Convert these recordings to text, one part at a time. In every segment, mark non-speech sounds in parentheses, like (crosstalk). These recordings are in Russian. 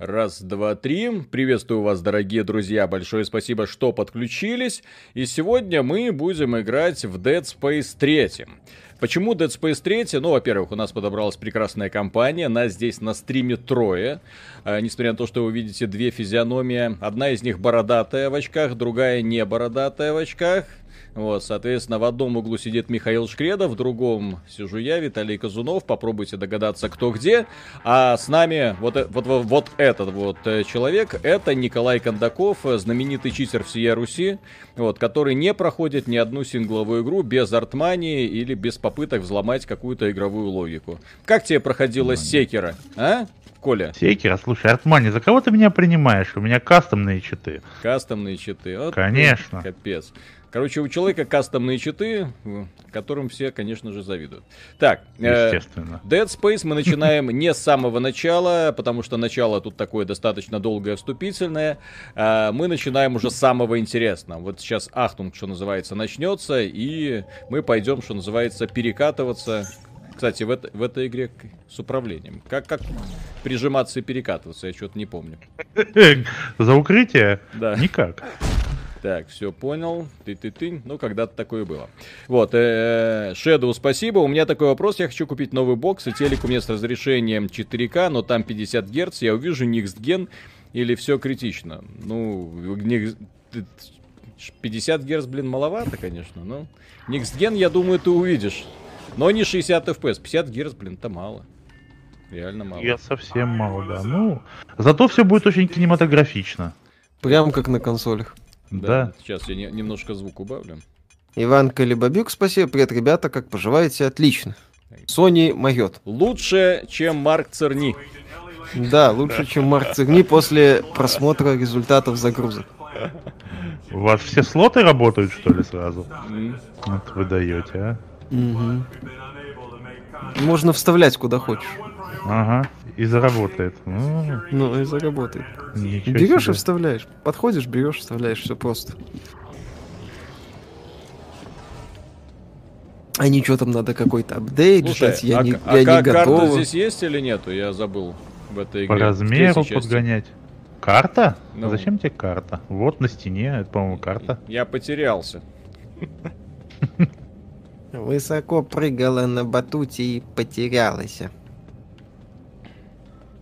Раз, два, три. Приветствую вас, дорогие друзья. Большое спасибо, что подключились. И сегодня мы будем играть в Dead Space 3. Почему Dead Space 3? Ну, во-первых, у нас подобралась прекрасная компания. Нас здесь на стриме трое. А, несмотря на то, что вы видите две физиономии. Одна из них бородатая в очках, другая не бородатая в очках. Вот, соответственно, в одном углу сидит Михаил Шкредов, в другом сижу я, Виталий Казунов. Попробуйте догадаться, кто где. А с нами вот, э, вот, вот, вот этот вот э, человек, это Николай Кондаков, знаменитый читер всей Руси, вот, который не проходит ни одну сингловую игру без артмании или без попыток взломать какую-то игровую логику. Как тебе проходила Секера, а? Коля. Секера, слушай, Артмани, за кого ты меня принимаешь? У меня кастомные читы. Кастомные читы. Вот, Конечно. Капец. Короче, у человека кастомные читы, которым все, конечно же, завидуют. Так, э, естественно. Э, Dead Space мы начинаем не с самого начала, потому что начало тут такое достаточно долгое вступительное. Э, мы начинаем уже с самого интересного. Вот сейчас Ахтунг, что называется, начнется, и мы пойдем, что называется, перекатываться кстати, в, это, в этой игре с управлением. Как, как прижиматься и перекатываться, я что-то не помню. (laughs) За укрытие? Да. Никак. Так, все понял. Ты-ты-ты. Ну, когда-то такое было. Вот, э, Shadow, спасибо. У меня такой вопрос. Я хочу купить новый бокс, и телек у меня с разрешением 4К, но там 50 Гц. Я увижу Gen или все критично? Ну, 50 Гц, блин, маловато, конечно, но... Gen, я думаю, ты увидишь. Но не 60 FPS. 50 Гц, блин, это мало. Реально мало. Я совсем мало, да. Ну, зато все будет очень кинематографично. Прям как на консолях. Да. да. Сейчас я не, немножко звук убавлю. Иван Калибабюк, спасибо. Привет, ребята, как поживаете? Отлично. Sony моет. Лучше, чем Марк Церни. Да, лучше, чем Марк Церни после просмотра результатов загрузок. У вас все слоты работают, что ли, сразу? Вот вы даете, а? Угу. Можно вставлять куда хочешь. Ага, и заработает. Ну, ну и заработает. Ничего берешь себе. и вставляешь. Подходишь, берешь, вставляешь, все просто. А ничего там надо какой-то апдейт Слушай, ждать, я а, не, а я не готов. карта здесь есть или нету? Я забыл в этой игре. По размеру подгонять. Карта? Ну. Зачем тебе карта? Вот на стене, это, по-моему, карта. Я потерялся. Высоко прыгала на батуте и потерялась.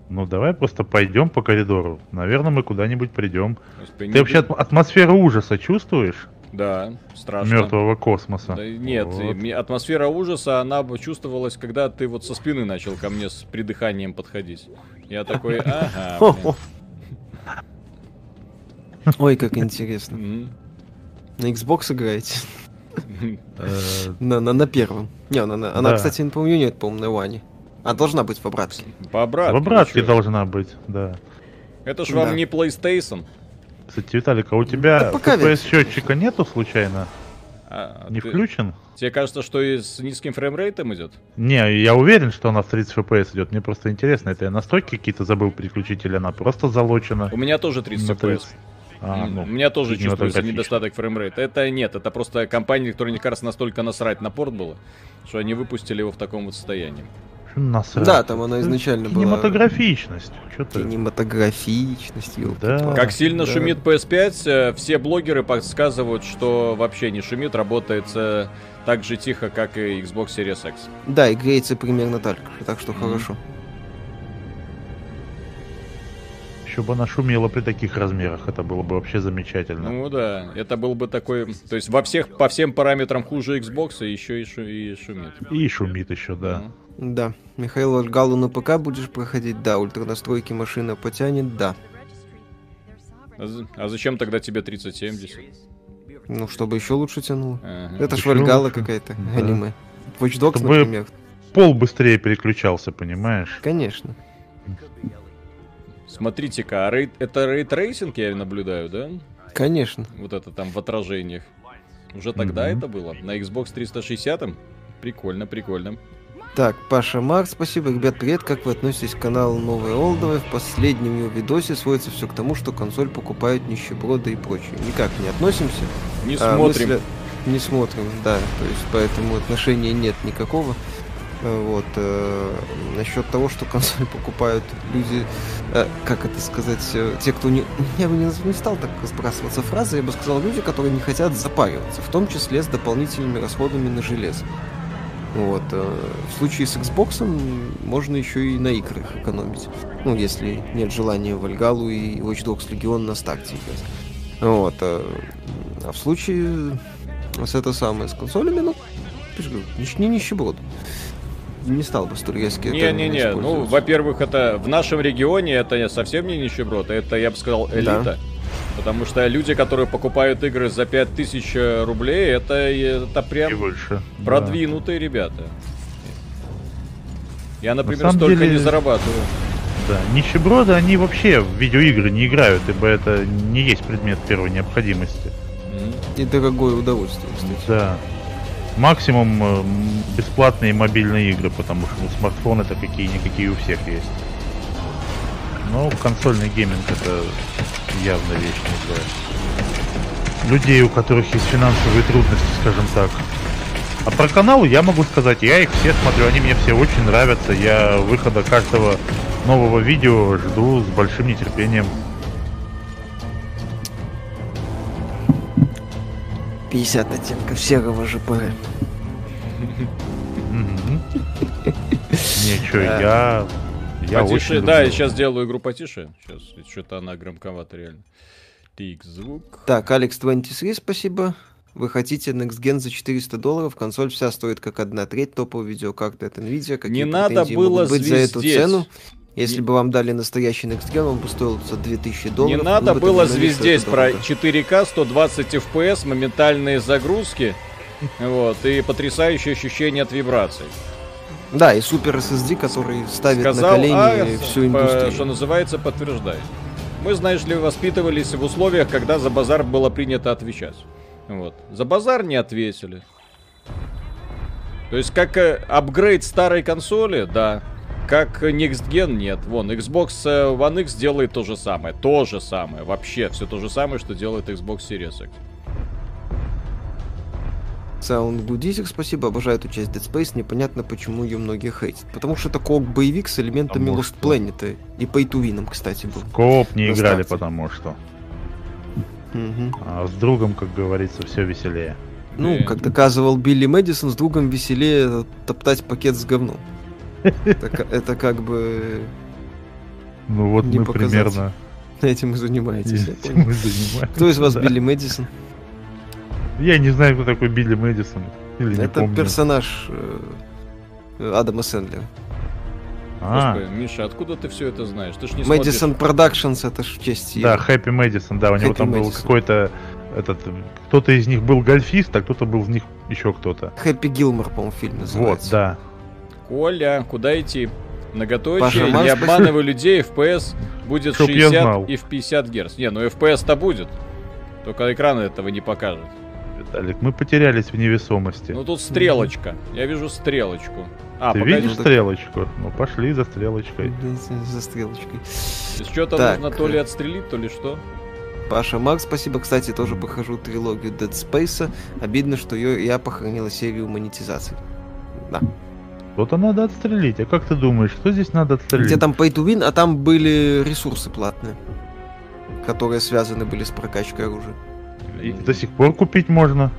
Ну давай просто пойдем по коридору. Наверное, мы куда-нибудь придем. Ты не... вообще атмосферу ужаса чувствуешь? Да, страшно. Мертвого космоса. Да, нет, вот. атмосфера ужаса, она бы чувствовалась, когда ты вот со спины начал ко мне с придыханием подходить. Я такой, (laughs) ага. Ой, как интересно. На Xbox играете? (laughs) На, первом. Не, она, кстати, не помню, нет, по-моему, на Ване. А должна быть по-братски. По-братски. По-братски должна быть, да. Это ж вам да. не PlayStation. Кстати, Виталик, а у тебя да FPS счетчика нету случайно? А, не ты... включен? Тебе кажется, что и с низким фреймрейтом идет? Не, я уверен, что она с 30 FPS идет. Мне просто интересно, это я настройки какие-то забыл переключить или она просто залочена? У меня тоже 30 FPS. А, ну, У меня тоже чувствуется недостаток фреймрейта. Это нет, это просто компания, которая, мне кажется, настолько насрать на порт было, что они выпустили его в таком вот состоянии. Насрать. Да, там она изначально была... Кинематографичность. Что-то... Кинематографичность, да. Как сильно да. шумит PS5, э, все блогеры подсказывают, что вообще не шумит, работает э, так же тихо, как и Xbox Series X. Да, и греется примерно так, так что mm-hmm. хорошо. Еще бы она шумела при таких размерах, это было бы вообще замечательно. Ну да, это был бы такой, то есть во всех, по всем параметрам хуже Xbox, и еще и, шу, и шумит. И шумит еще, да. Ну. Да. Михаил Галу на ПК будешь проходить? Да. Ультра настройки машина потянет? Да. А, а зачем тогда тебе 3070? Ну, чтобы еще лучше тянуло. Ага. Это ж Вальгала какая-то, да. аниме. Watch Dogs, чтобы например. Пол быстрее переключался, понимаешь? Конечно. Смотрите-ка, а ray... это ray tracing я наблюдаю, да? Конечно. Вот это там в отражениях. Уже тогда mm-hmm. это было? На Xbox 360? Прикольно, прикольно. Так, Паша Марк, спасибо. Ребят, привет. Как вы относитесь к каналу Новой Олдовой? В последнем его видосе сводится все к тому, что консоль покупают нищеброды и прочее. Никак не относимся. Не а смотрим. Мысля... Не смотрим, да. То есть поэтому отношения нет никакого. Вот. Э, насчет того, что консоль (laughs) покупают люди, э, как это сказать, э, те, кто не... Я бы не, не стал так сбрасываться фразой, я бы сказал, люди, которые не хотят запариваться, в том числе с дополнительными расходами на железо. Вот. Э, в случае с Xbox можно еще и на играх экономить. Ну, если нет желания Вальгалу и Watch Dogs Legion на играть. Вот. Э, а в случае с это самое, с консолями, ну, ты же не нищеброд не стал бы стургетский Не-не-не, ну, во-первых, это в нашем регионе это совсем не нищеброд, это, я бы сказал, элита. Да. Потому что люди, которые покупают игры за 5000 рублей, это, это прям больше, продвинутые да. ребята. Я, например, На столько деле... не зарабатываю. Да, нищеброды, они вообще в видеоигры не играют, ибо это не есть предмет первой необходимости. И дорогое удовольствие, кстати. Да. Максимум э, бесплатные мобильные игры, потому что ну, смартфоны-то какие-никакие у всех есть. Но консольный гейминг это явно вещь не для людей, у которых есть финансовые трудности, скажем так. А про канал я могу сказать, я их все смотрю, они мне все очень нравятся. Я выхода каждого нового видео жду с большим нетерпением. 50 оттенков серого ЖП. (laughs) Ничего, я... Я потише, да, я сейчас делаю игру потише. Сейчас, что-то она громковата реально. Тик, звук. Так, Алекс 23, спасибо. Вы хотите Next Gen за 400 долларов, консоль вся стоит как одна треть топовой видеокарты от Nvidia. Какие Не надо было быть за эту цену? Если не... бы вам дали настоящий Next Gen, он бы стоил за 2000 долларов. Не надо было звездеть про 4К, 120 FPS, моментальные загрузки, (laughs) вот, и потрясающее ощущение от вибраций. Да, и супер SSD, который ставит Сказал, на колени а, всю индустрию. По, что называется, подтверждает. Мы, знаешь ли, воспитывались в условиях, когда за базар было принято отвечать. Вот. За базар не ответили. То есть, как э, апгрейд старой консоли, да. Как Next Gen нет. Вон, Xbox э, One X делает то же самое. То же самое. Вообще, все то же самое, что делает Xbox Series X. Sound Goodisик, спасибо, обожаю эту часть Dead Space, непонятно, почему ее многие хейтят. Потому что это кооп боевик с элементами потому Lost что... Planet и Pay to Win, кстати, был. Кооп не играли, потому что. Угу. А с другом, как говорится, все веселее. Ну, и... как доказывал Билли Мэдисон, с другом веселее топтать пакет с говном. Это как бы... Ну вот мы примерно... Этим и занимаетесь. Кто из вас Билли Мэдисон? Я не знаю, кто такой Билли Мэдисон. Или Это персонаж э, Адама Сэндлера. А. Господи, Миша, откуда ты все это знаешь? Ты ж не Мэдисон Productions, это ж в честь Да, Happy Madison, да, у него там был какой-то этот, кто-то из них был гольфист, а кто-то был из них еще кто-то. Happy Gilmore, по-моему, фильм называется. Вот, да. Коля, куда идти? Многоточие, не обманывай людей, FPS будет Чтоб 60 и в 50 Гц. Не, ну FPS-то будет. Только экраны этого не покажут. Виталик, мы потерялись в невесомости. Ну тут стрелочка. Я вижу стрелочку. А, Ты видишь так... стрелочку? Ну пошли за стрелочкой. За стрелочкой. Что-то нужно то ли отстрелить, то ли что. Паша Макс, спасибо. Кстати, тоже похожу трилогию Dead Space. Обидно, что ее я похоронила серию монетизации. Да. Что-то надо отстрелить. А как ты думаешь, что здесь надо отстрелить? Где там pay to win, а там были ресурсы платные, которые связаны были с прокачкой оружия. И до сих пор купить можно.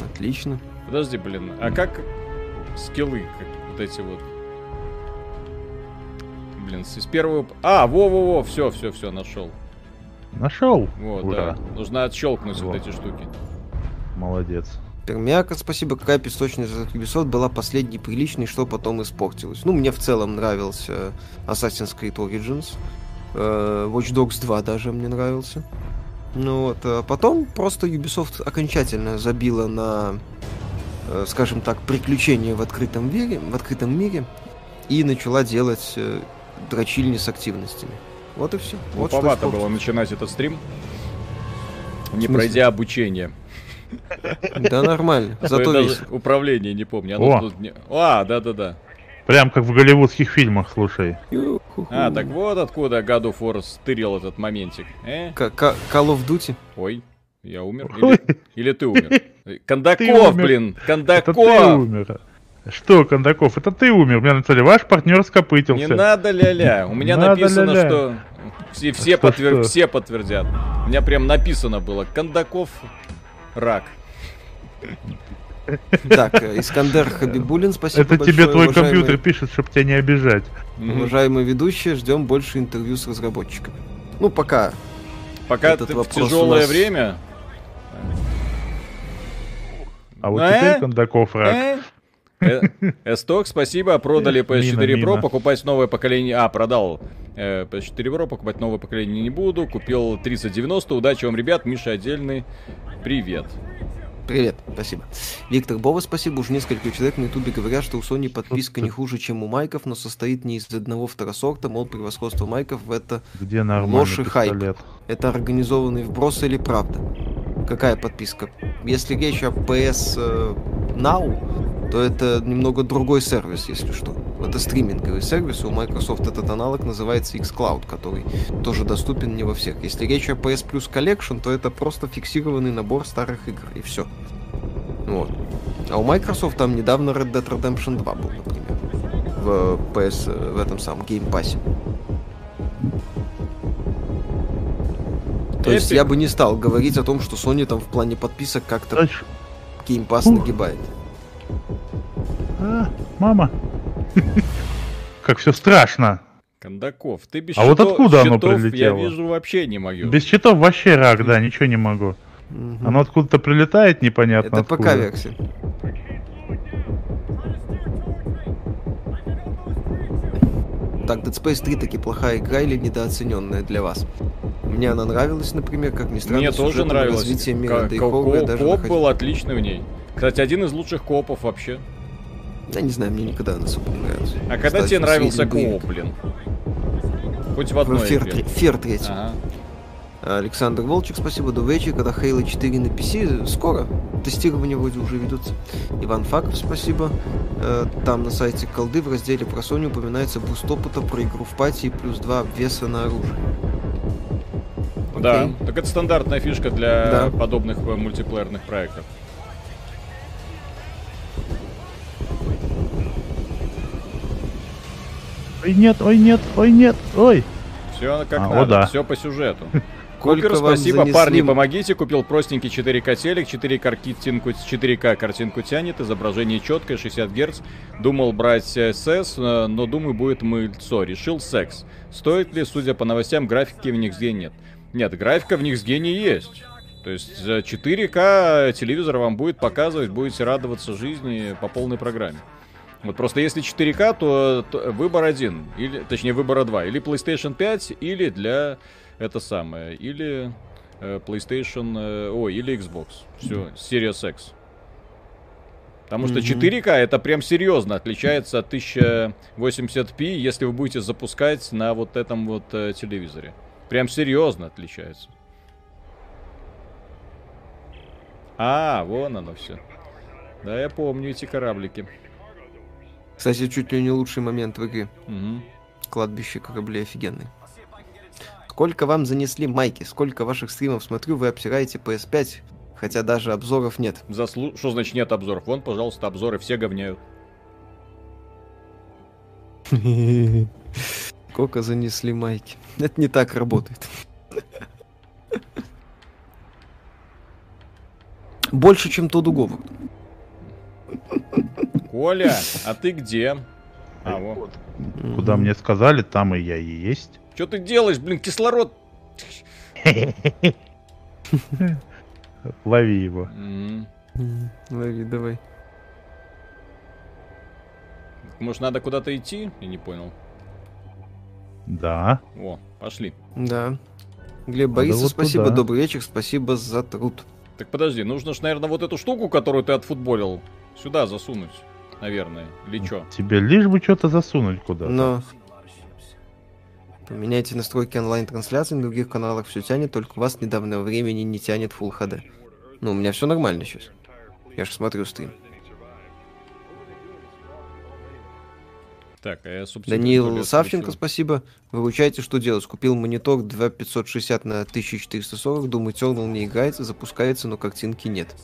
Отлично. Подожди, блин, а как скиллы, как вот эти вот? Блин, с первого... А, во-во-во, все, все, все, нашел. Нашел? Вот, Ура. да. Нужно отщелкнуть вот. вот эти штуки. Молодец. Пермяка, спасибо. Какая песочница от Ubisoft была последней приличной, что потом испортилось? Ну, мне в целом нравился Assassin's Creed Origins. Э, Watch Dogs 2 даже мне нравился. Ну вот, а потом просто Ubisoft окончательно забила на, э, скажем так, приключения в открытом мире, в открытом мире и начала делать э, дрочильни с активностями. Вот и все. Вот Глуповато было начинать этот стрим, не пройдя обучение. Да нормально, (laughs) зато даже управление не помню. Не... А, да-да-да. Прям как в голливудских фильмах, слушай. А, так вот откуда God of War стырил этот моментик. Э? Call of Duty? Ой, я умер? Или, или ты умер? Кондаков, блин! Кондаков! Что, Кондаков, это ты умер? Меня написали, ваш партнер скопытился. Не надо ля-ля. У меня написано, ля-ля. что все, все, Что, подтвер- что? все подтвердят. У меня прям написано было Кондаков рак. Так, э, Искандер Хабибулин, спасибо Это тебе большое, твой уважаемый- компьютер пишет, чтобы тебя не обижать. Уважаемые ведущие, ждем больше интервью с разработчиками. Ну, пока. Пока Этот ты в тяжелое нас- время. А вот Э? теперь Кондаков рак. Э? Эсток, спасибо, продали PS4 Мина, Pro, покупать новое поколение... А, продал э, PS4 Pro, покупать новое поколение не буду, купил 3090, удачи вам, ребят, Миша отдельный, привет. Привет, спасибо. Виктор Бова, спасибо. Уже несколько человек на ютубе говорят, что у Sony подписка не хуже, чем у майков, но состоит не из одного второсорта, мол, превосходство майков в это, Где Ложь и хайп. это организованный вброс или правда? Какая подписка? Если речь о PS э, Now, то это немного другой сервис, если что. Это стриминговый сервис, у Microsoft этот аналог называется xCloud, который тоже доступен не во всех. Если речь о PS Plus Collection, то это просто фиксированный набор старых игр, и все. Вот. А у Microsoft там недавно Red Dead Redemption 2 был, например. В PS, э, в этом самом Game Pass. То есть Epic. я бы не стал говорить о том, что Sony там в плане подписок как-то. Game Pass Ух. нагибает. Мама. Как все страшно. Кондаков, ты без А вот откуда оно щитов, прилетело? Я вижу, вообще не могу. Без щитов вообще рак, да, ничего не могу. Оно откуда-то прилетает непонятно Это откуда. ПК-версия. Так, Dead Space 3 таки плохая игра или недооцененная для вас? Мне она нравилась, например, как ни странно, Мне тоже нравилось. развитие мира, да и даже Коп был отличный в ней. Кстати, один из лучших копов вообще. Я не знаю, мне никогда она особо не нравилась. А когда Кстати, тебе нравился средний кооп, боевик. блин? Хоть в одной Фер, игре. Фер 3. Ага. Александр Волчек, спасибо. Добрый вечер. Когда Halo 4 на PC, скоро. Тестирование вроде уже ведутся. Иван Факов, спасибо. Э, Там на сайте колды в разделе про Sony упоминается буст опыта про игру в пати и плюс 2 обвеса на оружие. Да, Окей. так это стандартная фишка для Да. подобных э, мультиплеерных проектов. Ой, нет, ой, нет, ой, нет, ой. Все как А, о, надо, да. все по сюжету. (laughs) Купер, спасибо, занесли- парни, помогите. Купил простенький 4К телек, 4 картинку, 4К картинку тянет, изображение четкое, 60 Гц. Думал брать SS, э, но думаю, будет мыльцо. Решил секс. Стоит ли, судя по новостям, графики в них нет? Нет, графика в них не есть. То есть за 4К телевизор вам будет показывать, будете радоваться жизни по полной программе. Вот просто если 4К, то, то выбор один, или, точнее выбора два, или PlayStation 5, или для это самое, или э, PlayStation, э, ой, или Xbox. Все, Series X. Потому что Мгм. 4К это прям серьезно отличается от 1080p, если вы будете запускать на вот этом вот э, телевизоре. Прям серьезно отличается. А, вон оно все. Да, я помню эти кораблики. Кстати, чуть ли не лучший момент в игре. Мгм. Кладбище кораблей офигенный. Сколько вам занесли майки? Сколько ваших стримов смотрю, вы обсираете PS5, хотя даже обзоров нет. Заслу... Что значит нет обзоров? Вон, пожалуйста, обзоры, все говняют. Сколько занесли майки? Это не так работает. Больше, чем Тоду Говард. Коля, а ты где? А, вот. Куда мне сказали, там и я и есть. Что ты делаешь, блин, кислород? Лови его. Лови, давай. Может, надо куда-то идти? Я не понял. Да. О, пошли. Да. Глеб Борисов, вот спасибо, туда. добрый вечер, спасибо за труд. Так подожди, нужно ж, наверное, вот эту штуку, которую ты отфутболил, сюда засунуть, наверное. Или чё? Тебе лишь бы что-то засунуть куда-то. Но... Поменяйте настройки онлайн-трансляции на других каналах, все тянет, только у вас недавнего времени не тянет Full HD. Ну, у меня все нормально сейчас. Я же смотрю стрим. Так, а я субтитры Даниил Савченко, отключил? спасибо. Выручайте, что делать. Купил монитор 2560 на 1440, думаю, Eternal не играется, запускается, но картинки нет.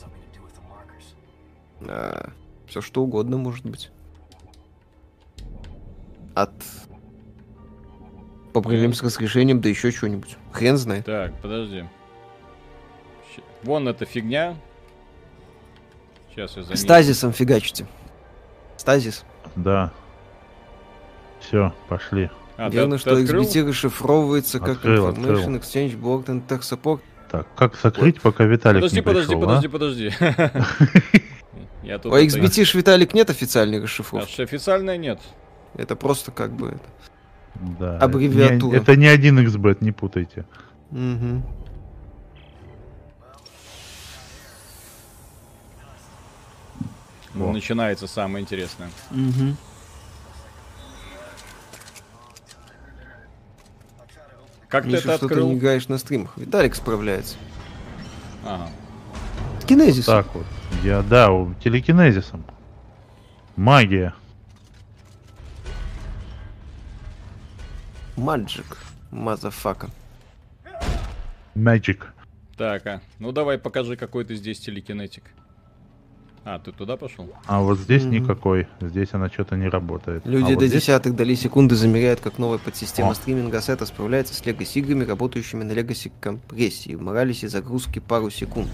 А, Все что угодно может быть. От по проблем с разрешением, да еще что-нибудь. Хрен знает. Так, подожди. Щ- Вон эта фигня. Сейчас я за ней- Стазисом фигачите. Стазис. Да. Все, пошли. А, ты- Верно, ты что открыл? XBT расшифровывается как Открыл, Information Exchange Board and Tech Support. Так, как закрыть, пока Виталик Подожди, не подожди, пришел, подожди, а? подожди. (laughs) Я тут У это- XBT ж Виталик нет официальной А расшифровки. ж официальной нет. Это просто как бы это. Да. Аббревиатура. Не- это не один XBet, не путайте. Мгм. Во. Начинается самое интересное. Как ты Миша, это что ты открыл? не играешь на стримах. Виталик справляется. Ага. Кинезис. Так вот. Я, да, у- телекинезисом. Магия. Magic. Motherfucker. Magic. Так, а. Ну давай покажи, какой ты здесь телекинетик. А, ты туда пошел? А вот здесь Мгм. никакой. Здесь она что-то не работает. Люди а вот до здесь- десятых доли секунды замеряют, как новая подсистема О. стриминга сета справляется с Legacy играми, работающими на Legacy компрессии. В Моралисе загрузки пару секунд.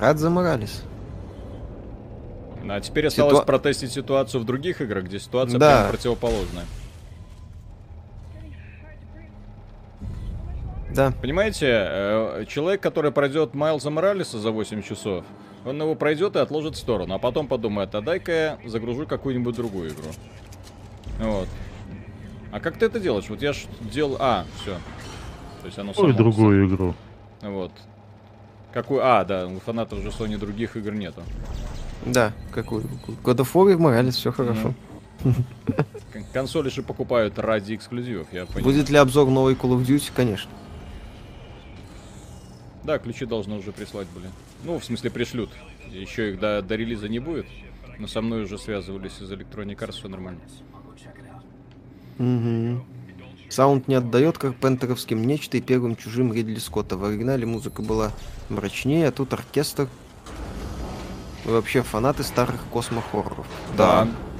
Рад за Моралис. Ну, А теперь осталось Ситуа- протестить ситуацию в других играх, где ситуация Да. прям противоположная. Да. Понимаете, э, человек, который пройдет Майлза Моралеса за 8 часов, он его пройдет и отложит в сторону, а потом подумает, а дай-ка я загружу какую-нибудь другую игру. Вот. А как ты это делаешь? Вот я ж делал... А, все. То есть оно Ой, само- другую игру. Вот. Какую... А, да, у фанатов же Sony других игр нету. Да, какой God of War и Моралис, все хорошо. К- Консоли же покупают ради эксклюзивов, я понимаю. Будет ли обзор новой Call of Duty? Конечно. Да, ключи должны уже прислать были. Ну, в смысле, пришлют. Еще их до, до релиза не будет. Но со мной уже связывались из Electronic Arts, все нормально. Мгм. Саунд не отдает, как пентеровским нечто и первым чужим Ридли Скотта. В оригинале музыка была мрачнее, а тут оркестр. Вы вообще фанаты старых космохорроров.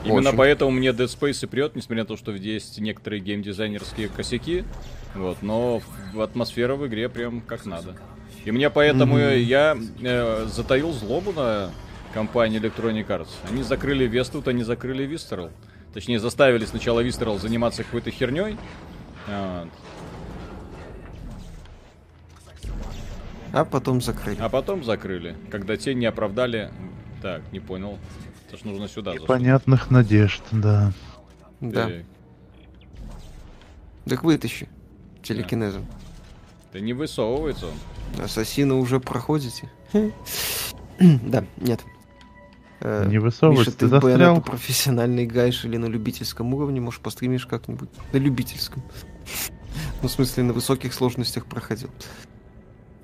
Именно очень. поэтому мне Dead Space и прет, несмотря на то, что есть некоторые геймдизайнерские косяки. Вот, но атмосфера в игре прям как надо. И мне поэтому Мгм. я э, затаил злобу на компанию Electronic Arts. Они закрыли Вестут, они закрыли Visceral. Точнее, заставили сначала Visceral заниматься какой-то херней. Вот. А потом закрыли. А потом закрыли, когда те не оправдали... Так, не понял. Это ж нужно сюда засунуть. Понятных надежд, да. Да. Ты, Так вытащи. Телекинезом. ты не высовывается он. Ассасина уже проходите? (clears throat) Да, нет. Э, Не высовывайся, Миша, ты ты застрял. Bayonetta профессионально играешь или на любительском уровне, может, постримишь как-нибудь? На любительском. Ну, в смысле, на высоких сложностях проходил.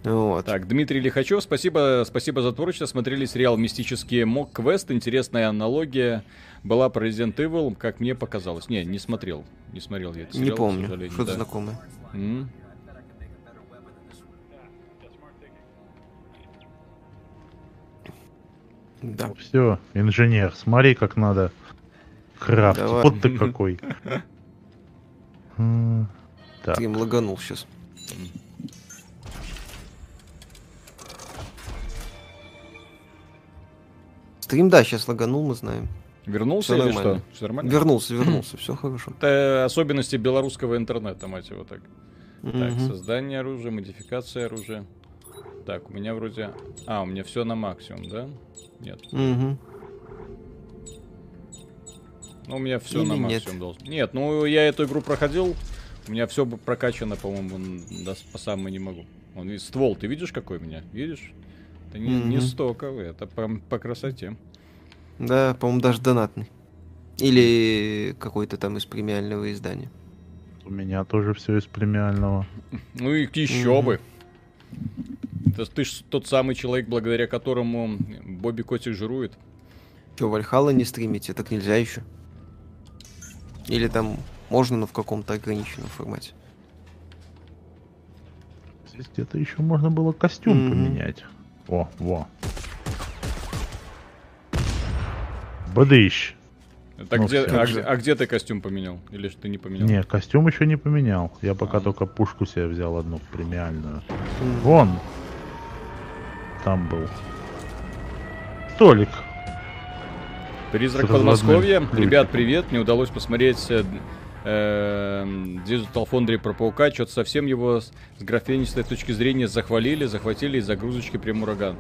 Вот. Так, Дмитрий Лихачев, спасибо, спасибо за творчество. Смотрели сериал «Мистические Мок Квест». Интересная аналогия была про Resident Evil, как мне показалось. Не, не смотрел. Не смотрел я этот Не сериал, к помню. Что-то да. знакомое. М. Да. Все, инженер, смотри, как надо крафтить. Давай. Вот ты (laughs) какой. Так, Стрим лаганул сейчас. Стрим, да, сейчас лаганул, мы знаем. Вернулся Всё или нормально. что? Все нормально? Вернулся, вернулся, все хорошо. Это особенности белорусского интернета, мать его так. Так, создание оружия, модификация оружия. Так, у меня вроде... А, у меня все на максимум, да? Нет. Ну, у меня все Или на нет? максимум должно. Нет, ну я эту игру проходил. У меня все прокачано, по-моему, да, по самому не могу. Он ствол, ты видишь, какой у меня? Видишь? Это не, не Мгм. стоковый, это по, по красоте. Да, по-моему, даже донатный. Или какой-то там из премиального издания. у меня тоже все из премиального. (laughs) Ну и еще Мгм. бы. Это ты ж тот самый человек, благодаря которому Бобби Котик жирует. Че, Вальхала не стримите? Так нельзя еще. Или там можно, но в каком-то ограниченном формате. Здесь где-то еще можно было костюм Мгм. поменять. О, во. Бадыщ. Так Ну, где, а, где- а где ты костюм поменял? Или ж ты не поменял? Не, костюм еще не поменял. Я пока А. только пушку себе взял одну премиальную. Вон. Там был. Столик. Призрак Подмосковья. Ребят, привет. Не удалось посмотреть э, э, Digital Foundry про паука. Что-то совсем его с графенистой точки зрения захвалили, захватили из загрузочки прям ураган.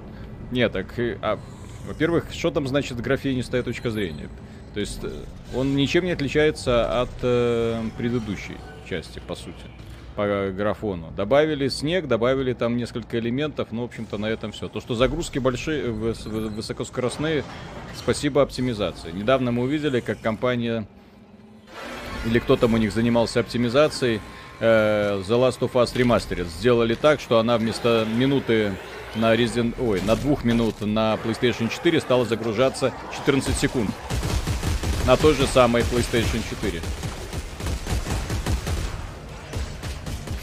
Нет, так, э, а, во-первых, что там значит графенистая точка зрения? То есть э, он ничем не отличается от э, предыдущей части, по сути, по графону. Добавили снег, добавили там несколько элементов, ну, в общем-то, на этом все. То, что загрузки большие, выс- вы- высокоскоростные, спасибо оптимизации. Недавно мы увидели, как компания или кто там у них занимался оптимизацией, э, The Last of Us Remastered сделали так, что она вместо минуты на Resident... Ой, на двух минут на PlayStation 4 стала загружаться 14 секунд. На той же самой PlayStation 4.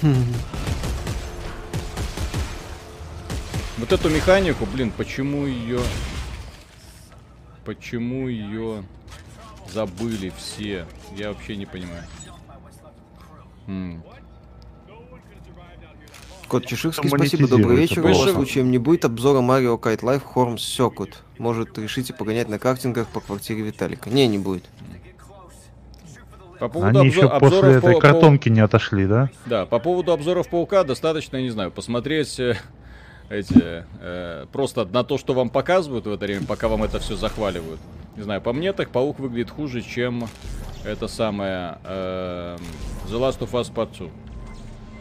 (laughs) Вот эту механику, блин, почему ее... Почему ее забыли все? Я вообще не понимаю. М. Кот Чеширский, спасибо, добрый вечер. У вас случаем не будет обзора Mario Kart Life Horns Circuit? Может, решите погонять на картингах по квартире Виталика? Не, не будет. По поводу Они обзо- еще после обзоров этой по- по- картонки не отошли, да? Да, по поводу обзоров паука достаточно, я не знаю, посмотреть э, (laughs) эти э, просто на то, что вам показывают в это время, пока вам это все захваливают. Не знаю, по мне так паук выглядит хуже, чем это самое э, The Last of Us Part 2.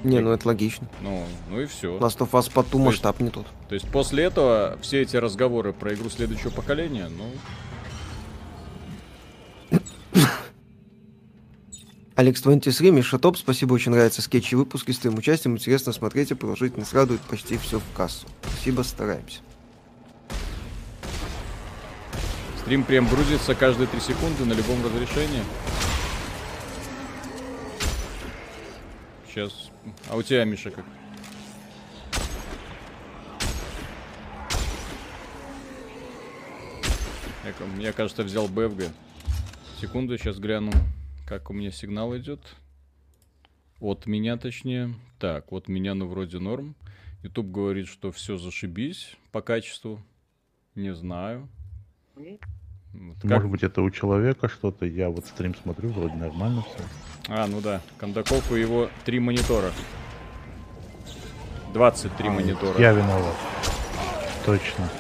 Не, ну это логично. Ну, ну и все. Last of Us по ту есть- масштаб не тот. То есть после этого все эти разговоры про игру следующего поколения, ну, Алекс 23, Миша Топ, спасибо, очень нравятся скетчи и выпуски с твоим участием. Интересно смотреть и продолжительность радует почти все в кассу. Спасибо, стараемся. стрим прям грузится каждые 3 секунды на любом разрешении. Сейчас. А у тебя, Миша, как? Я, я, кажется, взял БФГ. Секунду, сейчас гляну, как у меня сигнал идет. От меня, точнее. Так, от меня, ну, вроде норм. YouTube говорит, что все зашибись по качеству. Не знаю. Вот как- Может быть, это у человека что-то. Я вот стрим смотрю, вроде нормально все. А, ну да, Кондаков и его три монитора. 23 монитора. Я виноват. Точно.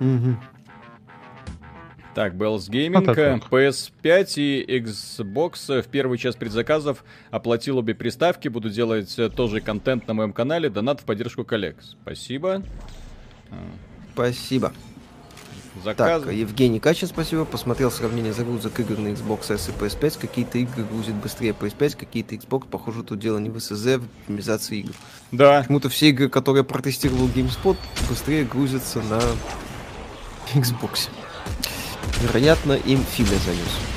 Мгм. Так, Bells Gaming, так вот. PS5 и Xbox в первый час предзаказов оплатил обе приставки. Буду делать э, тоже контент на моем канале. Донат в поддержку коллег. Спасибо. Спасибо. Заказ. Так, Евгений Качин, спасибо. Посмотрел сравнение загрузок игр на Xbox S и PS5. Какие-то игры грузят быстрее PS5, какие-то Xbox. Похоже, тут дело не в SSD, в оптимизации игр. Да. Почему-то все игры, которые протестировал GameSpot, быстрее грузятся на Xbox. Вероятно, им Филя занес.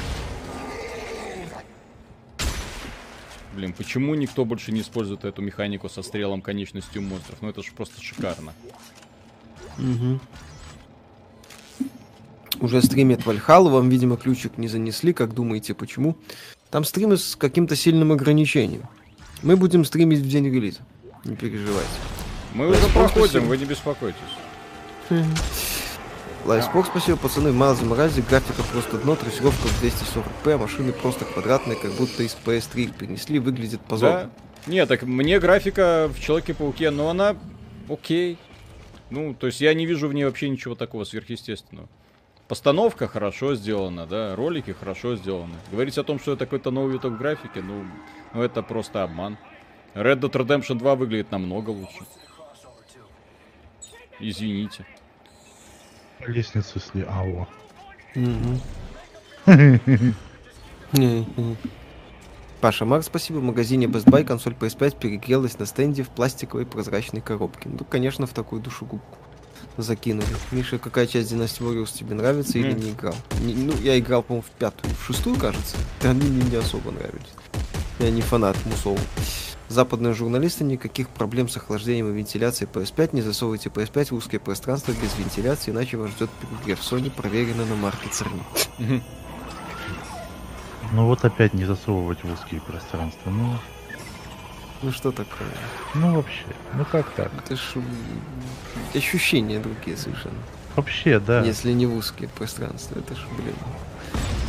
Блин, почему никто больше не использует эту механику со стрелом конечностью монстров? Ну это же просто шикарно. Мгм. Уже стримит Вальхалу, вам, видимо, ключик не занесли, как думаете, почему? Там стримы с каким-то сильным ограничением. Мы будем стримить в день релиза. Не переживайте. Мы уже проходим, вы не беспокойтесь. (laughs) Лайфспок, спасибо, пацаны. Майлз Морази, графика просто дно, трассировка в 240p, а машины просто квадратные, как будто из PS3 их перенесли, выглядит позорно. Да. Не, так мне графика в Человеке-пауке, но она окей. Ну, то есть я не вижу в ней вообще ничего такого сверхъестественного. Постановка хорошо сделана, да, ролики хорошо сделаны. Говорить о том, что это какой-то новый виток графики, ну, ну это просто обман. Red Dead Redemption 2 выглядит намного лучше. Извините. Лестницу сли. Алло. Мгм. Не-не. Паша Марк, спасибо. В магазине Best Buy консоль PS5 перегрелась на стенде в пластиковой прозрачной коробке. Ну, конечно, в такую душегубку закинули. Миша, какая часть Dynasty Warriors тебе нравится или не играл? Не- ну, я играл, по-моему, в пятую, в шестую, кажется. Они мне не особо нравились. Я не фанат Мусоу. Западные журналисты никаких проблем с охлаждением и вентиляцией PS5. Не засовывайте PS5 в узкие пространства без вентиляции, иначе вас ждет перегрев. Sony проверено на марке ЦРН. Ну вот опять не засовывать в узкие пространства. Ну, Ну что такое? ну вообще, ну как так? Это ж ощущения другие совершенно. Вообще, да. Если не в узкие пространства. Это ж, блин.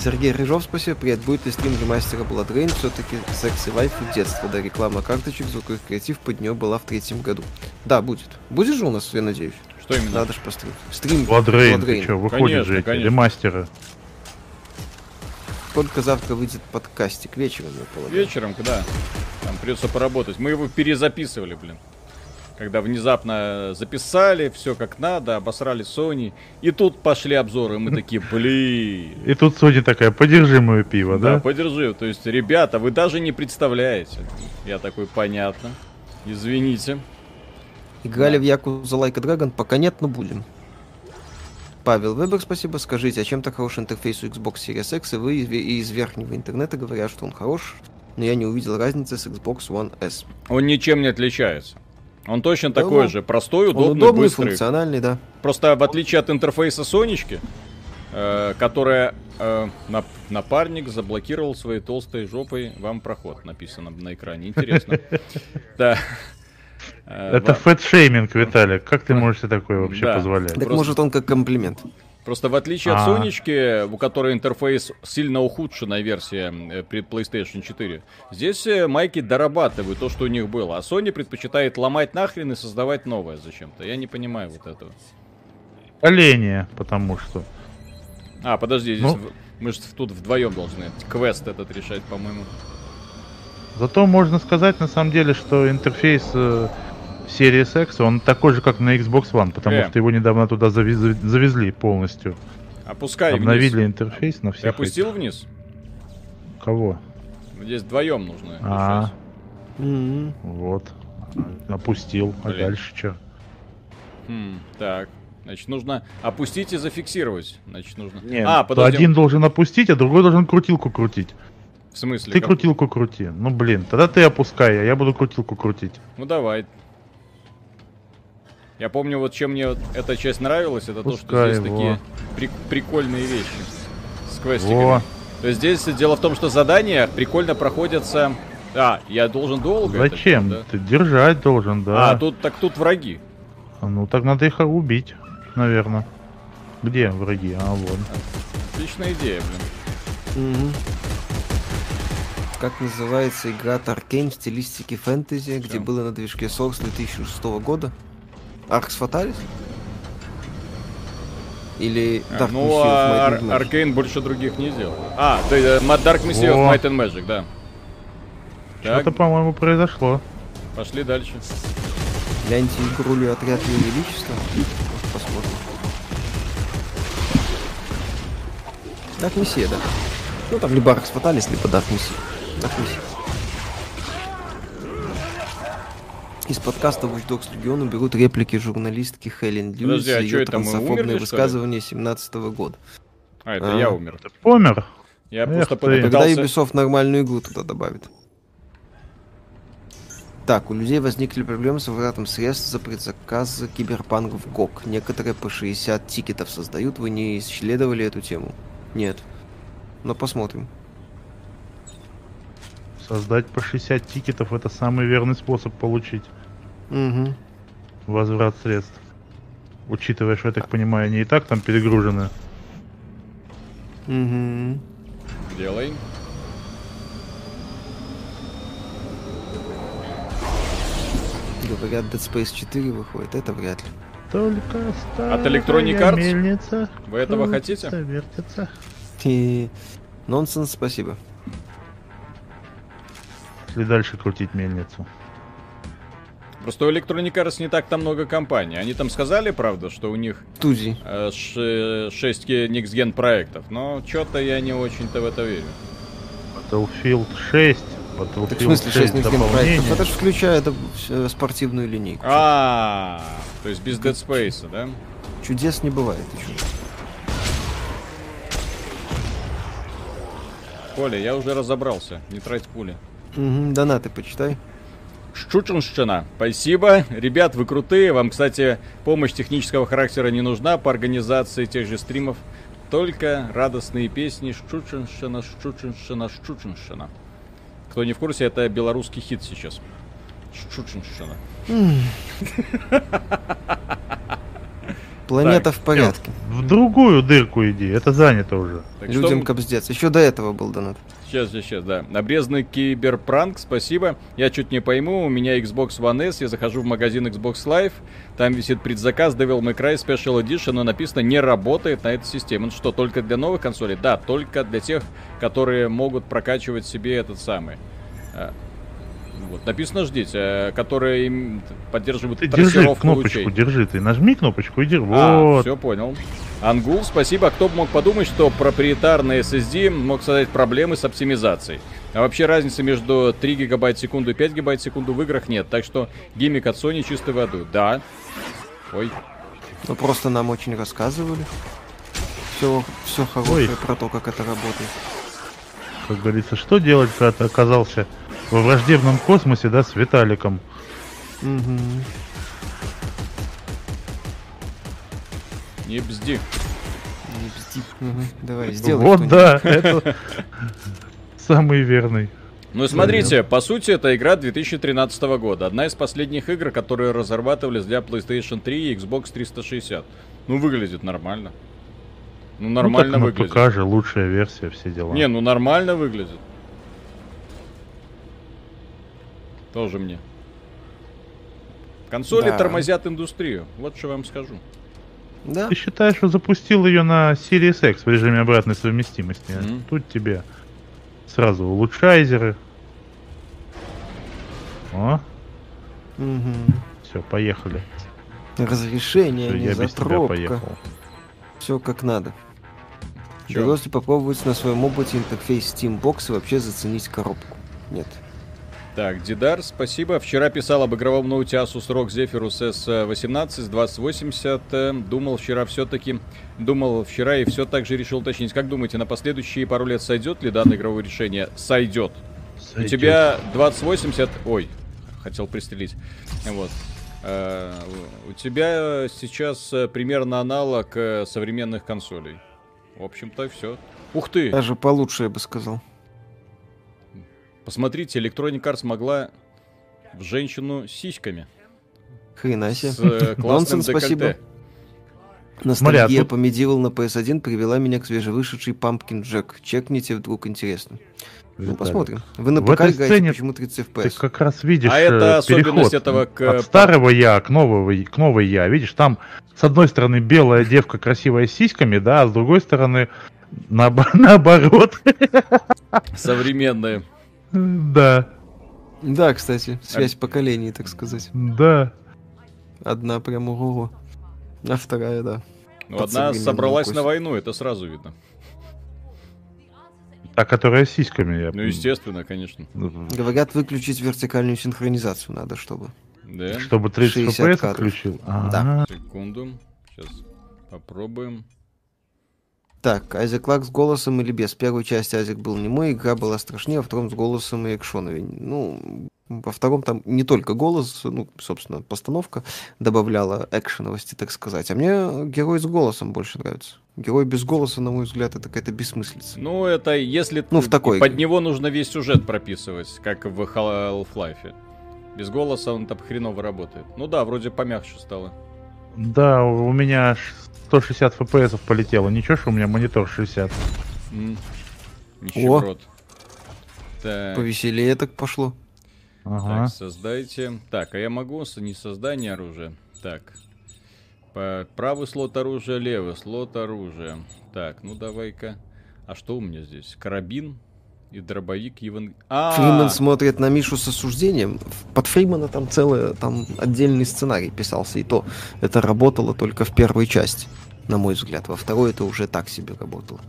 Сергей Рыжов, спасибо. Привет. Будет ли стрим ремастера Blood Rain? Все-таки секс и вайфу детства. Да, реклама карточек, звуковых креатив под нее была в третьем году. Да, будет. Будет же у нас, я надеюсь. Что именно? Надо же построить. Стрим Blood Rain, Blood ты чё, выходит Конечно, же эти конечно. ремастеры. Только завтра выйдет подкастик вечером, я полагаю. Вечером, когда? Там придется поработать. Мы его перезаписывали, блин. Когда внезапно записали, все как надо, обосрали Sony. И тут пошли обзоры, и мы такие, (laughs) блин. И тут Соня такая, подержи мое пиво, Да, да? подержи. То есть, ребята, вы даже не представляете. Я такой, понятно. Извините. Играли в Яку за Like a Dragon? Пока нет, но будем. Павел Вебер, спасибо. Скажите, а чем так хороший интерфейс у Xbox Series X? И вы из верхнего интернета говорят, что он хорош, но я не увидел разницы с Xbox One S. Он ничем не отличается. Он точно Да, такой ну, же, простой, Он удобный, удобный, быстрый. функциональный, да. Просто в отличие от интерфейса Сонечки, э, которая э, нап- напарник заблокировал своей толстой жопой вам проход, написано на экране. Интересно. (laughs) Да. Э, Это ва- фэтшейминг, Виталик. Как ты можешь себе такое вообще позволять? Так может он как комплимент. Просто в отличие от А. Сонечки, у которой интерфейс сильно ухудшенная версия э, при PlayStation 4, здесь э, майки дорабатывают то, что у них было. А Sony предпочитает ломать нахрен и создавать новое зачем-то. Я не понимаю вот этого. Оление, потому что. А, подожди, здесь Ну. в- мы же тут вдвоем должны квест этот решать, по-моему. Зато можно сказать на самом деле, что интерфейс э, Series X, он такой же, как на Xbox One, потому Э. что его недавно туда завез- завезли полностью. Опускай Обновили вниз. интерфейс на всех. Ты опустил этих. вниз? Кого? Здесь вдвоем нужно. А, решать. М. вот. Опустил. А Блин. дальше что? Хм, так. Значит, нужно опустить и зафиксировать. Значит, нужно... Нет, а, то подожди. один должен опустить, а другой должен крутилку крутить. В смысле? Ты как- крутилку крути. Ну блин, тогда ты опускай, а я буду крутилку крутить. Ну давай. Я помню, вот чем мне вот эта часть нравилась, это то, что Пускай здесь его. такие прик- прикольные вещи с квестиками. Во. То есть здесь дело в том, что задания прикольно проходятся. А, я должен долго. это Зачем? делать, Ты держать должен, да? да. А, тут так тут враги. Ну так надо их убить, наверное. Где враги? А, вон. Отличная идея, блин. Мгм. Как называется игра Arkane в стилистике фэнтези, где Чем? было на движке Source 2006 года? Arx Fatalis? Или А, Dark ну, а? Аркейн больше других не делал. А, э, Mad Dark Messiah of. Might and Magic, да. Что-то, по-моему, произошло. пошли дальше. Гляньте игру ли отряд Ее Величества. Посмотрим. Dark Messiah, да. Ну там либо Arx Fatalis, либо Dark Messiah. Dark Messiah. Из подкаста Watch Dogs Legion берут реплики журналистки Хелен Льюис Подожди, а чё ее это, мы трансофобные умерли, что ли? высказывания 17 года. А, это А. я умер. Ты помер? Я Эх просто ты. Когда попытался... Ubisoft нормальную игру туда добавит. Так, у людей возникли проблемы с возвратом средств за предзаказы киберпанк в ГОК. Некоторые по 60 тикетов создают. Вы не исследовали эту тему? Нет. Но посмотрим. Создать по 60 тикетов это самый верный способ получить Угу. возврат средств. Учитывая, что, я так понимаю, они и так там перегружены. Угу. Делай. Говорят, Dead Space 4 выходит. Это вряд ли. Только От Electronic Arts? мельница Вы этого хотите? Вертится. И... Нонсенс, спасибо. Если дальше крутить мельницу. Просто у Electronic Arts не так там много компаний. Они там сказали, правда, что у них Тузи. э, ш- 6 Next Gen проектов, но что-то я не очень-то в это верю. Battlefield 6. Battlefield Так в смысле 6 Next проектов? Это же включает э, спортивную линейку. А, то есть без Dead Space, да? Чудес не бывает. чё? Коля, я уже разобрался, не трать пули. Мгм, Донаты почитай. Щучинщина. Спасибо. Ребят, вы крутые. Вам, кстати, помощь технического характера не нужна по организации тех же стримов. Только радостные песни Щучинщина, Щучинщина, Щучинщина. Кто не в курсе, это белорусский хит сейчас. Щучинщина. Планета Так, в порядке. В другую дырку иди, это занято уже. Людям кобздец. Еще до этого был донат. Сейчас, сейчас, сейчас, да. Обрезанный киберпранк, спасибо. Я чуть не пойму, у меня Xbox One S, я захожу в магазин Xbox Live, там висит предзаказ Devil May Cry Special Edition, но написано не работает на этой системе. Ну что, только для новых консолей? Да, только для тех, которые могут прокачивать себе этот самый. Вот, написано ждите, э, которые им поддерживают Ты держи кнопочку, лучей. держи ты. Нажми кнопочку и держи. А, Вот. все понял. Ангул, спасибо. Кто бы мог подумать, что проприетарный SSD мог создать проблемы с оптимизацией. А вообще разницы между 3 гигабайт в секунду и 5 гигабайт в секунду в играх нет. Так что гиммик от Sony чистой воды. Да. Ой. Ну просто нам очень рассказывали. Все, все хорошее Ой. про то, как это работает. Как говорится, что делать, когда ты оказался во враждебном космосе, да, с Виталиком? Мгм. Не бзди. Не бзди. Мгм. Давай, сделай вот да, это (laughs) самый верный. Ну и смотрите, по сути, это игра 2013 года. Одна из последних игр, которые разрабатывались для PlayStation 3 и Xbox 360. Ну, выглядит нормально. Ну, нормально ну, так выглядит. ПК же лучшая версия, все дела. Не, ну нормально выглядит. Тоже мне. Консоли Да. тормозят индустрию. Вот что вам скажу. Да? Ты считаешь, что запустил ее на Series X в режиме обратной совместимости? Мгм. Тут тебе сразу улучшайзеры. О, Мгм. все, поехали. Разрешение, Всё, не я за без тебя пробка. поехал. Все как надо. Чё? Удалось попробовать на своем опыте интерфейс Steambox и вообще заценить коробку? Нет. Так, Дидар, спасибо. Вчера писал об игровом ноуте Asus ROG Zephyrus S18 с 2080. Э, Думал вчера все-таки... Думал вчера и все так же решил уточнить. Как думаете, на последующие пару лет сойдет ли данное игровое решение? Сойдет. У Сойдёт. тебя 2080... Ой, хотел пристрелить. Вот. Э, У тебя сейчас примерно аналог э, современных консолей. В общем-то, все. Ух ты! Даже получше, я бы сказал. Посмотрите, Electronic Arts могла в женщину с сиськами. Хрена себе. С э, классным Нонсенс, спасибо. декольте. Ностальгия Смотря, тут- по Medieval на PS1 привела меня к свежевышедшей Pumpkin Jack. Чекните, вдруг интересно. Ну, посмотрим. Вы на ПК играете почему 30 Ты FPS? как раз видишь А это э, особенность переход этого к, от э, старого я к нового, к новой я. Видишь, там с одной стороны белая девка красивая с сиськами, да, а с другой стороны наоб- (laughs) наоборот. Современные. (laughs) Да, Да, кстати, связь поколений, так сказать. да. Одна прям ого а вторая, да. Ну, Под одна собралась кость. на войну, это сразу видно. Та, которая с сиськами. Я... Ну, естественно, конечно. Говорят, выключить вертикальную синхронизацию надо, чтобы. Да. Чтобы 30 60 FPS отключил. Да. А, Секунду. Сейчас попробуем. Так, Айзек Лак с голосом или без? В первой части Айзек был немой, игра была страшнее, а во втором с голосом и экшоновей. Ну, во втором там не только голос, ну, собственно, постановка добавляла экшеновости, так сказать. А мне герой с голосом больше нравится. Герой без голоса, на мой взгляд, это какая-то бессмыслица. Ну, это если Ну, в такой под игре. него нужно весь сюжет прописывать, как в Half-Life. Без голоса он там хреново работает. Ну да, вроде помягче стало. Да, у меня аж 160 FPS полетело. Ничего, что у меня монитор 60. М. Нищеброд. Так, Повеселее так пошло. Ага. так, создайте. Так, а я могу не создание оружия. Так. По правый слот оружия, левый слот оружия. Так, ну давай-ка. А что у меня здесь? Карабин и дробовик Еван... А, Фриман смотрит на Мишу с осуждением. Под Фримана там целый, там отдельный сценарий писался, и то это работало только в первой части, на мой взгляд. Во второй это уже так себе работало.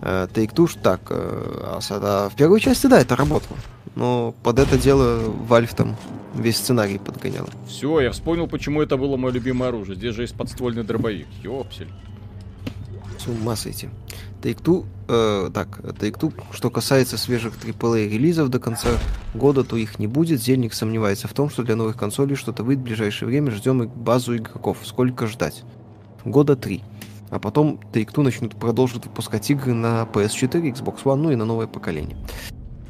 Take Two так, э, а а в первой части, да, это работало. Но под это дело Valve там весь сценарий подгонял. Все, я вспомнил, почему это было мое любимое оружие. Здесь же есть подствольный дробовик. Ёпсель. С ума сойти. Take-Two, э, так, Take-Two, что касается свежих AAA релизов до конца года, то их не будет. Зельник сомневается в том, что для новых консолей что-то выйдет в ближайшее время. Ждем базу игроков. Сколько ждать? Года три. А потом Take-Two начнут продолжить выпускать игры на PS4, Xbox One, ну и на новое поколение.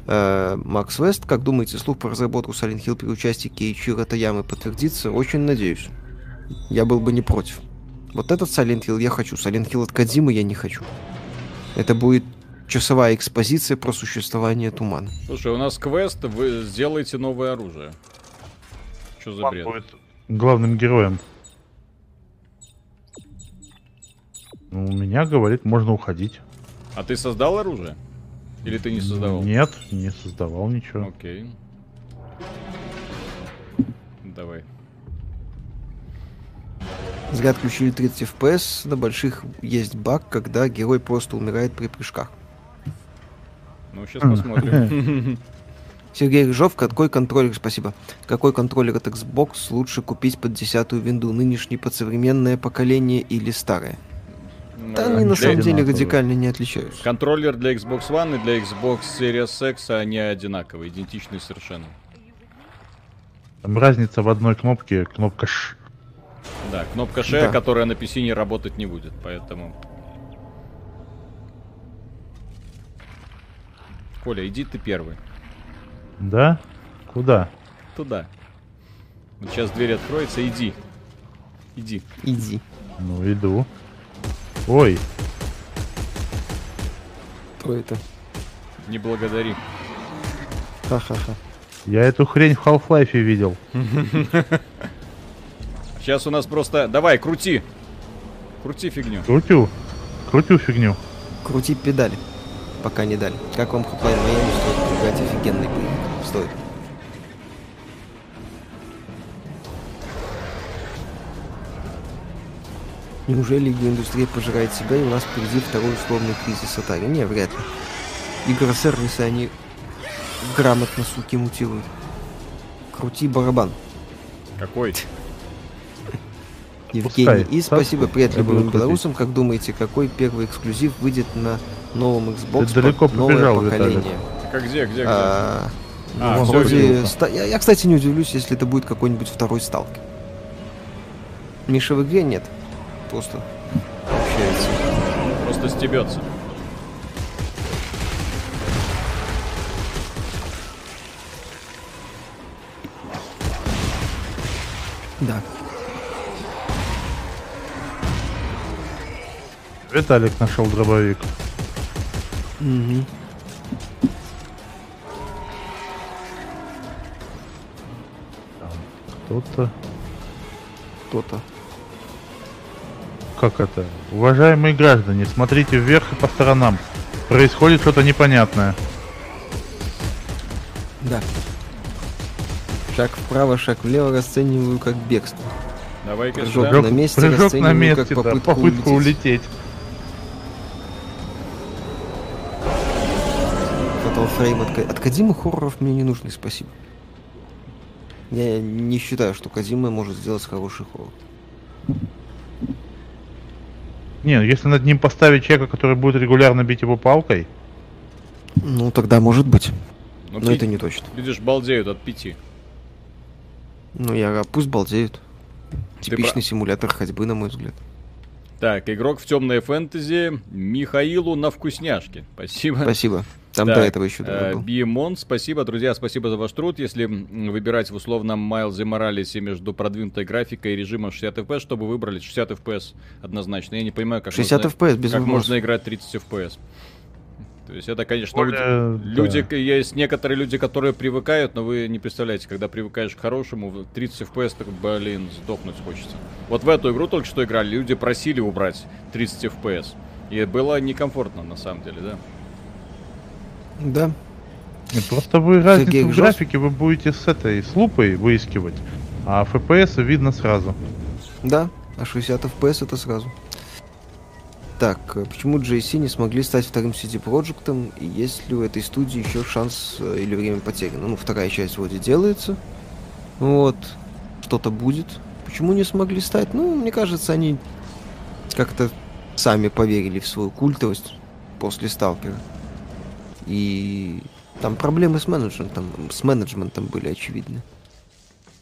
Э, Макс Вест, как думаете, слух про разработку Silent Hill при участии Кейчира Таямы подтвердится? Очень надеюсь. Я был бы не против. Вот этот Silent Hill я хочу. Silent Hill от Кадзимы я не хочу. Это будет часовая экспозиция про существование тумана. Слушай, у нас квест, вы сделаете новое оружие. Что за Он бред? будет главным героем. Ну, у меня, говорит, можно уходить. А ты создал оружие? Или ты не создавал? Нет, не создавал ничего. Окей. Давай. Зря отключили 30 FPS. На больших есть баг, когда герой просто умирает при прыжках. Ну, сейчас посмотрим. (laughs) Сергей Рыжов, какой контроллер, спасибо, какой контроллер от Xbox лучше купить под десятую винду, нынешний под современное поколение или старое? Да они на самом деле одинаковые. радикально не отличаются. Контроллер для Xbox One и для Xbox Series X, они одинаковые, идентичные совершенно. Там разница в одной кнопке, кнопка Ш. Да, кнопка Ш, Да. которая на PC не работать не будет, поэтому... Коля, иди ты первый. Да? Куда? Туда. Вот сейчас дверь откроется, иди. Иди. Иди. Ну, иду. Ой, Кто это? Не благодари. Ха-ха-ха. я эту хрень в Half-Life видел. (laughs) Сейчас у нас просто... Давай, крути. Крути фигню. Крутю. Крутю фигню. Крути педали, пока не дали. Как вам Hotline Miami стоит играть офигенный боевик? Стоит. Неужели индустрия пожирает себя и у нас впереди второй условный кризис Atari? Не, вряд ли. Игросервисы они грамотно, суки, мутируют. Крути барабан. Какой? Евгений. Пускай. И спасибо, Так, привет любым белорусам. Как думаете, какой первый эксклюзив выйдет на новом Xbox Ты далеко под новое побежал, Виталик. поколение? Как где, где, где? А, А, ну, вроде ста- я, я, кстати, не удивлюсь, если это будет какой-нибудь второй сталкер. Миша в игре нет. Просто общается. Просто стебется. Да. Виталик нашел дробовик. Мгм. Кто-то... Кто-то. Как это? Уважаемые граждане, смотрите вверх и по сторонам. Происходит что-то непонятное. Да. Шаг вправо, шаг влево расцениваю как бегство. Давай-ка Прыжок сюда. на месте прыжок на расцениваю месте, как да, попытку попытку улететь. улететь. Frame от, Ка- от Кадимы хорроров мне не нужны, спасибо. Я не считаю, что Кадима может сделать хороший хоррор. Не, ну если над ним поставить человека, который будет регулярно бить его палкой, Ну, тогда может быть. Ну, Но ты это не точно. Видишь, балдеют от пяти. Ну, я пусть балдеют. Ты Типичный симулятор ходьбы, на мой взгляд. Так, игрок в темное фэнтези Михаилу на вкусняшки. Спасибо. Спасибо. Там Так, до этого еще э, добавил. Биемон, спасибо, друзья, спасибо за ваш труд. Если выбирать в условном Майлзе Моралесе между продвинутой графикой и режимом 60 FPS, чтобы выбрали 60 FPS однозначно. Я не понимаю, как 60 можно, FPS без как можно играть 30 FPS. То есть это, конечно, более, люди, да. есть некоторые люди, которые привыкают, но вы не представляете, когда привыкаешь к хорошему, в 30 FPS, так, блин, сдохнуть хочется. Вот в эту игру только что играли, люди просили убрать 30 FPS. И было некомфортно, на самом деле, да? Да. Нет, просто вы разницу Сергей в Жёст- графике вы будете с этой, с лупой выискивать, а FPS видно сразу. Да, а 60 FPS это сразу. Так, э, почему JC не смогли стать вторым CD Проектом? И есть ли у этой студии еще шанс э, или время потеряно? Ну, вторая часть вроде делается. Вот. Что-то будет. Почему не смогли стать? Ну, мне кажется, они как-то сами поверили в свою культовость после Сталкера. И там проблемы с менеджментом, с менеджментом были очевидны.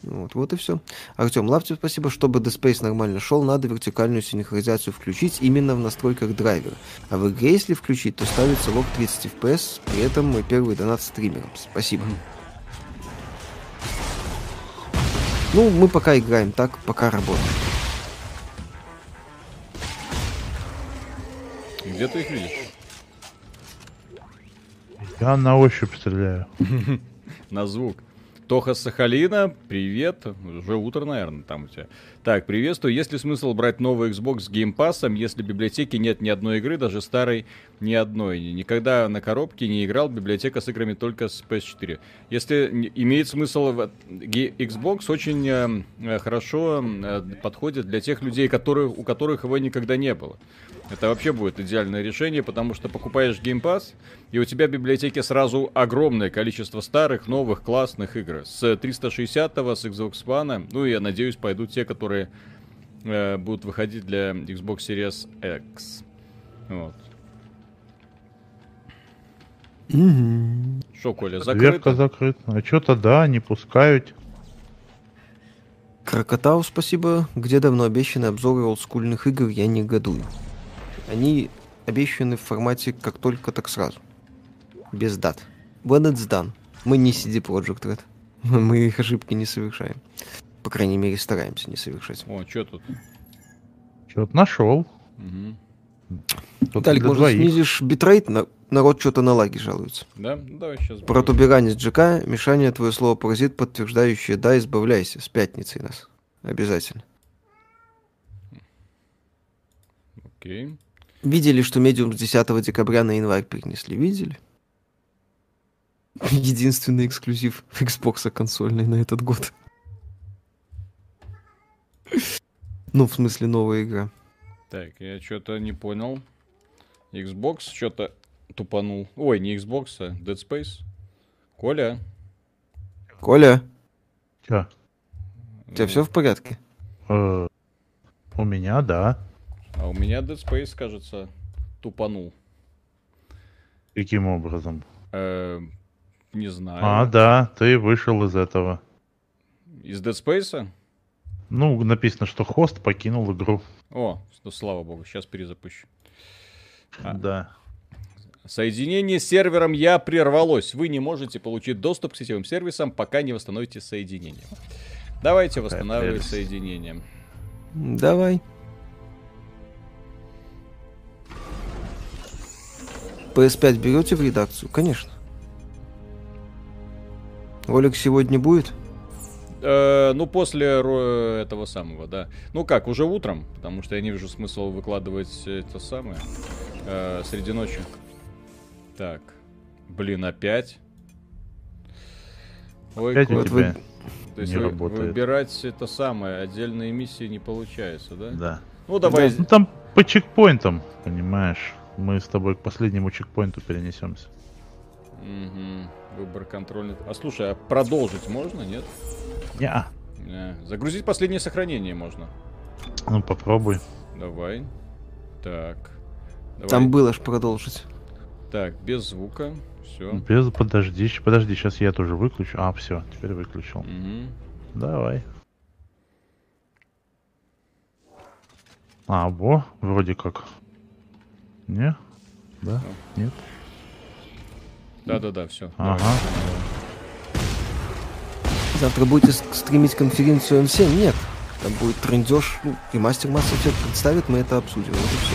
Вот, вот и все. Артем, Лавтев, спасибо. Чтобы Dead Space нормально шел, надо вертикальную синхронизацию включить именно в настройках драйвера. А в игре, если включить, то ставится лог 30 FPS, при этом мой первый донат стримером. Спасибо. Ну, мы пока играем так, пока работаем. Где ты их видишь? Я на ощупь стреляю. (laughs) На звук. Тоха Сахалина, привет. Уже утро, наверное, там у тебя. Так, приветствую. Есть ли смысл брать новый Xbox с Pass, если в библиотеке нет ни одной игры, даже старой ни одной? Никогда на коробке не играл, библиотека с играми только с PS4. Если имеет смысл, Xbox очень э, хорошо э, подходит для тех людей, которых, у которых его никогда не было. Это вообще будет идеальное решение, потому что покупаешь Game Pass, и у тебя в библиотеке сразу огромное количество старых, новых, классных игр. С 360 с Xbox One, ну и я надеюсь, пойдут те, которые э, будут выходить для Xbox Series X. Вот. Что, Коля, Закрыто? закрыта. А что-то да, не пускают. Крокотау, спасибо. Где давно обещаны обзоры олдскульных игр, я не годую. Они обещаны в формате как только, так сразу. Без дат. When it's done. Мы не CD Project Red. (laughs) Мы их ошибки не совершаем. По крайней мере, стараемся не совершать. О, что тут? Что-то нашел. Угу. Виталик, может, двоих. снизишь битрейт? На... Народ что-то на лаги жалуется. Да? Ну, давай сейчас. Протуберанец ЖК, Мишаня, твое слово паразит, подтверждающее да, избавляйся. С пятницей нас. Обязательно. Окей. Видели, что медиум с 10 декабря на январь перенесли? Видели? (laughs) Единственный эксклюзив Xbox консольный на этот год. (laughs) Ну, в смысле, новая игра. Так, я что-то не понял. Xbox что-то тупанул. Ой, не Xbox, а Dead Space. Коля. Коля. Чё? У тебя все в порядке? Э, у меня, да. А у меня Dead Space, кажется, тупанул. Каким образом? Э, не знаю. А, да, ты вышел из этого. Из Dead Space? Ну, написано, что хост покинул игру. О, ну, слава богу, сейчас перезапущу. А. Да. Соединение с сервером я прервалось. Вы не можете получить доступ к сетевым сервисам, пока не восстановите соединение. Давайте восстанавливать соединение. Давай. PS5 берете в редакцию? Конечно. Ролик сегодня будет? Э, ну, после этого самого, да. Ну как, уже утром, потому что я не вижу смысла выкладывать это самое э, среди ночи. Так. Блин, опять. Ой, опять вот вы... То есть не вы, работает. выбирать это самое, отдельные миссии не получается, да? Да. Ну давай. Да, ну там по чекпоинтам, понимаешь. Мы с тобой к последнему чекпоинту перенесемся. Угу. Выбор контрольный. А слушай, а продолжить можно, нет? Не. Не. Загрузить последнее сохранение можно. Ну попробуй. Давай. Так. Давай. Там было ж продолжить. Так, без звука. Все. Без подожди, подожди, сейчас я тоже выключу. А, все, теперь выключил. Угу. Давай. А, во, вроде как. Не? Да? Нет? Да-да-да, все. Ага. Завтра будете стримить конференцию М7? Нет. Там будет трендеж, ну, и мастер Mass Effect представит, мы это обсудим. Вот и все.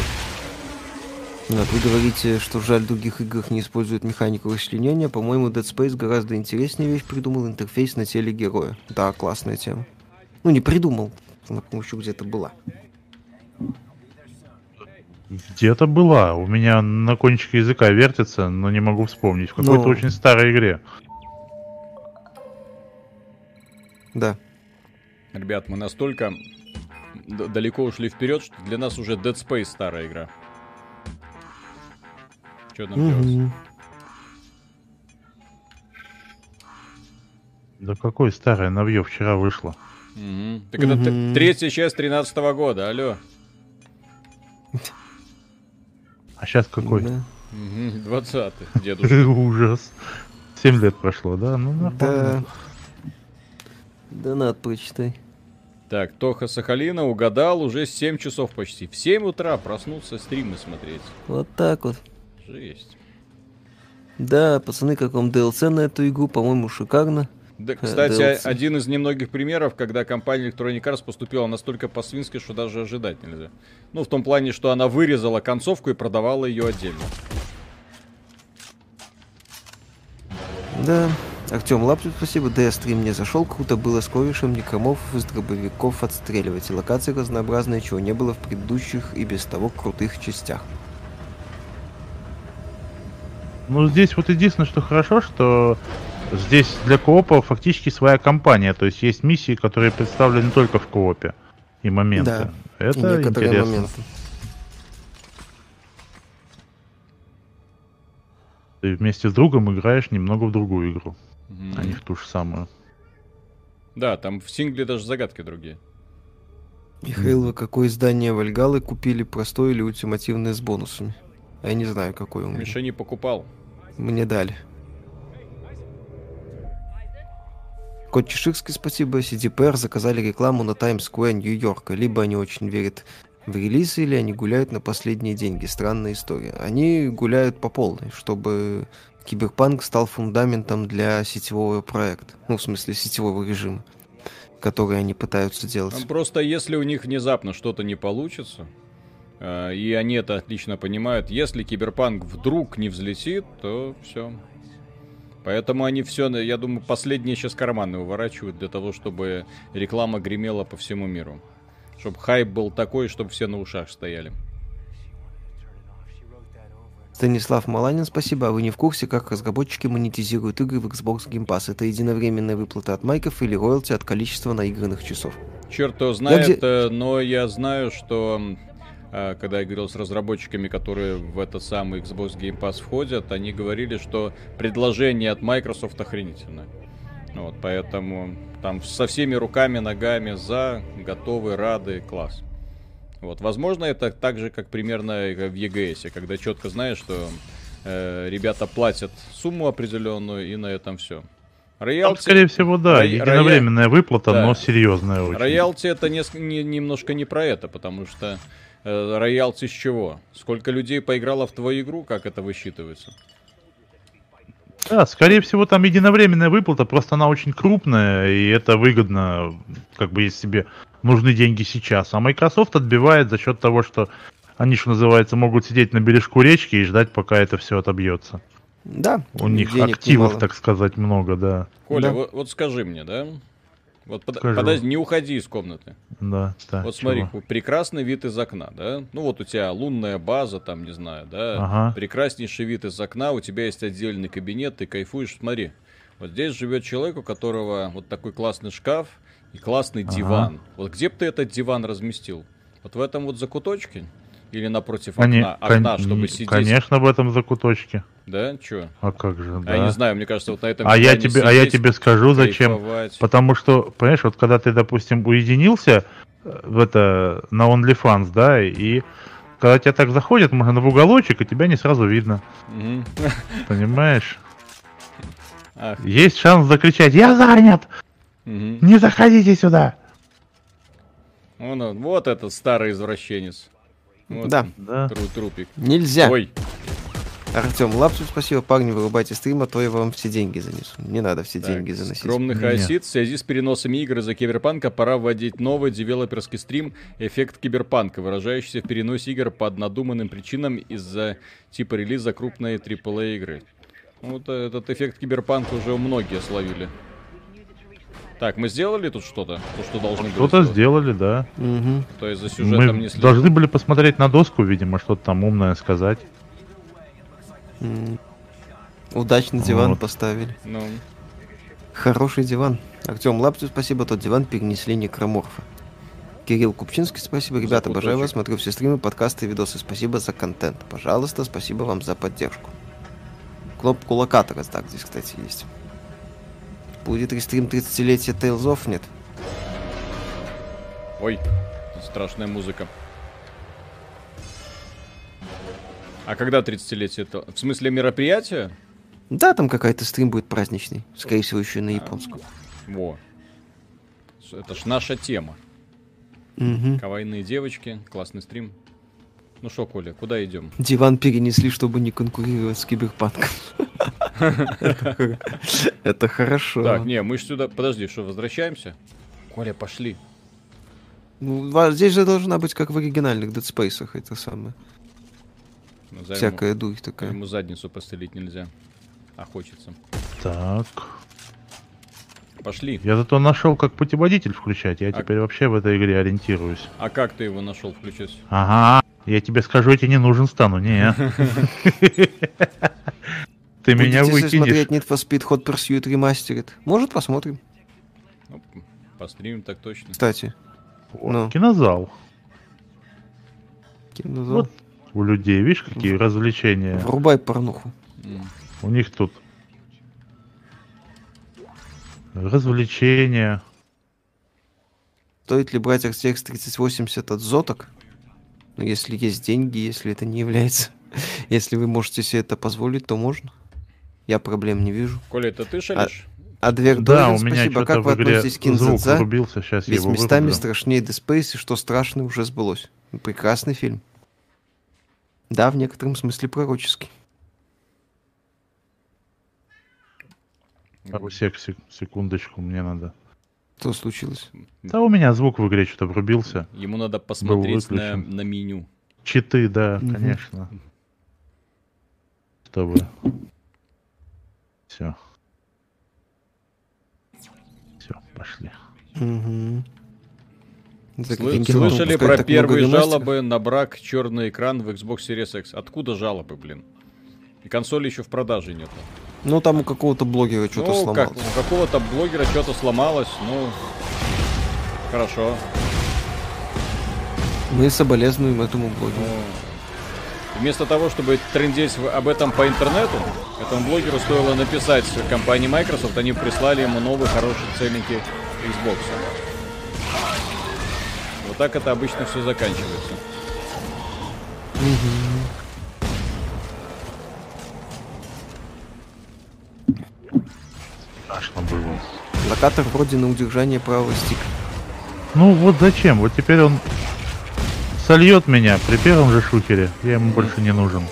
Вот, вы говорите, что жаль, в других играх не используют механику расчленения. По-моему, Dead Space гораздо интереснее вещь придумал интерфейс на теле героя. Да, классная тема. Ну, не придумал, она, по-моему, где-то была. Где-то была. У меня на кончике языка вертится, но не могу вспомнить. В какой-то но... очень старой игре. Да. Ребят, мы настолько далеко ушли вперед, что для нас уже Dead Space старая игра. Что нам угу. делать? Да какой старая навье вчера вышла. Угу. Так угу. это третья часть 13 года, алло. (laughs) А сейчас какой? Да. Мгм, 20-й, дедушка. (laughs) Ужас. 7 лет прошло, да? Ну, Да. Донат прочитай. Так, Тоха Сахалина угадал уже 7 часов почти. В 7 утра проснулся стримы смотреть. Вот так вот. Жесть. Да, пацаны, как вам DLC на эту игру? По-моему, шикарно. Да, кстати, DLC. один из немногих примеров, когда компания Electronic Arts поступила настолько по-свински, что даже ожидать нельзя. Ну, в том плане, что она вырезала концовку и продавала ее отдельно. Да. Артем Лаптев, спасибо. Да, стрим не зашел. Круто было с корешем некромов из дробовиков отстреливать. И локации разнообразные, чего не было в предыдущих и без того крутых частях. Ну, здесь вот единственное, что хорошо, что здесь для коопа фактически своя компания. То есть есть миссии, которые представлены только в коопе. И моменты. Да. Это некоторые интересно. моменты. Ты вместе с другом играешь немного в другую игру, Мгм. а не в ту же самую. Да, там в сингле даже загадки другие. Михаил, вы какое издание Вальгалы купили, простое или ультимативное с бонусами? А Я не знаю, какой у меня. Миша не покупал. Мне дали. Кот Чеширский, спасибо. CDPR заказали рекламу на Times Square Нью-Йорка. Либо они очень верят в релизы, или они гуляют на последние деньги. Странная история. Они гуляют по полной, чтобы Киберпанк стал фундаментом для сетевого проекта. Ну, в смысле, сетевого режима, который они пытаются делать. Просто если у них внезапно что-то не получится, э, и они это отлично понимают, если Киберпанк вдруг не взлетит, то все. Поэтому они все, я думаю, последние сейчас карманы выворачивают для того, чтобы реклама гремела по всему миру. Чтобы хайп был такой, чтобы все на ушах стояли. Станислав Маланин, спасибо. А вы не в курсе, как разработчики монетизируют игры в Xbox Game Pass? Это единовременная выплата от майков или роялти от количества наигранных часов? Черт его знает, где- э, но я знаю, что э, когда я говорил с разработчиками, которые в этот самый Xbox Game Pass входят, они говорили, что предложение от Microsoft охренительное. Вот, поэтому там со всеми руками, ногами за, готовы, рады, класс. Вот, возможно, это так же, как примерно в EGS, когда четко знаешь, что э, ребята платят сумму определенную, и на этом все. Там, Роялти, скорее всего, да, Рой- единовременная выплата, Да. но серьезная очень. Роялти это не- немножко не про это, потому что роялти с чего? Сколько людей поиграло в твою игру, как это высчитывается? Да, скорее всего, там единовременная выплата, просто она очень крупная, и это выгодно, как бы, если тебе нужны деньги сейчас. А Microsoft отбивает за счет того, что они, что называется, могут сидеть на бережку речки и ждать, пока это все отобьется. Да. У них активов, немало. так сказать, много, да. Коля, Да. вот, вот скажи мне, да? Вот под- Скажу. подожди, не уходи из комнаты. Да, да. вот смотри, чего? прекрасный вид из окна, да? Ну вот у тебя лунная база, там, не знаю, да? Ага. Прекраснейший вид из окна, у тебя есть отдельный кабинет, ты кайфуешь, смотри. Вот здесь живет человек, у которого вот такой классный шкаф и классный Ага. диван. Вот где бы ты этот диван разместил? Вот в этом вот закуточке? Или напротив окна, окна кон- чтобы сидеть? Конечно, в этом закуточке. Да, чё? А как же, да. Я не знаю, мне кажется, вот на этом а я тебе, а я сидеть, тебе скажу, зачем. Потому что, понимаешь, вот когда ты, допустим, уединился э, в это на OnlyFans, да, и когда тебя так заходят, можно в уголочек, и тебя не сразу видно. Мгм. (laughs) Понимаешь? Ах, Есть шанс закричать «Я занят! мгм. Не заходите сюда!» Вон он, вот этот старый извращенец. Вот Да. Да. тру- трупик. Нельзя. Ой, Артем Лапсу, спасибо. Парни, вырубайте стрим, а то я вам все деньги занесу. Не надо все так, деньги заносить. скромный хаосит. В связи с переносами игр из-за киберпанка пора вводить новый девелоперский стрим «Эффект киберпанка», выражающийся в переносе игр по надуманным причинам из-за типа релиза крупной AAA игры. Вот этот эффект киберпанка уже многие словили. Так, мы сделали тут что-то? То, что должны были Что-то сделали, да. Мгм. То есть за сюжетом Мы не следим. должны были посмотреть на доску, видимо, что-то там умное сказать. М. Удачно диван Вот. поставили. Ну, Хороший диван. Артем Лаптю, спасибо. Тот диван перенесли некроморфа. Кирилл Купчинский, спасибо. Ребята, обожаю вас. Смотрю все стримы, подкасты видосы. Спасибо за контент. Пожалуйста, спасибо вам за поддержку. Кнопку локатора так здесь, кстати, есть. Будет рестрим 30-летия Tales of? Нет. ой, страшная музыка. А когда 30-летие? это? В смысле мероприятия? Да, там какая-то стрим будет праздничный. Скорее всего, еще на японском. Во. Это ж наша тема. Мгм. Кавайные девочки, классный стрим. Ну что, Коля, куда идем? Диван перенесли, чтобы не конкурировать с киберпанком. Это хор- Это хорошо. Так, не, мы ж сюда... Подожди, что, возвращаемся? Коля, пошли. Ну, здесь же должна быть, как в оригинальных Dead Space, это самое. Назовем Всякая дурь ему- такая. Ему задницу постелить нельзя. А хочется. Так. Пошли. Я зато нашел, как путеводитель включать. Я А- теперь вообще в этой игре ориентируюсь. А как ты его нашел включить? Ага. Я тебе скажу, я тебе не нужен стану. Не. Ты меня Будете выкинешь. смотреть Need for Speed Hot Pursuit Remastered? Может, посмотрим. Ну, постримим так точно. Кстати, Ну. Кинозал. кинозал. Вот у людей, видишь, какие развлечения. Врубай порнуху. У них тут развлечения. Стоит ли брать RTX 3080 от Зоток? Ну, если есть деньги, если это не является... (laughs) Если вы можете себе это позволить, то можно. Я проблем не вижу. Коля, это ты шалишь? А Двер Да, Дорин, у меня спасибо. Как вы относитесь к сейчас я Ведь его местами вырублю. страшнее Dead Space, и что страшное уже сбылось. Ну, Прекрасный фильм. Да, в некотором смысле пророческий. Пару сек- секундочку, мне надо. Что случилось? Да у меня звук в игре что-то врубился. Ему надо посмотреть на, на меню. Читы, да, Мгм. конечно. Чтобы... Все. Все, пошли. За Слы- слышали про первые жалобы на брак черный экран в Xbox Series X? Откуда жалобы, блин? И консоли еще в продаже нету. Ну, там у какого-то блогера что-то ну, как, сломалось. у какого-то блогера что-то сломалось, ну... Хорошо. Мы соболезнуем этому блогеру. Ну, вместо того, чтобы трендеть об этом по интернету, этому блогеру стоило написать компании Microsoft, они прислали ему новый хороший целенький Xbox. Вот так это обычно все заканчивается. Страшно было. Локатор вроде на удержание правого стика. Ну вот зачем? Вот теперь он сольет меня при первом же шухере. Я ему больше не нужен.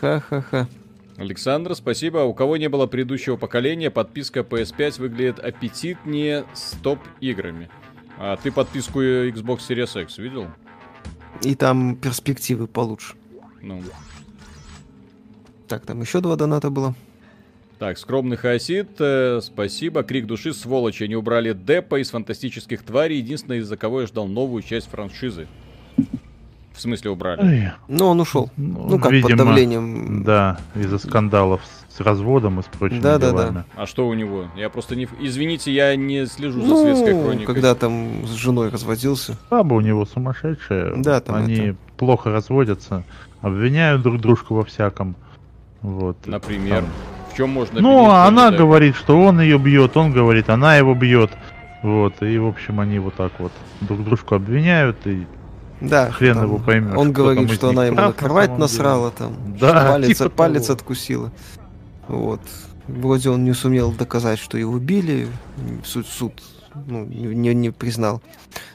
Ха-ха-ха. Александр, спасибо. У кого не было предыдущего поколения, подписка PS5 выглядит аппетитнее с топ-играми. А ты подписку Xbox Series X видел? И там перспективы получше. Ну, Так, там еще два доната было. Так, скромный хаосит, э, спасибо. Крик души, сволочи. Они убрали Депа из фантастических тварей. Единственное, из-за кого я ждал новую часть франшизы. В смысле убрали? Ой, Ну, он ушел. ну, Ну, как, под видимо, давлением. Да, из-за скандалов с разводом и с прочими Да-да-да. делами. А что у него? Я просто не... Извините, я не слежу за светской Ну, хроникой. когда там с женой разводился. Баба у него сумасшедшая. Да, там Они это. плохо разводятся, обвиняют друг дружку во всяком. Вот. Например, Там. В чем можно... Ну, а она Деппа? говорит, что он ее бьет, он говорит, она его бьет. Вот, и, в общем, они вот так вот друг дружку обвиняют, и Да. Хрен там его поймешь, Он говорит, что она ему на кровать насрала там. Да, (laughs) палец, типа палец того. откусила. Вот. Вроде он не сумел доказать, что его били. Суд, суд ну, не, не- признал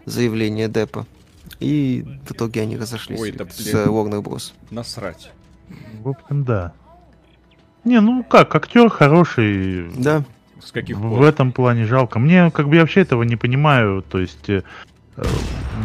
заявление Деппа. И в итоге они разошлись Ой, да с Warner Bros. Насрать. в общем, да. Не, ну как, актер хороший. Да. С каких В пор? этом плане жалко. Мне как бы я вообще этого не понимаю. То есть э,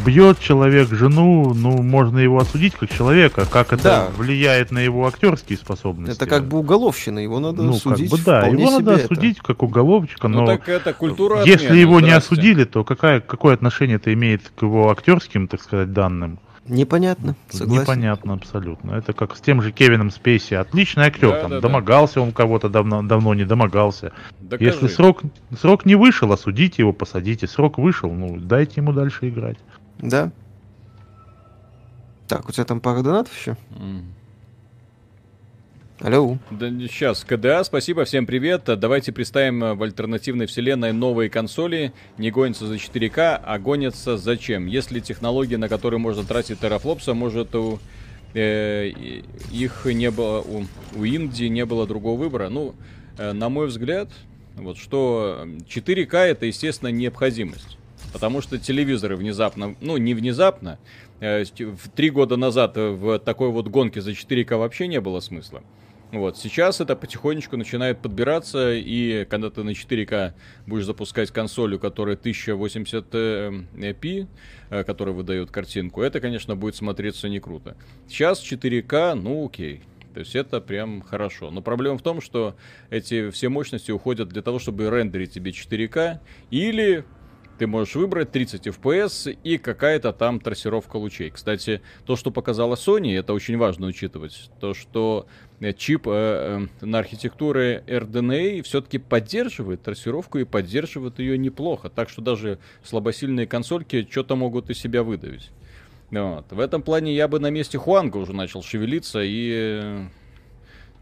бьет человек жену, ну можно его осудить как человека. Как это Да. влияет на его актерские способности? Это как бы уголовщина, его надо ну судить как бы да, его надо это. осудить как уголовчика, Ну но так это культура если отмены, его не здрасте. осудили, то какая, какое отношение это имеет к его актерским, так сказать, данным? Непонятно, согласен. Непонятно абсолютно. Это как с тем же Кевином Спейси. Отличный актер, Да, там да, да. домогался он кого-то давно, давно не домогался. Докажи. Если срок, срок не вышел, осудите его, посадите. Срок вышел, ну дайте ему дальше играть. Да. Так, у тебя там пара донатов еще? М. Алло. Да сейчас, КДА, спасибо, всем привет. Давайте представим э, в альтернативной вселенной новые консоли. Не гонятся за 4К, а гонятся зачем? Если технология, на которую можно тратить терафлопса, может у э, их не было, у, у Индии не было другого выбора. Ну, э, на мой взгляд, вот что 4К это, естественно, необходимость. Потому что телевизоры внезапно, ну не внезапно, э, три года назад в такой вот гонке за 4К вообще не было смысла. Вот, сейчас это потихонечку начинает подбираться, и когда ты на 4К будешь запускать консоль, у которой 1080p, э, которая выдает картинку, это, конечно, будет смотреться не круто. Сейчас 4К, ну окей, то есть это прям хорошо. Но проблема в том, что эти все мощности уходят для того, чтобы рендерить тебе 4К или ты можешь выбрать 30 FPS и какая-то там трассировка лучей. Кстати, то, что показала Sony, это очень важно учитывать. То, что э, чип э, э, на архитектуре RDNA все-таки поддерживает трассировку и поддерживает ее неплохо. Так что даже слабосильные консольки что-то могут из себя выдавить. Вот. В этом плане я бы на месте Хуанга уже начал шевелиться и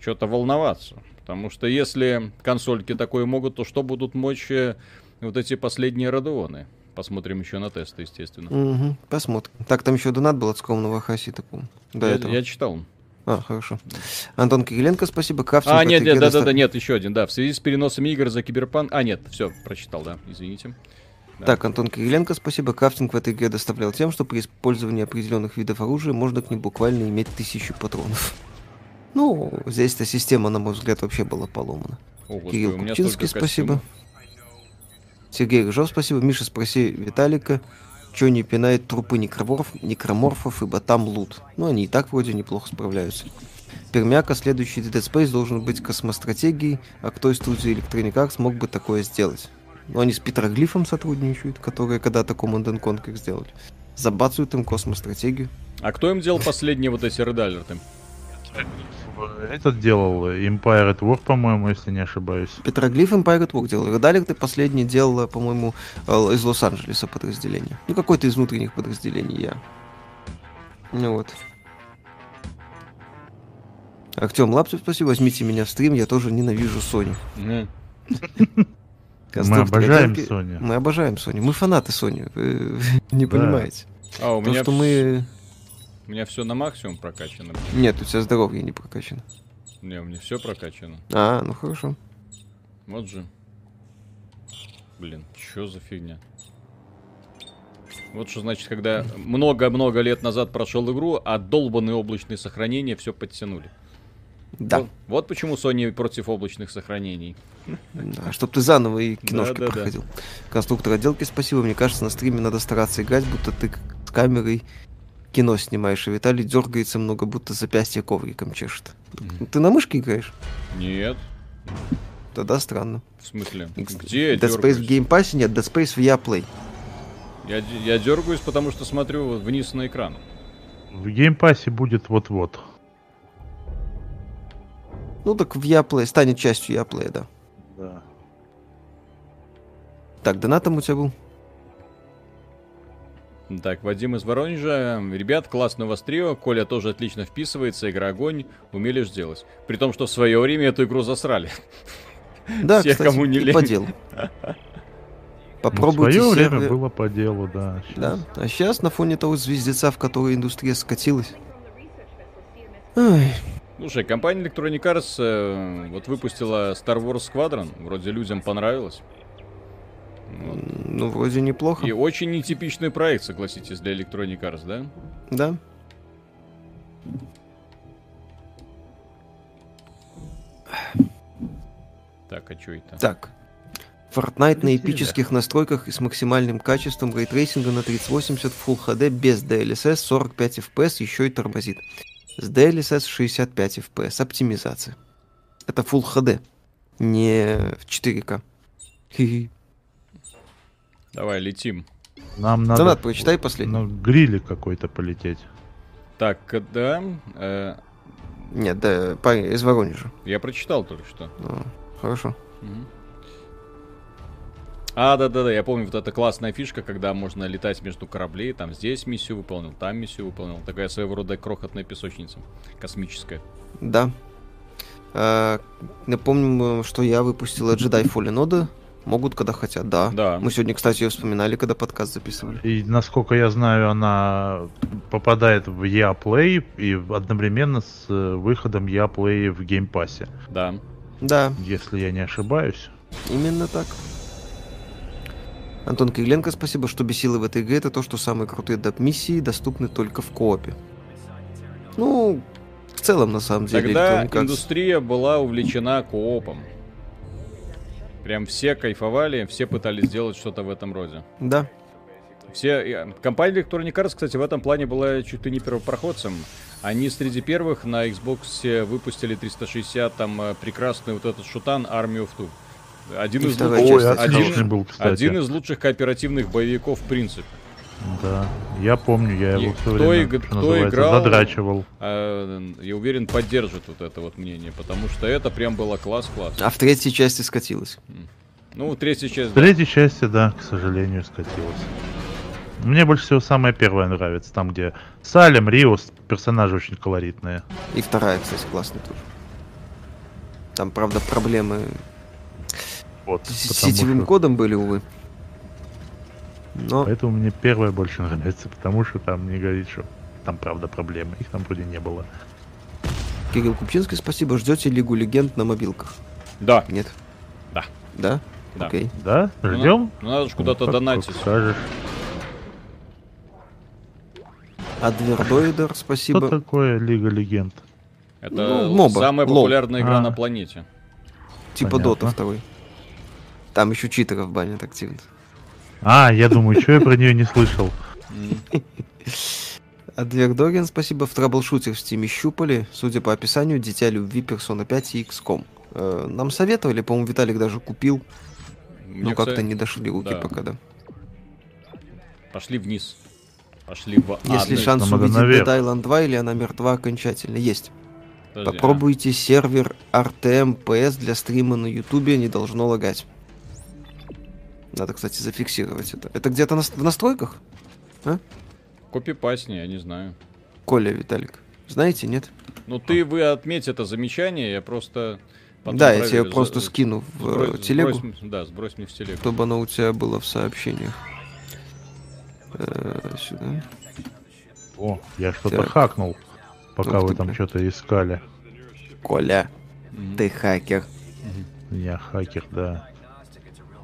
что-то волноваться. Потому что если консольки такое могут, то что будут мочь э, вот эти последние Radeon ы. Посмотрим еще на тесты, естественно. Угу, посмотрим. Так, там еще донат был от скромного Хасита, помню. До я, этого. я читал. А, хорошо. Антон Кириленко, спасибо. Крафтинг, а, нет, нет, да, да, да, нет, еще один, да. В связи с переносом игр за Киберпан... А, нет, все, прочитал, да, извините. Да. Так, Антон Кириленко, спасибо. Крафтинг в этой игре доставлял тем, что при использовании определенных видов оружия можно к ним буквально иметь тысячу патронов. Ну, здесь-то система, на мой взгляд, вообще была поломана. О, Кирилл Купчинский, спасибо. Сергей Рыжов, спасибо. Миша, спроси Виталика, что не пинает трупы некроморф, некроморфов, ибо там лут. Ну, они и так вроде неплохо справляются. Пермяка, следующий Dead Space должен быть космостратегией, а кто из студии Electronic Arts смог бы такое сделать? Ну, они с Петроглифом сотрудничают, которые когда-то Command Conquer сделали. Забацают им космостратегию. А кто им делал последние вот эти редалерты? Этот делал Empire at War, по-моему, если не ошибаюсь. Петроглиф Empire at War делал. Радалик ты последний делал, по-моему, э, из Лос-Анджелеса подразделение. Ну, какой-то из внутренних подразделений я. Ну вот. Артем Лапцев, спасибо. Возьмите меня в стрим, я тоже ненавижу Sony. Мы обожаем Sony. Мы обожаем Sony. Мы фанаты Sony. (laughs) Не понимаете. А у меня... что мы у меня все на максимум прокачано. Нет, у тебя здоровье не прокачано. Не, у меня все прокачано. А, ну хорошо. Вот же. Блин, что за фигня? Вот что значит, когда много-много лет назад прошел игру, а долбанные облачные сохранения все подтянули. Да. Вот, вот почему Sony против облачных сохранений. Да, чтоб ты заново и киношки да, да, проходил. Да. Конструктор отделки, спасибо. Мне кажется, на стриме надо стараться играть, будто ты с камерой кино снимаешь, и Виталий дергается много, будто запястье ковриком чешет. Mm-hmm. Ты на мышке играешь? Нет. Тогда странно. В смысле? Где Dead Space в Game Pass нет, Dead Space в Yaplay. Я, я дергаюсь, потому что смотрю вниз на экран. В Game Pass будет вот-вот. Ну так в Yaplay, станет частью Yaplay, да. Да. Так, донатом у тебя был? Так, Вадим из Воронежа. Ребят, классно у вас трио. Коля тоже отлично вписывается. Игра огонь. Умели сделать. При том, что в свое время эту игру засрали. Да, Всех, кстати, кому не лень. по делу. (laughs) Попробуйте ну, в свое время было по делу, да. Сейчас. Да, а сейчас на фоне того звездеца, в который индустрия скатилась. Ой. Слушай, компания Electronic Arts э, вот выпустила Star Wars Squadron. Вроде людям понравилось. Ну, вроде неплохо. И очень нетипичный проект, согласитесь, для Electronic Arts, да? Да. Так, а что это? Так. Fortnite на эпических настройках и с максимальным качеством ray tracing а на 3080 Full HD без DLSS 45 FPS еще и тормозит. С DLSS 65 FPS. Оптимизация. Это Full HD, не в 4К. Хи-хи. Давай, летим. Нам надо... Донат, прочитай последний. На гриле какой-то полететь. Так, да... Э... Нет, да, парень из Воронежа. Я прочитал только что. А, хорошо. Угу. А, да-да-да, я помню, вот эта классная фишка, когда можно летать между кораблей, там здесь миссию выполнил, там миссию выполнил. Такая своего рода крохотная песочница, космическая. Да. А, напомним, что EA выпустила Jedi Fallen Order Могут, когда хотят, да. Да. Мы сегодня, кстати, ее вспоминали, когда подкаст записывали. И насколько я знаю, она попадает в EA Play и одновременно с э, выходом EA Play в Game Pass е. Да. Да, Если я не ошибаюсь. именно так. Антон Кириленко, спасибо, что бесило в этой игре, это то, что самые крутые доп-миссии доступны только в коопе. Ну, в целом, на самом деле, Тогда Arts- индустрия была увлечена коопом. Прям все кайфовали, все пытались сделать что-то в этом роде. Да, Все, э, компания Electronic Arts, кстати, в этом плане была чуть ли не первопроходцем. Они среди первых на Xbox выпустили 360 там э, прекрасный вот этот шутан Army of Two. Один из, лучших, Ой, отличный один, был, кстати. один из лучших кооперативных боевиков в принципе. Да, я помню, я И его все кто время, иг- кто играл? задрачивал. А, я уверен, поддержит вот это вот мнение, потому что это прям было класс-класс. а в третьей части скатилась. Ну, третья часть, В да. третьей части, да, к сожалению, скатилась. Мне больше всего самая первая нравится, там где Салем, Риос, персонажи очень колоритные. И вторая, кстати, классная тоже. Там, правда, проблемы Вот, с сетевым что- кодом были, увы. Но Поэтому мне первая больше нравится, потому что там не говорит, что там правда проблемы. Их там вроде не было. Кирилл Купчинский, спасибо. Ждете Лигу Легенд на мобилках? Да, Нет? Да. Да? Да. Окей. Да? Ну, Ждем? ну, надо же куда-то Ну, донатить. скажешь. Адвердоидер, Что спасибо. такое Лига Легенд? Это Ну, моба, самая лол. популярная игра А. на планете. Типа понятно. Dota второй. Там еще читеров банят активно. А, я думаю, что я про нее не слышал. М. Адвердоген, спасибо. В Troubleshooter в Steam е щупали. Судя по описанию, Дитя Любви, Persona 5 и XCOM. Э, нам советовали, по-моему, Виталик даже купил. Мне, но как-то кстати, не дошли руки да. пока, да. Пошли вниз. Пошли в Если шанс увидеть наверх. Dead Island 2 или она мертва окончательно, есть. Подожди, а. Попробуйте сервер RTM PS для стрима на Ютубе, не должно лагать. Надо, кстати, зафиксировать это. Это где-то нас- в настройках? а, Копипасни, я не знаю. Коля, Виталик. Знаете, нет? Ну ты, вы отметь это замечание, я просто... потом да, я тебе просто За- скину в э, сбрось- телегу, сбрось да, сбрось мне в телегу. чтобы оно у тебя было в сообщениях. Э, Сюда. О, я что-то Так. хакнул, пока Ух вы ты, там что-то искали. Коля, Мгм. ты хакер. Я хакер, да.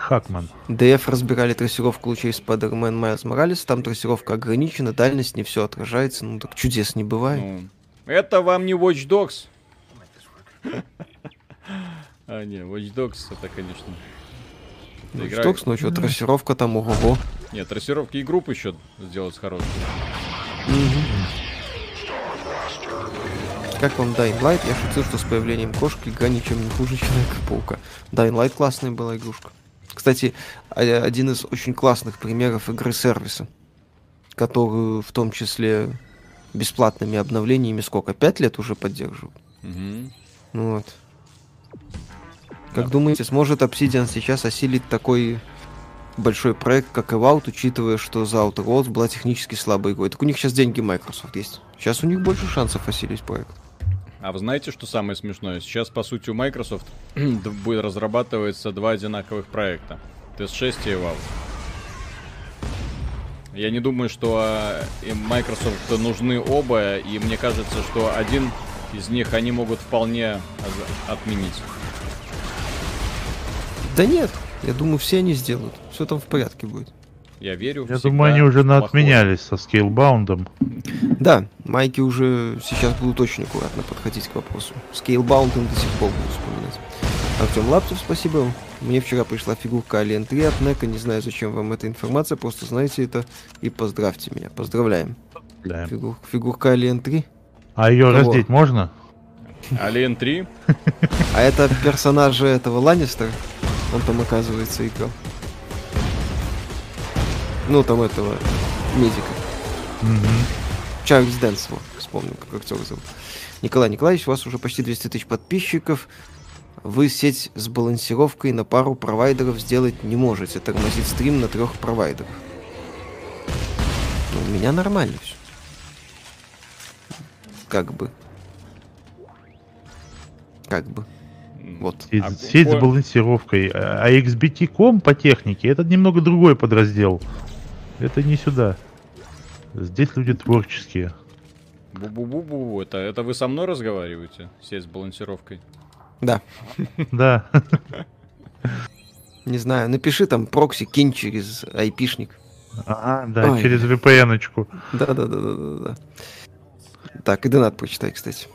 Хакман. ДФ разбирали трассировку лучей Spider-Man Miles Morales, там трассировка ограничена, дальность не все отражается, ну так чудес не бывает. Ну, это вам не Watch Dogs. (laughs) А, не, Watch Dogs это, конечно... Игра- что, ну что, трассировка там, ого-го. Нет, трассировки и групп еще сделать хорошие. Как вам Dying Light? Я шутил, что с появлением кошки игра ничем не хуже Человека-паука. Dying Light классная была игрушка. Кстати, а- один из очень классных примеров игры-сервиса, которую в том числе бесплатными обновлениями сколько, пять лет уже поддерживают. Ну вот. Как Да. думаете, сможет Obsidian сейчас осилить такой большой проект, как Evout, учитывая, что The Outer Worlds была технически слабой игрой? Так у них сейчас деньги Microsoft есть. Сейчас у них больше шансов осилить проект. А вы знаете, что самое смешное? Сейчас, по сути, у Microsoft (clears throat) будет разрабатываться два одинаковых проекта. TS6 и Valve. Я не думаю, что а, Microsoft нужны оба, и мне кажется, что один из них они могут вполне отменить. Да нет, я думаю, все они сделают. Все там в порядке будет. Я верю. Я думаю, они уже плохое. отменялись со скейлбаундом. Да, майки уже сейчас будут очень аккуратно подходить к вопросу. Им до сих пор буду вспоминать. Артем Лаптев, спасибо. Мне вчера пришла фигурка Alien 3 от Нека. Не знаю, зачем вам эта информация, просто знаете это и поздравьте меня. Поздравляем. Да. Фигур- фигурка Alien 3. А ее Кого? раздеть можно? Alien 3? А это персонажи этого Ланнистера. Он там, оказывается, играл. Ну, там этого медика. Мгм. Чарльз Дэнс, вот, вспомнил, как актера зовут. Николай Николаевич, у вас уже почти 200 тысяч подписчиков. Вы сеть с балансировкой на пару провайдеров сделать не можете. Тормозит стрим на трех провайдерах. Ну, у меня нормально все. Как бы. Как бы. Вот. Сеть, А сеть по- с балансировкой. А XBT.com по технике это немного другой подраздел. Это не сюда. Здесь люди творческие. Бу-бу-бу-бу, это, это вы со мной разговариваете? Сеть с балансировкой. Да. Да. Не знаю, напиши там прокси, кинь через айпишник. Ага, да, Ой. через VPN-очку. Да-да-да-да-да. Так, и донат прочитай, кстати.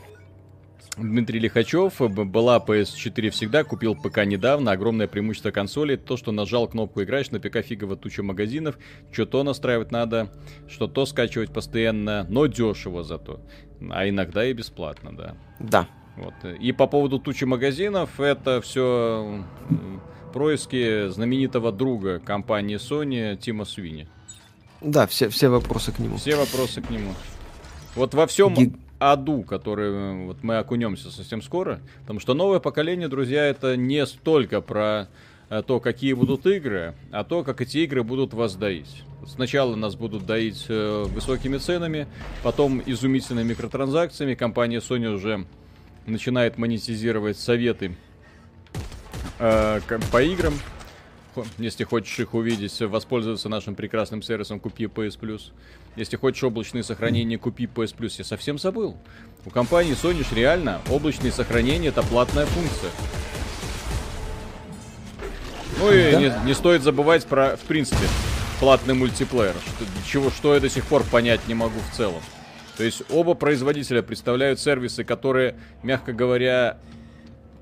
Дмитрий Лихачев, б- была PS4 всегда, купил ПК недавно. Огромное преимущество консоли, то, что нажал кнопку играешь, на ПК фигово туча магазинов, что то настраивать надо, что то скачивать постоянно, но дешево зато. А иногда и бесплатно, да. Да. Вот. И по поводу тучи магазинов, это все происки знаменитого друга компании Sony Тима Свини. Да, все, все вопросы к нему. Все вопросы к нему. Вот во всем Ги- аду, который э, вот мы окунемся совсем скоро, потому что новое поколение, друзья, это не столько про э, то, какие будут игры, а то, как эти игры будут вас доить. Сначала нас будут доить э, высокими ценами, потом изумительными микротранзакциями. Компания Sony уже начинает монетизировать советы э, по играм. Если хочешь их увидеть, воспользоваться нашим прекрасным сервисом Купи PS Plus. Если хочешь облачные сохранения, купи PS Plus. Я совсем забыл. У компании Sony реально облачные сохранения это платная функция. Ну и Да. не, не стоит забывать про, в принципе, платный мультиплеер. Что, чего, что я до сих пор понять не могу в целом. То есть оба производителя представляют сервисы, которые, мягко говоря,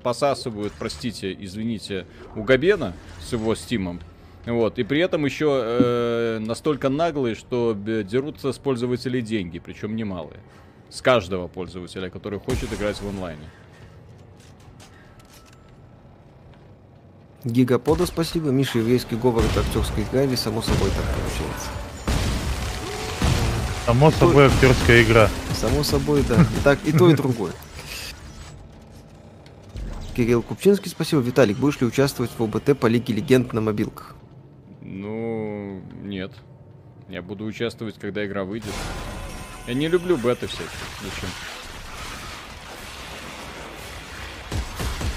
посасывают, простите, извините, у Габена с его стимом. Вот, и при этом еще э, настолько наглые, что дерутся с пользователей деньги, причем немалые. С каждого пользователя, который хочет играть в онлайне. Гигапода спасибо. Миша, еврейский говор это актерская игра или само собой так получается? Само собой актерская игра. Само собой, да. И так, и то, и другое. Кирилл Купчинский, спасибо. Виталик, будешь ли участвовать в ОБТ по Лиге Легенд на мобилках? Ну, нет. Я буду участвовать, когда игра выйдет. Я не люблю беты всякие. Зачем?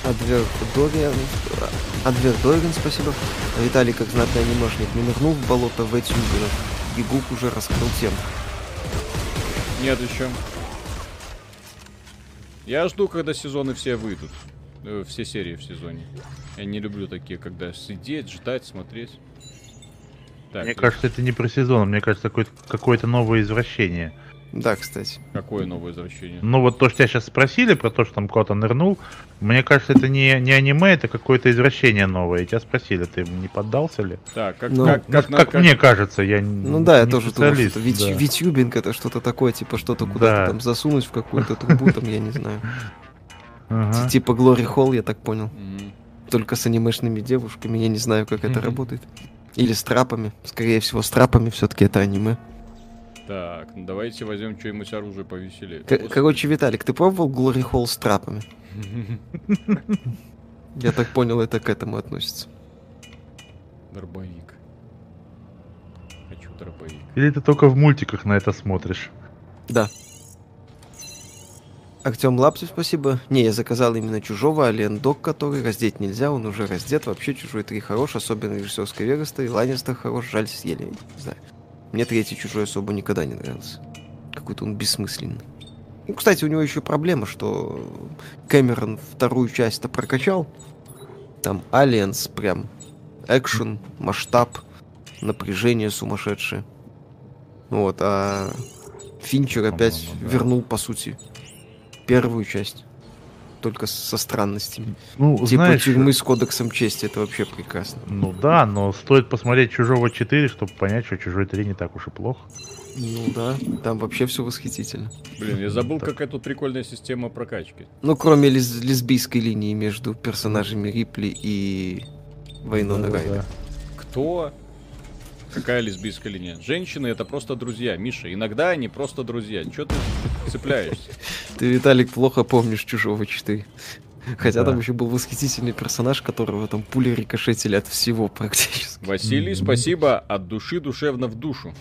Адвер Дориан, Адвер Дориан, спасибо. Виталий, как знатный анимешник, не нырнул в болото в Этюбинов. Гигук уже раскрыл тему. Нет еще. Я жду, когда сезоны все выйдут. Э, Все серии в сезоне. Я не люблю такие, когда сидеть, ждать, смотреть. Так, Мне э, кажется, это не про сезон, мне кажется, какое-то, какое-то новое извращение. Да, кстати. какое новое возвращение? Ну вот то, что тебя сейчас спросили про то, что там куда-то нырнул, мне кажется, это не, не аниме, это какое-то извращение новое. И тебя спросили, ты не поддался ли? Так, как, Ну, как, как, как, как- мне кажется, я Ну да, я не тоже специалист, что вит- да. витюбинг это что-то такое, типа что-то куда-то Да. там засунуть в какую-то трубу, там, я не знаю. Типа Глори Холл, я так понял. Только с анимешными девушками, я не знаю, как это работает. Или с трапами. Скорее всего, с трапами все-таки это аниме. Так, ну давайте возьмем что-нибудь оружие повеселее. К- короче, Виталик, ты пробовал Глори Холл с трапами? (laughs) Я так понял, это к этому относится. Дробовик. Хочу дробовик. Или ты только в мультиках на это смотришь? Да. Артем Лаптев, спасибо. Не, я заказал именно чужого, Ален Док, который раздеть нельзя, он уже раздет. Вообще чужой 3 хорош, особенно режиссерская верста, и Ланнистер хорош, жаль, съели, я не знаю. Мне третий чужой особо никогда не нравился. Какой-то он бессмысленный. Ну, кстати, у него еще проблема, что Кэмерон вторую часть-то прокачал. Там Алиенс прям экшен, масштаб, напряжение сумасшедшее. Вот, а Финчер опять вернул, по сути, первую часть. Только со странностями. Ну, типа знаешь, тюрьмы с кодексом чести, это вообще прекрасно. ну да, но стоит посмотреть Чужого 4, чтобы понять, что Чужой 3 не так уж и плохо. Ну да, там вообще все восхитительно. Блин, я забыл, Так. какая тут прикольная система прокачки. Ну, кроме лес- лесбийской линии между персонажами Рипли и Вайнона Да-да-да. Райдер. Кто? Какая лесбийская линия? Женщины это просто друзья, Миша. Иногда они просто друзья. Чё ты цепляешься? Ты, Виталик, плохо помнишь Чужого 4. Хотя Да. там еще был восхитительный персонаж, которого там пули рикошетили от всего практически. Василий, спасибо от души душевно в душу.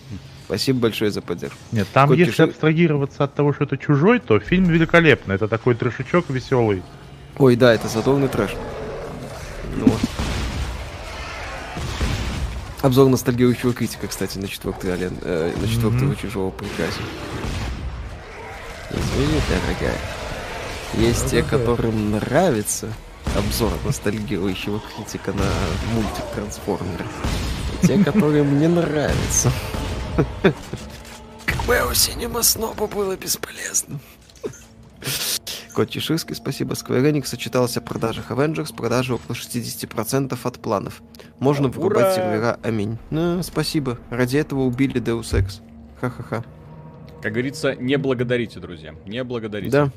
Спасибо большое за поддержку. Нет, там, Хоть если чужой- абстрагироваться от того, что это чужой, то фильм великолепный. Это такой трешечок веселый. Ой, да, это задорный трэш. Ну вот. Обзор ностальгирующего критика, кстати, на четвертый Ален, э, на четвертого Мгм. чужого прекрасен. Извини, дорогая. Есть те, которым нравится обзор ностальгирующего критика на мультик Трансформеры. И те, которым не нравится. У Синема Сноба было бесполезно. Кот Чеширский, спасибо. Square Enix сочетался в продажах Avengers, продажи около 60% от планов. Можно Ура! вырубать сервера, аминь. Ну, спасибо. Ради этого убили Deus Ex. Ха-ха-ха. Как говорится, не благодарите, друзья. Не благодарите. Да.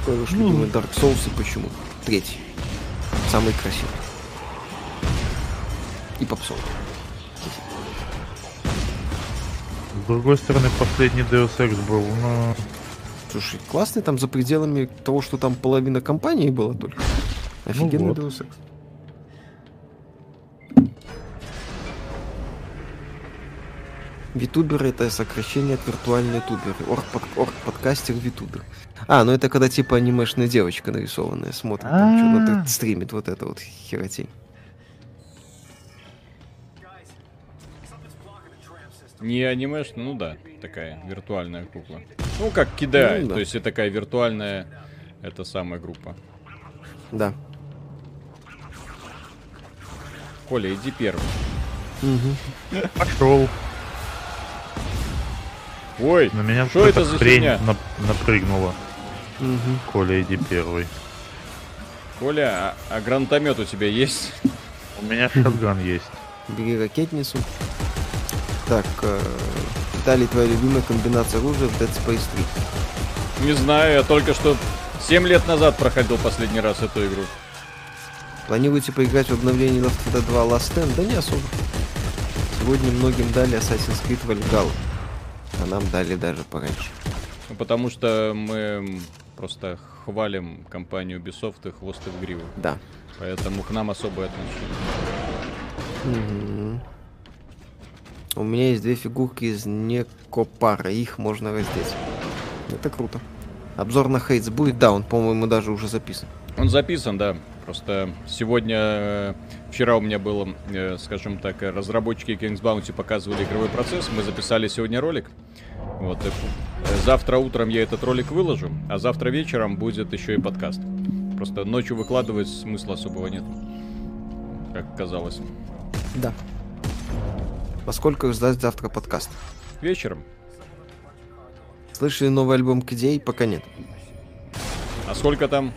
Какой ваш любимый Dark Souls и почему? Третий. Самый красивый. И попсовый. С другой стороны, последний Deus Ex был, но... Слушай, классный там за пределами того, что там половина компании была только. Офигенный вот. Deus Ex. Витубер это сокращение от виртуальный тубер. Орг, под, орг подкастер Витубер. А, ну это когда типа анимешная девочка нарисованная смотрит, там А. что-то стримит вот это вот херотень. Не анимешная, ну да, такая виртуальная кукла. Ну, как кидай, Ну да. то есть это такая виртуальная, это самая группа. Да. Коля, иди первый. Мгм. Пошел. Ой, На меня что это за хрень нап- напрыгнула. Мгм. Коля, иди первый. Коля, а, а гранатомет у тебя есть? У меня шотган есть. Бери ракетницу. Так, э, Виталий, твоя любимая комбинация оружия в Dead Space 3. Не знаю, я только что 7 лет назад проходил последний раз эту игру. Планируете поиграть в обновление Left 4 Dead 2 Last Stand? Да не особо. Сегодня многим дали Assassin's Creed Valhalla. А нам дали даже пораньше. Ну, потому что мы просто хвалим компанию Ubisoft и хвост и в гриву. Да. Поэтому к нам особое отношение. Мгм. У меня есть две фигурки из Некопара. Их можно раздеть. Это круто. Обзор на Хейтс будет? Да, он, по-моему, даже уже записан. Он записан, да. Просто сегодня, э, вчера у меня было, э, скажем так, разработчики Kings Bounty показывали игровой процесс. Мы записали сегодня ролик. Вот. э, завтра утром я этот ролик выложу, а завтра вечером будет еще и подкаст. Просто ночью выкладывать смысла особого нет. Как казалось. Да. Поскольку ждать завтра подкаст? Вечером. Слышали новый альбом Кидей? Пока нет. А сколько там?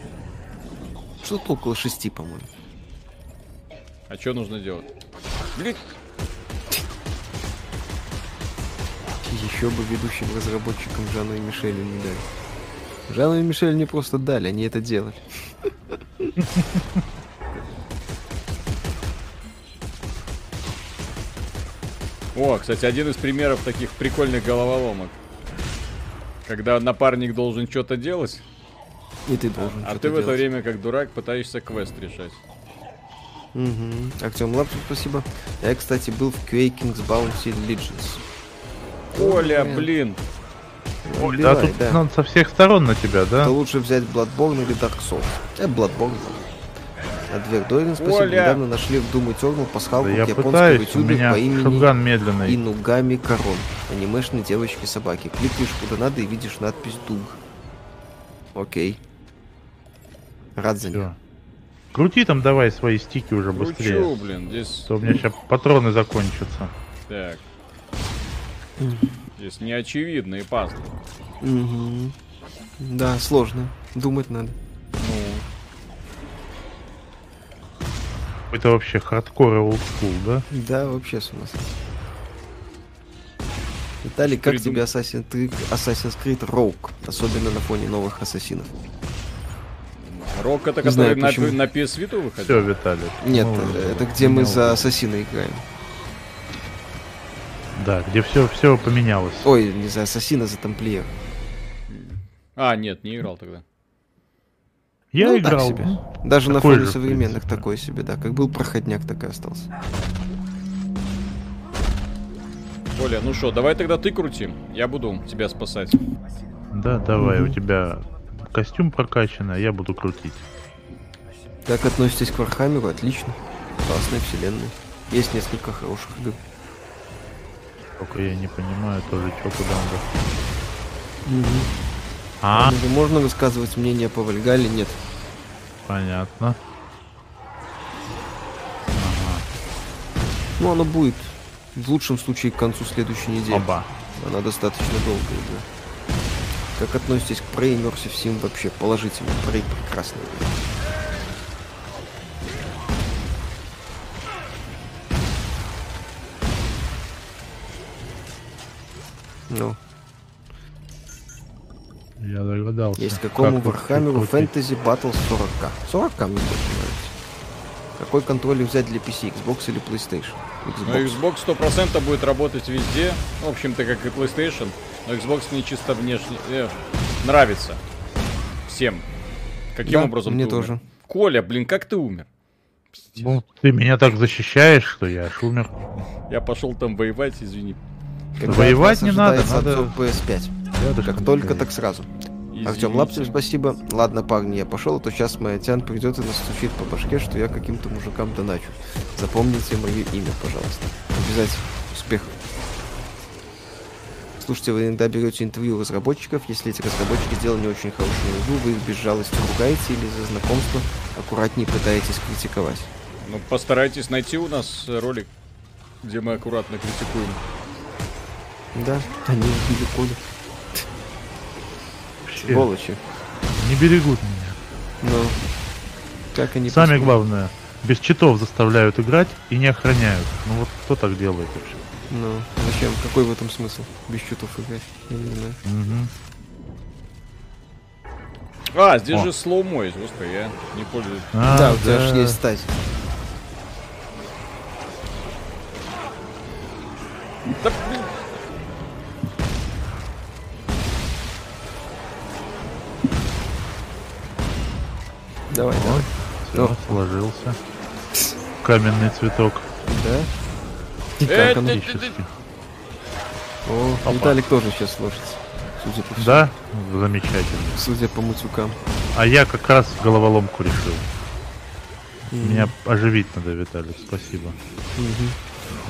Что-то около шести, по-моему. А что нужно делать? Блин, Еще бы ведущим разработчикам Жанну и Мишелю не дали. Жанну и Мишель не просто дали, они это делали. (laughs) О, кстати, один из примеров таких прикольных головоломок. Когда напарник должен что-то делать, И ты должен а что-то ты в это делать. время, как дурак, пытаешься квест решать. Мгм. Артем Лапсов, спасибо. Я, кстати, был в Quaking's Bounty Legends. Оля, блин. блин. Ой, да тут да. со всех сторон на тебя, да? То лучше взять Bloodborne или Dark Souls. Э, Bloodborne. А дверь Дорин, спасибо. Оля! Недавно нашли в Doom Eternal пасхалку Да к я японскому ютубе меня по имени. Инугами Корон. Анимешной девочки-собаки. Кликаешь куда надо и видишь надпись Дуг. Окей. Рад за. Всё. Крути там давай свои стики уже Кручу, быстрее. блин, здесь... А То у меня сейчас патроны закончатся. Так. Здесь неочевидные пазлы. Мгм. Да, сложно. Думать надо. Ну, Это вообще хардкор и олдскул, да? Да, вообще с ума сойти. Виталий, как Придум- тебе Assassin's Creed, Assassin's Creed Rogue? Особенно на фоне новых ассасинов. Рок это Не знаю, который на, почему. на PS Vita Все, выходил? Виталий. Нет, ну, это где мы за ассасина играем. Да, где все, все поменялось. Ой, не за ассасина, за тамплиер. А, нет, не играл тогда. Я Ну, так играл. себе. ну, Даже на Такой фоне же, современных принципе. такой себе, да. Как был проходняк, так и остался. Коля, ну что, давай тогда ты крути. Я буду тебя спасать. Да, давай, Мгм. у тебя костюм прокачанный, а я буду крутить. Как относитесь к Вархаммеру? Отлично. Классная вселенная. Есть несколько хороших игр. Только я не понимаю тоже, что куда надо. А, можно высказывать мнение по Вальхалле? Нет. понятно. Ну, оно будет. В лучшем случае к концу следующей недели. Оба. Она достаточно долгая игра. Как относитесь к Prey Immersive Sim вообще? Положительно. Prey прекрасная игра. Ну, Я догадался. есть какому Как Вархаммеру? Fantasy Battles 40к? 40к мне больше нравится. Какой контроллер взять для PC, Xbox или PlayStation? Ну, Xbox. Xbox 100% будет работать везде. В общем-то, как и PlayStation. Но Xbox мне чисто внешне э, нравится. Всем. Каким Да, образом мне ты умер? тоже. Коля, блин, как ты умер? Ну, ты меня так защищаешь, что я аж умер. Я пошел там воевать, извини. Когда Воевать не надо, надо- обзор PS5. Рядышком Как только, так сразу. Артем Лаптев, спасибо. Ладно, парни, я пошел, а то сейчас моя тян придет и настучит по башке, что я каким-то мужикам доначу. Запомните мое имя, пожалуйста. Обязательно. Успехов. Слушайте, вы иногда берете интервью разработчиков, если эти разработчики сделали не очень хорошую игру, вы их без жалости ругаете или за знакомство аккуратнее пытаетесь критиковать. Ну, постарайтесь найти у нас ролик, где мы аккуратно критикуем. Да, они убили Колю. Вообще, Сволочи. Не берегут меня. Но как они Самое посмели? главное, без читов заставляют играть и не охраняют. Ну вот кто так делает вообще? Ну, зачем? Какой в этом смысл? Без счетов играть? Я не знаю. Мгм. А, здесь О. же слоумо есть, господи, я не пользуюсь. А, да, у тебя же есть стать. Да, блин, Давай, давай. Всё, сложился. Каменный цветок. Да? И Э. О, Опа. Виталик тоже сейчас сложится. Судя по всему. Да? Замечательно. Судя по мутюкам. А я как раз головоломку решил. Мгм. Меня оживить надо, Виталик, спасибо. Мгм.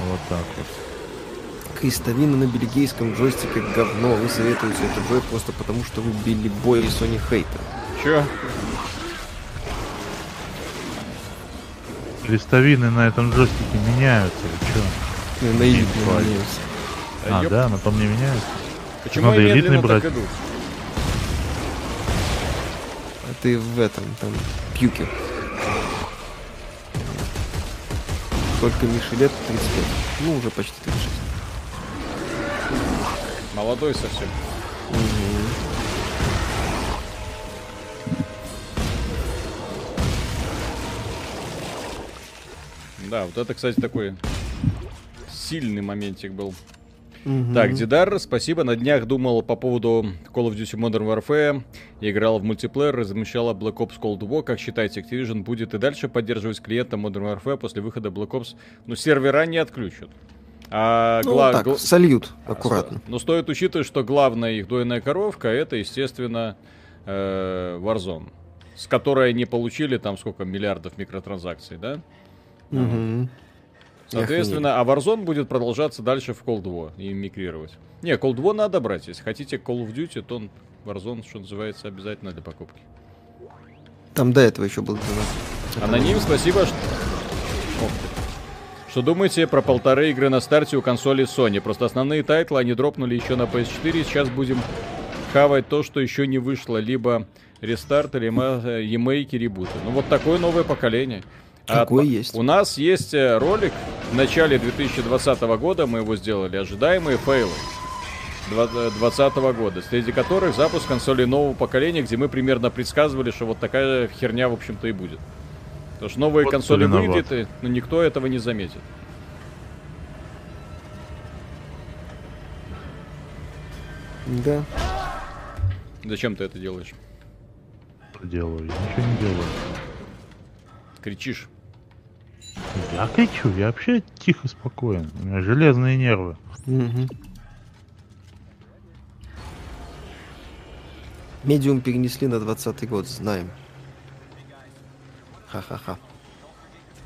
Вот так вот. Крестовина на бельгийском джойстике говно. Вы советуете это джой просто потому, что вы Билли Бой и Сони Хейтер. чё? Крестовины на этом джойстике меняются, вы чё? Ну, На меняются. Да А, ёп, да, на том не меняются? Почему надо элитный брать. идут? А ты в этом, там, пьюке. Сколько Мише лет? 35. Ну, уже почти 36. Молодой совсем. Да, вот это, кстати, такой сильный моментик был. Мгм. Так, Дидар, спасибо. На днях думал по поводу Call of Duty Modern Warfare. Играл в мультиплеер, размещала Black Ops Cold War. Как считаете, Activision будет и дальше поддерживать клиента Modern Warfare после выхода Black Ops? Ну, сервера не отключат. А Ну, гла- так, гла- сольют аккуратно. Но стоит учитывать, что главная их дойная коровка это, естественно, э, Warzone. С которой они получили там сколько миллиардов микротранзакций, да? Соответственно, а Warzone будет продолжаться дальше в Cold War и мигрировать. Не, Cold War надо брать. Если хотите Call of Duty, то он Warzone, что называется, обязательно для покупки. Там до этого еще был донат. Это Аноним, спасибо. Что... Ох ты. Что думаете про полторы игры на старте у консоли Sony? Просто основные title ы они дропнули еще на PS4. Сейчас будем хавать то, что еще не вышло. Либо рестарт, или ремейки, ребуты. Ну вот такое новое поколение. А Такое от- есть. У нас есть э, ролик в начале 2020 года, мы его сделали, ожидаемые фейлы 2020 года, среди которых запуск консолей нового поколения, где мы примерно предсказывали, что вот такая херня, в общем-то, и будет. Потому что новые Вот консоли выйдет, и, но никто этого не заметит. Да. Зачем ты это делаешь? Делаю? Я ничего не делаю. Кричишь. Я кричу, я вообще тихо, спокоен. У меня железные нервы. Мгм. Медиум перенесли на 20 год, знаем. Ха-ха-ха.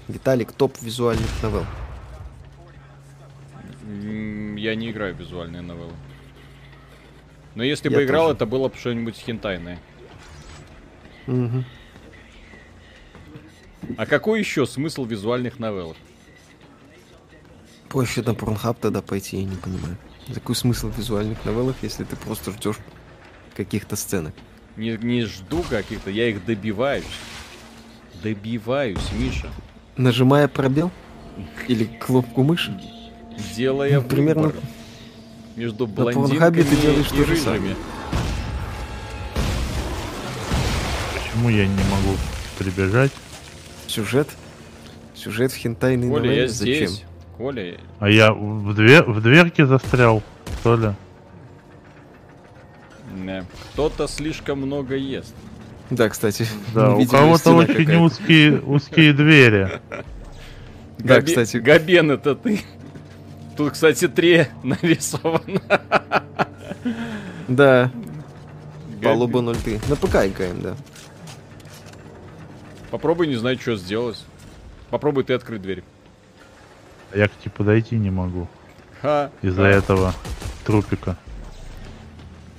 Виталик, топ визуальных новелл. Я не играю в визуальные новеллы. Но если Я бы играл, тоже. это было бы что-нибудь хентайное. Мгм. А какой еще смысл визуальных новелл? Проще на Порнхаб тогда пойти, я не понимаю. Какой смысл визуальных новеллах, если ты просто ждешь каких-то сценок? Не, не жду каких-то, я их добиваюсь. Добиваюсь, Миша. Нажимая пробел? Или кнопку мыши? Делая Ну, примерно выбор между Порнхабе ты блондинками делаешь и же рыжими. самое. Почему я не могу прибежать? Сюжет? Сюжет в хентайной Коля, новелле? я Зачем? здесь. Коля, А я в, две, в дверке застрял, что ли? не. кто-то слишком много ест. Да, кстати. Да, у кого-то очень узкие, узкие двери. Да, Габи- кстати. Габен, это ты. Тут, кстати, три нарисовано. Да, Габи- палуба 03. На ПК играем, да. Попробуй, не знаю, что сделать. Попробуй ты открыть дверь. А Я к тебе подойти не могу Ха. из-за этого трупика.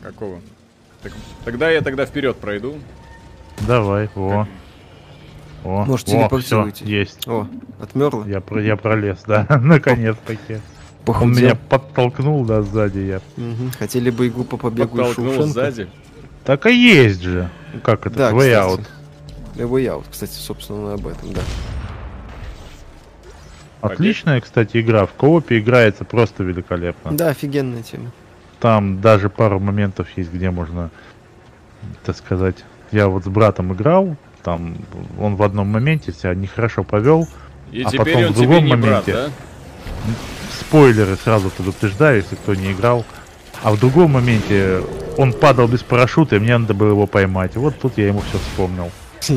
Какого? Так- тогда я тогда вперед пройду. Давай, о. О, Может, телепортируйтесь. есть. О, отмерла? Я, про- я пролез, да, (laughs) наконец-таки. Он Похудел. меня подтолкнул, да, сзади я. Мгм. Хотели бы игру по побегу Подтолкнул сзади. Так и есть же. Как это? Да, Way кстати. Out. A Way Out, кстати, собственно, об этом, да. Отличная, кстати, игра. В коопе играется просто великолепно. Да, офигенная тема. Там даже пару моментов есть, где можно, так сказать, я вот с братом играл, там он в одном моменте себя нехорошо повел. И А потом в другом не брат, моменте- да? Спойлеры сразу предупреждаю, если кто не играл. А в другом моменте он падал без парашюта, и мне надо было его поймать. Вот тут я ему все вспомнил. (laughs)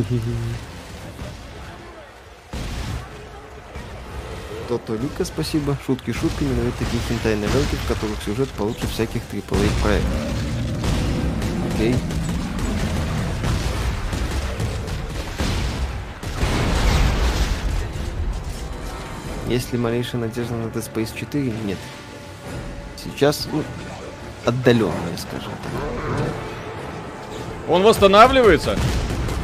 Тото Лика, спасибо. Шутки шутками, но это такие хентайные ролики, в которых сюжет получше всяких AAA проектов. Окей. Есть ли малейшая надежда на Dead Space 4? Нет. Сейчас, ну, отдаленная, скажем так. Он восстанавливается?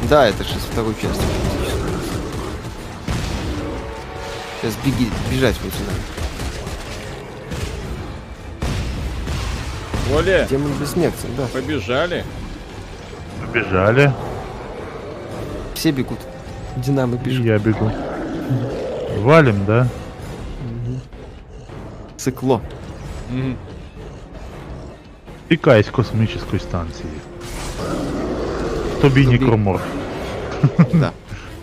Да, это же второй части. Сейчас беги, бежать вот сюда. Коля, Демон бессмертен, да. побежали. Побежали, Все бегут. Динамо и бежит. я бегу. Валим, да? Цикло. Мгм. Пикай с космической станции. Тоби. Некроморф. (laughs) Да.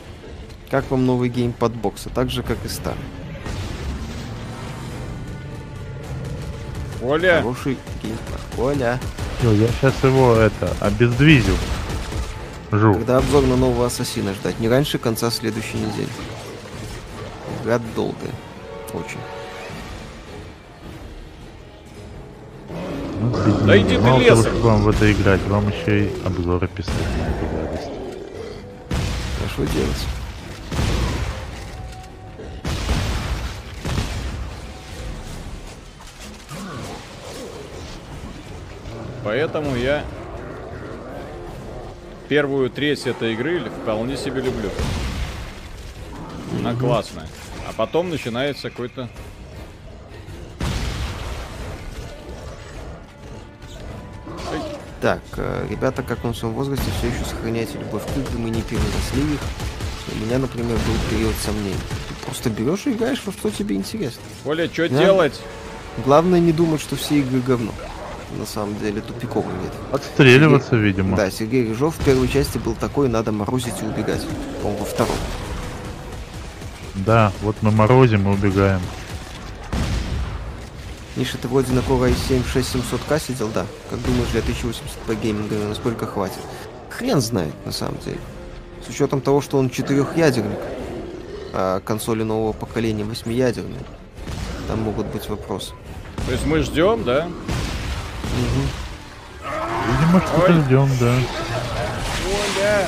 (laughs) Как вам новый геймпад бокса? Так же, как и старый. Коля, Хороший геймпад. Оля. Всё, я сейчас его это обездвизю. Жу. Когда обзор на нового ассасина ждать? Не раньше конца следующей недели. Игра долгая. Очень. Ну, бедняги. Да иди ты Мало того, лесом. что вам в это играть, вам еще и обзоры писать на эту гадость. А что делать? поэтому я первую треть этой игры вполне себе люблю. Она классная. А потом начинается какой-то... Так, э, ребята, как он в своем возрасте, все еще сохраняете любовь к играм и не переросли их. У меня, например, был период сомнений. Ты просто берешь и играешь во что тебе интересно. Коля, что Да. делать? Главное не думать, что все игры говно. На самом деле тупиковый нет. Отстреливаться, видимо. Да, Сергей Рыжов в первой части был такой, надо морозить и убегать. По-моему, во втором. Да, вот мы морозим и убегаем. Миша, ты вроде на Core i7 6700K сидел, да? Как думаешь, для 1080p гейминга насколько хватит? Хрен знает, на самом деле. С учетом того, что он четырехъядерник, а консоли нового поколения восьмиядерные, там могут быть вопросы. То есть мы ждем, да? Видимо, Видимо, что-то ждем, да. Коля!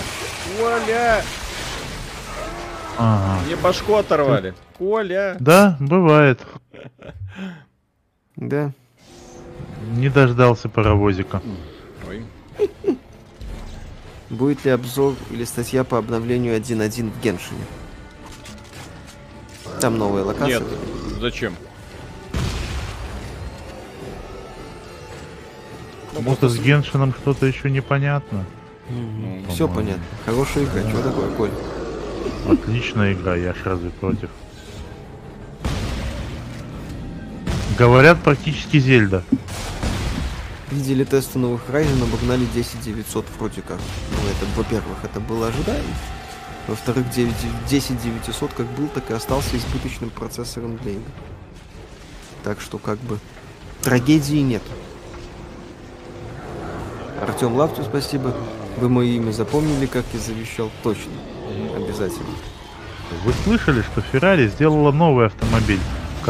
Коля! Ага. Мне башку оторвали. Коля! Да, бывает. (laughs) Да. Не дождался паровозика. Ой. Будет ли обзор или статья по обновлению 1.1 в Геншине? Там новая локация. Нет, зачем? Может, с Геншином что-то еще непонятно. Ну, Все понятно. Хорошая игра. Что такое, Коль? Отличная игра, я ж разве против. Говорят, практически Зельда. Видели тесты новых Ryzen, обогнали 10900 вроде как. Ну, это, во-первых, это было ожидаемо. Во-вторых, 9 10900 как был, так и остался избыточным процессором для игр. Так что, как бы, трагедии нет. Артем Лаптю, спасибо. Вы мое имя запомнили, как я завещал? Точно. Обязательно. Вы слышали, что Ferrari сделала новый автомобиль,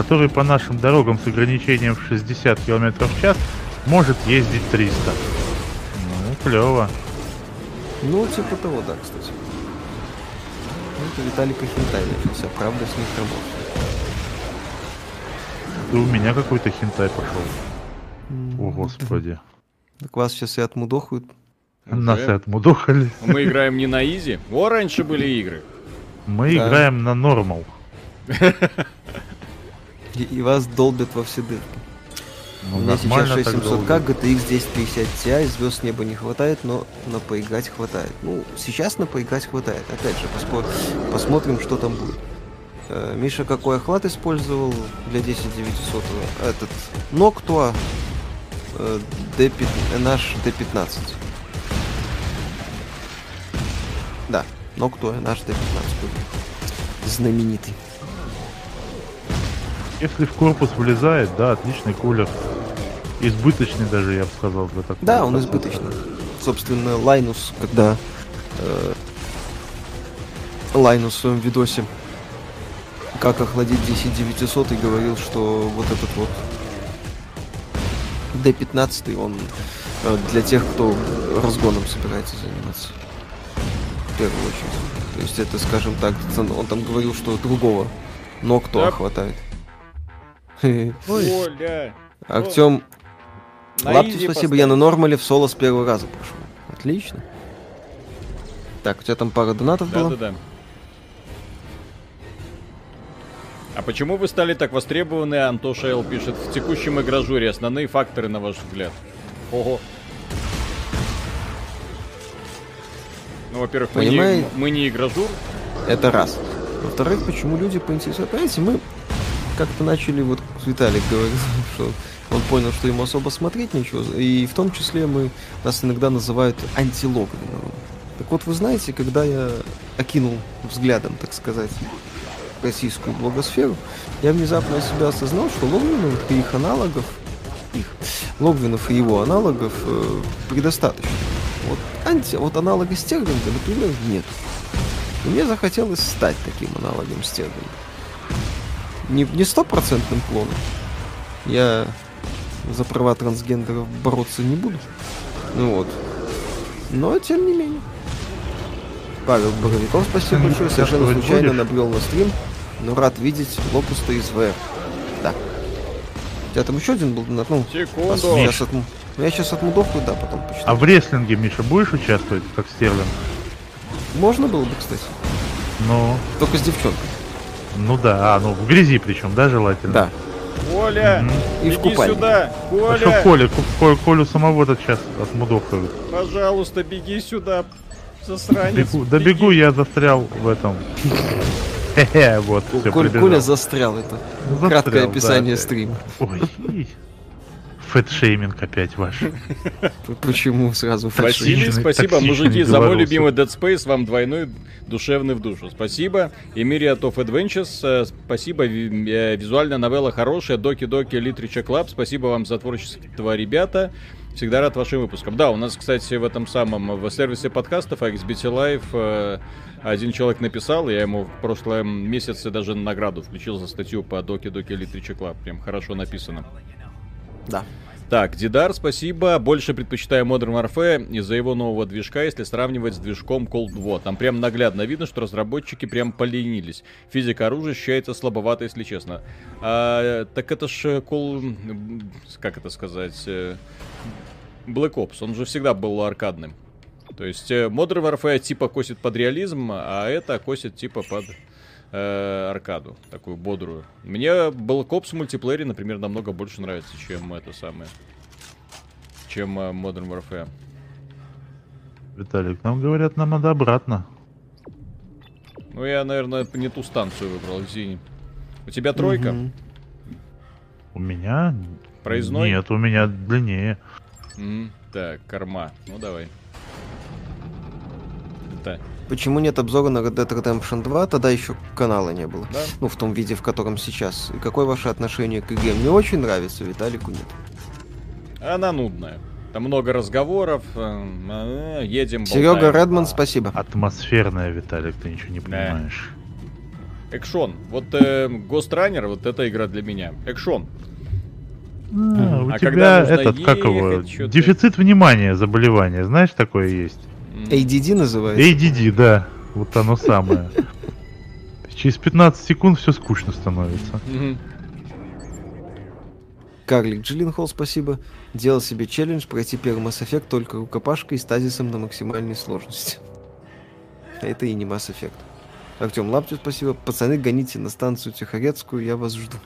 который по нашим дорогам с ограничением в 60 км в час может ездить 300? Ну, клево. Ну, типа того, да, кстати. Ну, это Виталика Хинтай начался, правда, с них работает. Да у меня какой-то хентай пошел. О, господи. Так вас сейчас и отмудохают. Нас и Уже. отмудохали. Мы играем не на изи. О, раньше были игры. Мы Да. играем на нормал. (laughs) И, вас долбят во все дырки. Ну, У меня сейчас нормально так 6700К, долго. GTX 1050 Ti, звезд неба не хватает, но на поиграть хватает. Ну, сейчас на поиграть хватает. Опять же, поспо- посмотрим, что там будет. Э, Миша какой охват использовал для 10900? Этот Noctua э, D5, наш D15. Да, Noctua наш D15 был. Знаменитый. Если в корпус влезает, да, отличный кулер. Избыточный даже, я бы сказал, для такого. Да, он избыточный. Собственно, Лайнус, когда э, Лайнус в своем видосе как охладить 10900 и говорил, что вот этот вот D15 он э, для тех, кто разгоном собирается заниматься. В первую очередь. То есть это, скажем так, он там говорил, что другого Ноктуа Да. хватает. Коля! (laughs) Артем, Лаптю спасибо, я на поставь. нормале в соло с первого раза прошел. Отлично. Так, у тебя там пара донатов было. Да-да-да. А почему вы стали так востребованы, Антоша Л пишет, в текущем игражуре? Основные факторы, на ваш взгляд. Ого. Ну, во-первых, мы не, мы не игражур. Это раз. Во-вторых, почему люди поинтересуются? Понимаете, мы как-то начали, вот Виталик говорил, (laughs) что он понял, что ему особо смотреть нечего, и в том числе мы, нас иногда называют антилогвиновым. Так вот, вы знаете, когда я окинул взглядом, так сказать, российскую блогосферу, я внезапно себя осознал, что Логвинов и их аналогов, их, Логвинов и его аналогов э, предостаточно. Вот, анти, вот аналога Стерлинга, например, нет. И мне захотелось стать таким аналогом Стерлинга. Не, не стопроцентным клоном. Я за права трансгендеров бороться не буду. Ну вот. Но тем не менее. Павел Боровиков, спасибо большое. Совершенно случайно будешь? набрел на стрим. Но рад видеть Локуста из ВР. Да. У тебя там еще один был? Ну, пос- Секунду. сейчас отму- ну, я сейчас отмудохаю, да, потом А почитаю. в рестлинге, Миша, будешь участвовать, как Стерлинг? Можно было бы, кстати. Ну, Только с девчонкой. Ну да, а, ну в грязи причем, да, желательно? Да. Коля, Мгм. И купальнике. сюда. А что Коля, Коля? Ко- Ко- Колю самого-то сейчас отмудохают. пожалуйста, беги сюда. Засранец. Бегу, да беги. бегу, я застрял в этом. Хе-хе, вот, все. Коля застрял это. Краткое описание стрима. Ой, фэтшейминг опять ваш. (laughs) Почему сразу Василий, спасибо, мужики, за мой любимый Dead Space, вам двойной душевный в душу. Спасибо. Emiriat of Adventures, э, спасибо. Э, Визуальная новелла хорошая. Доки Доки Literature Club, спасибо вам за творчество, ребята. Всегда рад вашим выпускам. Да, у нас, кстати, в этом самом, в сервисе подкастов XBT Live э, один человек написал, я ему в прошлом месяце даже награду включил за статью по Доки Доки Literature Club. Прям хорошо написано. Да. Так, Дидар, спасибо. Больше предпочитаю Modern Warfare из-за его нового движка, если сравнивать с движком Cold War. Там прям наглядно видно, что разработчики прям поленились. Физика оружия ощущается слабовато, если честно. А, так это ж Call... Как это сказать? э, Black Ops, он же всегда был аркадным. То есть э, Modern Warfare типа косит под реализм, а это косит типа под э, аркаду, такую бодрую. Мне Black Ops в мультиплеере, например, намного больше нравится, чем это самое, чем э, Modern Warfare. Виталик, нам говорят, нам надо обратно. Ну, я, наверное, не ту станцию выбрал, извини. У тебя тройка? У меня... Проездной? Нет, у меня длиннее. Так, корма. Ну, давай. Да. Почему нет обзора на Red Dead Redemption 2? Тогда еще канала не было. Да? Ну, в том виде, в котором сейчас. И какое ваше отношение к игре? Мне очень нравится, Виталику нет. Она нудная. Там много разговоров. э, э, Едем, Серега болтаем. Редман, спасибо. Атмосферная, Виталик, ты ничего не понимаешь. Экшон. Вот э, Ghost Runner, вот эта игра для меня. Экшон. А, у А тебя этот, как его, ехать, дефицит внимания, заболевание, знаешь, такое есть? ADD называется. ADD, да, вот оно самое. Через 15 секунд все скучно становится. Карлик Джилленхол, спасибо. Делал себе челлендж пройти первый Mass Effect только рукопашкой и стазисом на максимальной сложности. А (laughs) это и не Mass Effect. Артем Лаптю, спасибо. Пацаны, гоните на станцию Тихорецкую, я вас жду.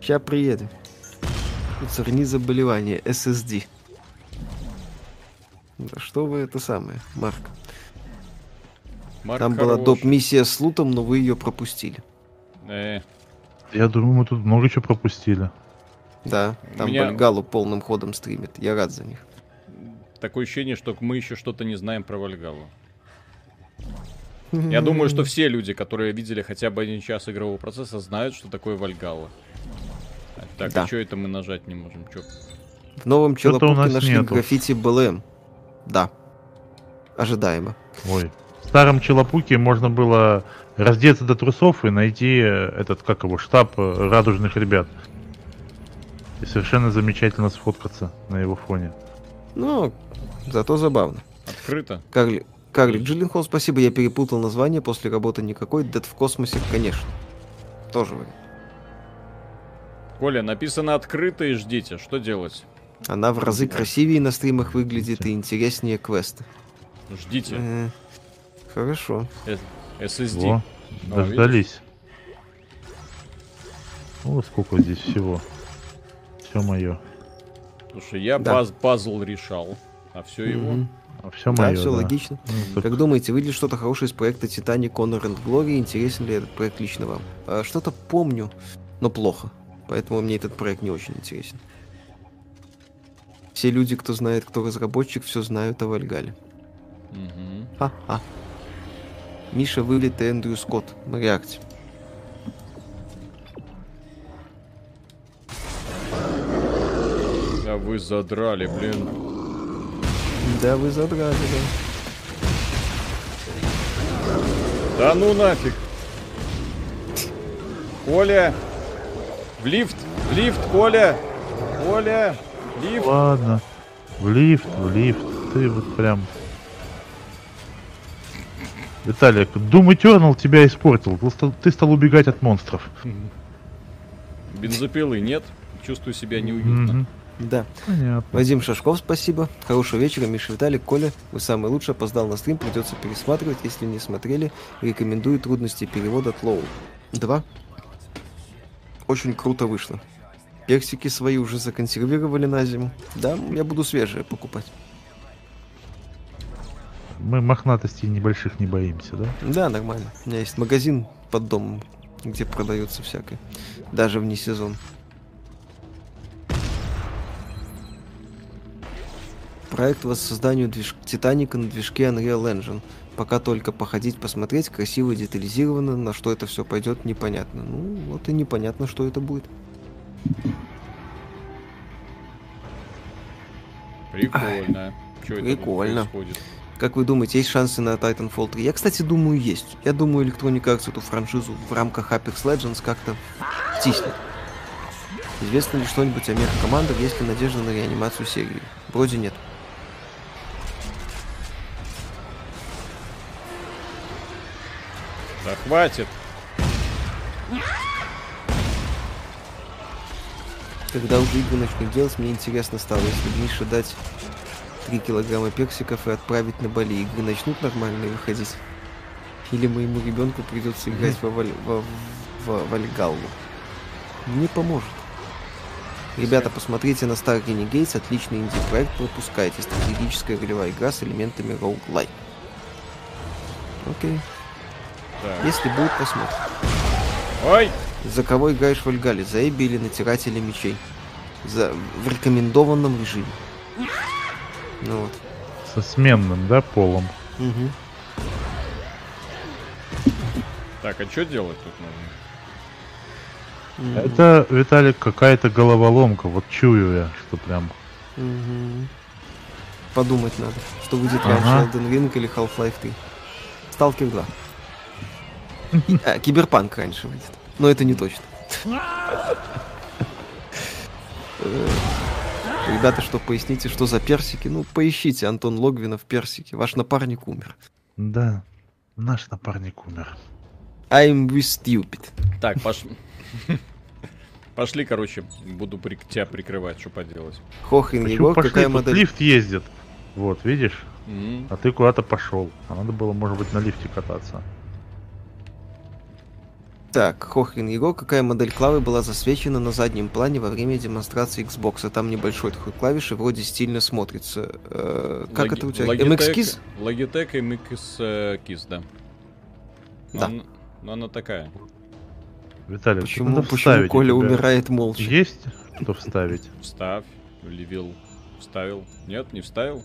Ща приедем. Уцерни заболевание, SSD. Да что вы это самое, Марк? Марк Там была доп-миссия с лутом, но вы ее пропустили. Э, Я думаю, мы тут много чего пропустили. Да, там меня- Вальгалу полным ходом стримит. Я рад за них. такое ощущение, что мы еще что-то не знаем про Вальгалу. (laughs) Я думаю, что все люди, которые видели хотя бы один час игрового процесса, знают, что такое Вальгала. Так, Да. а что это мы нажать не можем? Чё? В новом Челопуке нашли нету. граффити БЛМ. Да. Ожидаемо. Ой. В старом Челопуке можно было раздеться до трусов и найти э, этот, как его, штаб э, радужных ребят. И совершенно замечательно сфоткаться на его фоне. Ну, зато забавно. Открыто? Карли... Карлик Джилленхол, спасибо, я перепутал название после работы никакой. Дед в космосе, конечно. Тоже вы. Коля, написано открыто и ждите. Что делать? Она в разы красивее на стримах выглядит и интереснее квеста. Ждите. Э, Хорошо. Э, SSD. Во, Ну, дождались. О, сколько здесь всего. Все мое. Слушай, я Да. паз- пазл решал. А все его. А все Да, мое. все логично. Ну, Как думаете, выйдет что-то хорошее из проекта Титаник Honor and Glory? Интересен ли этот проект лично вам? А, Что-то помню, но плохо. Поэтому мне этот проект не очень интересен. Все люди, кто знает, кто разработчик, все знают о Вальгале. Мгм. Ха-ха. Миша вылет и Эндрю Скотт. На реакте. А вы задрали, блин. Да, вы задрали, да. Да ну нафиг. Коля! В лифт! В лифт, Коля! Коля! Лифт! Ладно. В лифт, в лифт. Ты вот прям... Виталик, Doom Eternal тебя испортил. Ты стал, ты стал убегать от монстров. Бензопилы нет. Чувствую себя неуютно. Мгм. Да. Понятно. Вадим Шашков, спасибо. Хорошего вечера, Миша Виталик, Коля. Вы самый лучший, опоздал на стрим, придется пересматривать, если не смотрели. Рекомендую трудности перевода Тлоу. Два. Очень круто вышло. Персики свои уже законсервировали на зиму. Да, я буду свежие покупать. Мы мохнатостей небольших не боимся, да? Да, нормально. У меня есть магазин под домом, где продается всякое. Даже вне сезон. Проект воссозданию движ... Титаника на движке Unreal Engine. Пока только походить, посмотреть, красиво и детализировано, на что это все пойдет, непонятно. Ну, вот и непонятно, что это будет. Прикольно. Это тут прикольно. происходит? Как вы думаете, есть шансы на Titanfall 3? Я, кстати, думаю, есть. Я думаю, Electronic Arts эту франшизу в рамках Apex Legends как-то втиснет. Известно ли что-нибудь о мех-командах, есть ли надежда на реанимацию серии? Вроде нет. Да хватит. Когда уже игры начнут делать, мне интересно стало, если Мише дать 3 килограмма персиков и отправить на Бали, игры начнут нормально выходить? Или моему ребенку придется играть во, Валь... во... в Вальгаллу? Не поможет. Ребята, посмотрите на Star Renegades, отличный инди-проект, пропускайте. Стратегическая ролевая игра с элементами роуглайк. Окей. Так. Если будет, посмотрим. Ой! За кого играешь в Альгале? За Эбби или Натирателя мечей? За... В рекомендованном режиме. Ну вот. Со сменным, да, полом. Мгм. Так, а что делать тут нужно? Это, Виталик, какая-то головоломка. Вот чую я, что прям... Мгм. Подумать надо, что выйдет Ага. раньше, Elden Ring или Half-Life 3. Сталкер 2. А, Киберпанк раньше выйдет. Но это не точно. Ребята, что поясните, что за персики? Ну, поищите Антон Логвинов персики. Ваш напарник умер. Да, наш напарник умер. I'm with stupid. Так, пош... Пошли, короче, буду при... тебя прикрывать, что поделать. Хохрин Почему Егор, пошли? какая Тут модель? лифт ездит. Вот, видишь? А ты куда-то пошел. А надо было, может быть, на лифте кататься. Так, Хохрин Егор, какая модель клавы была засвечена на заднем плане во время демонстрации Xbox? Там небольшой такой клавиши, вроде стильно смотрится. Э, как Логи- это у тебя? Logitech- MX? Logitech MX э, Keys, да. Но Да. она- Но она такая. Виталий, Почему, надо почему Коля тебя умирает молча? Есть что вставить? Вставь, левил, вставил. Нет, не вставил?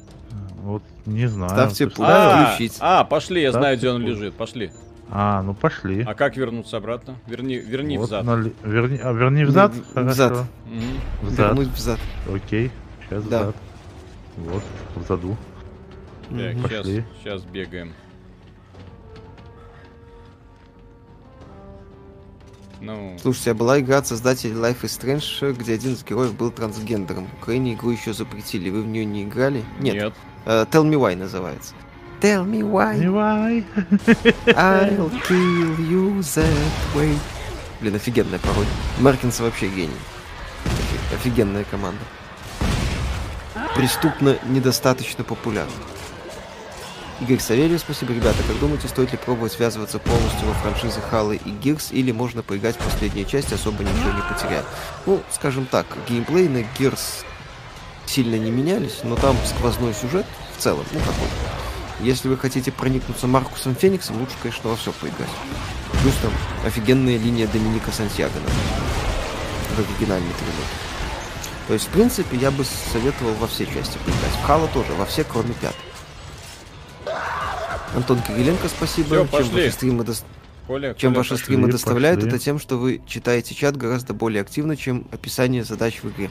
Вот, не знаю. Ставьте ты пул. вставил? Да, А, а, пошли, я Да, знаю, где он лежит. Пошли. А, ну пошли. А как вернуться обратно? Верни, верни Вот взад. на ли- Верни, а, верни взад? В- Хорошо. взад. Мгм. Взад. Вернуть взад. Окей. Сейчас Да. взад. Вот, взаду. Так, Мгм. сейчас, Пошли. сейчас бегаем. Ну, Слушайте, а была игра от создателей Life is Strange, где один из героев был трансгендером. В Украине игру еще запретили. Вы в нее не играли? Нет. нет. Э, Tell Me Why называется. Tell me why Давай. (laughs) I'll kill you that way. Блин, офигенная пародия. Меркинс вообще гений. Офи- Офигенная команда. Преступно недостаточно популярна. Игорь Савельев, спасибо, ребята. Как думаете, стоит ли пробовать связываться полностью во франшизы Халы и Гирс, или можно поиграть в последнюю часть, особо ничего не потеряя? Ну, скажем так, геймплей на Гирс сильно не менялись, но там сквозной сюжет в целом, ну какой Если вы хотите проникнуться Маркусом Фениксом, лучше, конечно, во все поиграть. Плюс там офигенная линия Доминика Сантьяго, например, в оригинальной трилогии. То есть, в принципе, я бы советовал во все части поиграть. В Хала тоже, во все, кроме пятой. Антон Кириленко, спасибо. Всё, Чем пошли. ваши стримы дос- Коля, чем Коля, ваши пошли. стримы пошли, доставляют, пошли. это тем, что вы читаете чат гораздо более активно, чем описание задач в игре.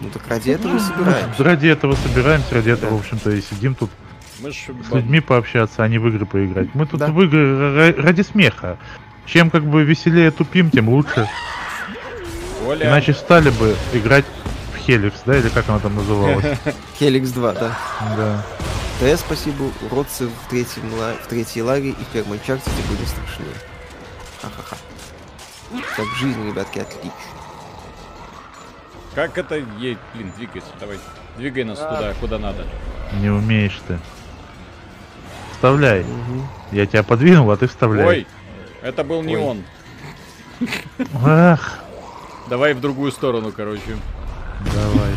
Ну так ради этого и собираемся. Ради этого собираемся, ради этого, Да. в общем-то, и сидим тут Мы ж с людьми пообщаться, а не в игры поиграть. Мы тут Да. в игры ра- ради смеха. Чем как бы веселее тупим, тем лучше. Коля, Иначе стали бы играть в Хеликс, да, или как она там называлась? (laughs) Хеликс 2, да. Да. ТС, спасибо, уродцы в третьем ла- в третьей лаге и в первом чарте были страшнее. Ха-ха-ха. Как жизнь, ребятки, отлично. как это ей, блин, двигайся, давай. Двигай нас туда, куда надо. Не умеешь ты. Вставляй. Мгм. Я тебя подвинул, а ты вставляй. Ой, это был не Ой. он. Ах, Давай в другую сторону, короче. давай.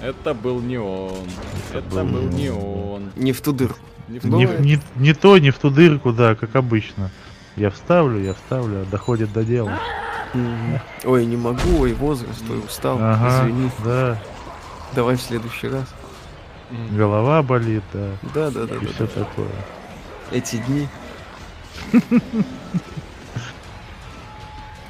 Это был не он. Это, был был не он. Не в ту дырку. Не в Не, ту- не, не то, не в ту дырку, да, как обычно. Я вставлю, я вставлю, а доходит до дела. Ой, не могу, ой, возраст, ой, устал. Ага, Извини, да. давай в следующий раз. Голова болит, да. Да, да, да, И да. все такое. Эти дни. (laughs)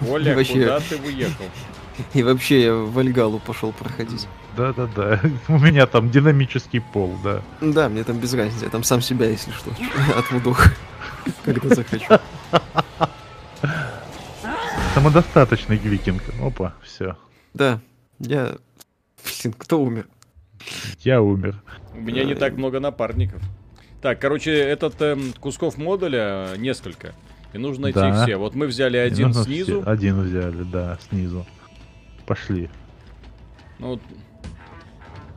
Коля, Вообще. куда ты уехал? (laughs) И вообще я в Альгалу пошел проходить. Да, да, да. У меня там динамический пол, да. Да, мне там без разницы, я там сам себя, если что, (laughs) отвуду, когда захочу. Самодостаточный викинг. Опа, все. Да, я... Блин, кто умер? Я умер. У меня не так много напарников. Так, короче, этот эм, кусков модуля несколько. И нужно найти Да. все. Вот мы взяли один нужно снизу. все- Один взяли, да, снизу. Пошли. Ну, вот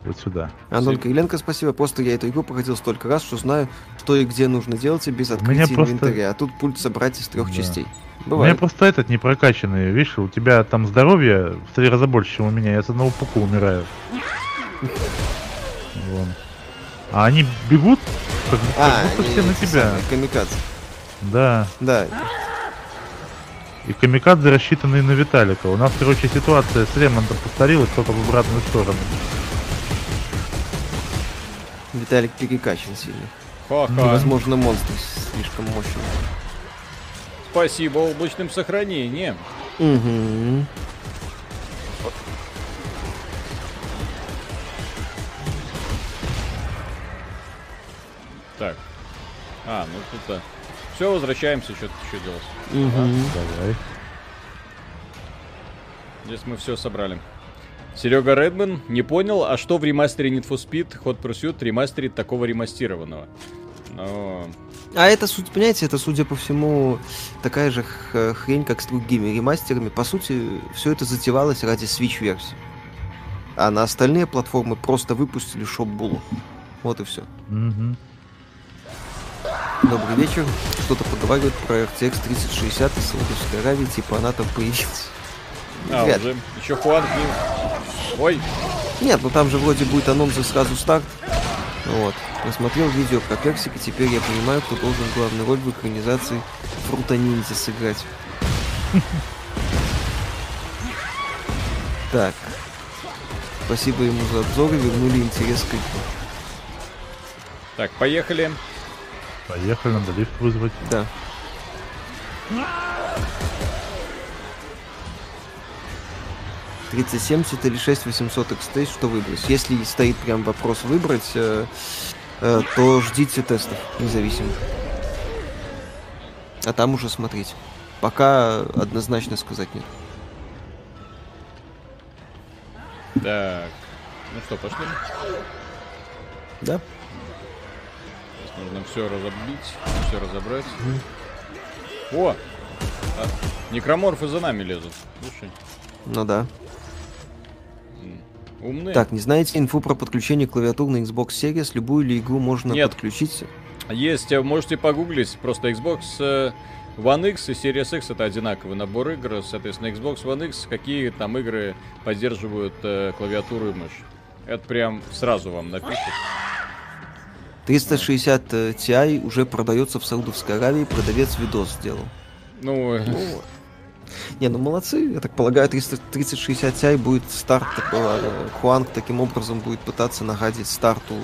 Вот сюда. Антон Си- Кириленко, спасибо. Просто я эту игру проходил столько раз, что знаю, что и где нужно делать и без открытия просто- инвентаря. А тут пульт собрать из трех Да. частей. У меня Бывает. просто этот не прокачанный, видишь, у тебя там здоровье в три раза больше, чем у меня, я с одного пука умираю. Вон. А они бегут, как, как А, будто они все на тебя. камикадзе. Да. Да, И камикадзе рассчитанные на Виталика. У нас, короче, ситуация с ремонтом повторилась, только в обратную сторону. Виталик перекачан сильно. ха-ха. Возможно, монстр слишком мощный. Спасибо облачным сохранением. Угу. Так. А, ну тут... Все, возвращаемся, что-то еще делать. Угу. Давай. Здесь мы все собрали. Серега Редман не понял, а что в ремастере Need for Speed Hot Pursuit ремастерит такого ремастированного? Ну, А это, суть, понимаете, это, судя по всему, такая же хрень, как с другими ремастерами. По сути, все это затевалось ради Switch-версии. А на остальные платформы просто выпустили шоп-булу. Вот и все. Мгм. Добрый вечер. Что-то поговаривают про RTX 3060 из Саудовской Аравии, типа она там появилась. а, Вряд уже. Еще Хуан к. Ой, Нет, ну там же вроде будет анонс и сразу старт. Вот. Посмотрел видео про персик, и теперь я понимаю, кто должен главную роль в экранизации Фрута Ниндзя сыграть. (laughs) Так. Спасибо ему за обзоры, вернули интерес к игре. так, поехали. Поехали, надо лифт вызвать. Да. Тридцать семьдесят или 6800 XT, что выбрать? Если стоит прям вопрос выбрать, э, э, то ждите тестов независимых. А там уже смотреть. Пока однозначно сказать нет. Так. Ну что, пошли. Да? Нужно все разобить, все разобрать. О! А, некроморфы за нами лезут. Слушай, Ну да. умные. Так, не знаете инфу про подключение клавиатур на Xbox Series? Любую ли игру можно Нет. подключить? Есть, э, можете погуглить, просто Xbox э, One X и Series X это одинаковый набор игр, соответственно, Xbox One X, какие там игры поддерживают э, клавиатуру и мышь. Это прям сразу вам напишут. 360 э, Ti уже продается в Саудовской Аравии, продавец видос сделал. Ну, э, Ну, Не, ну молодцы. Я так полагаю, 300 3060 Ti будет старт такого. э, Хуанг таким образом будет пытаться нагадить старту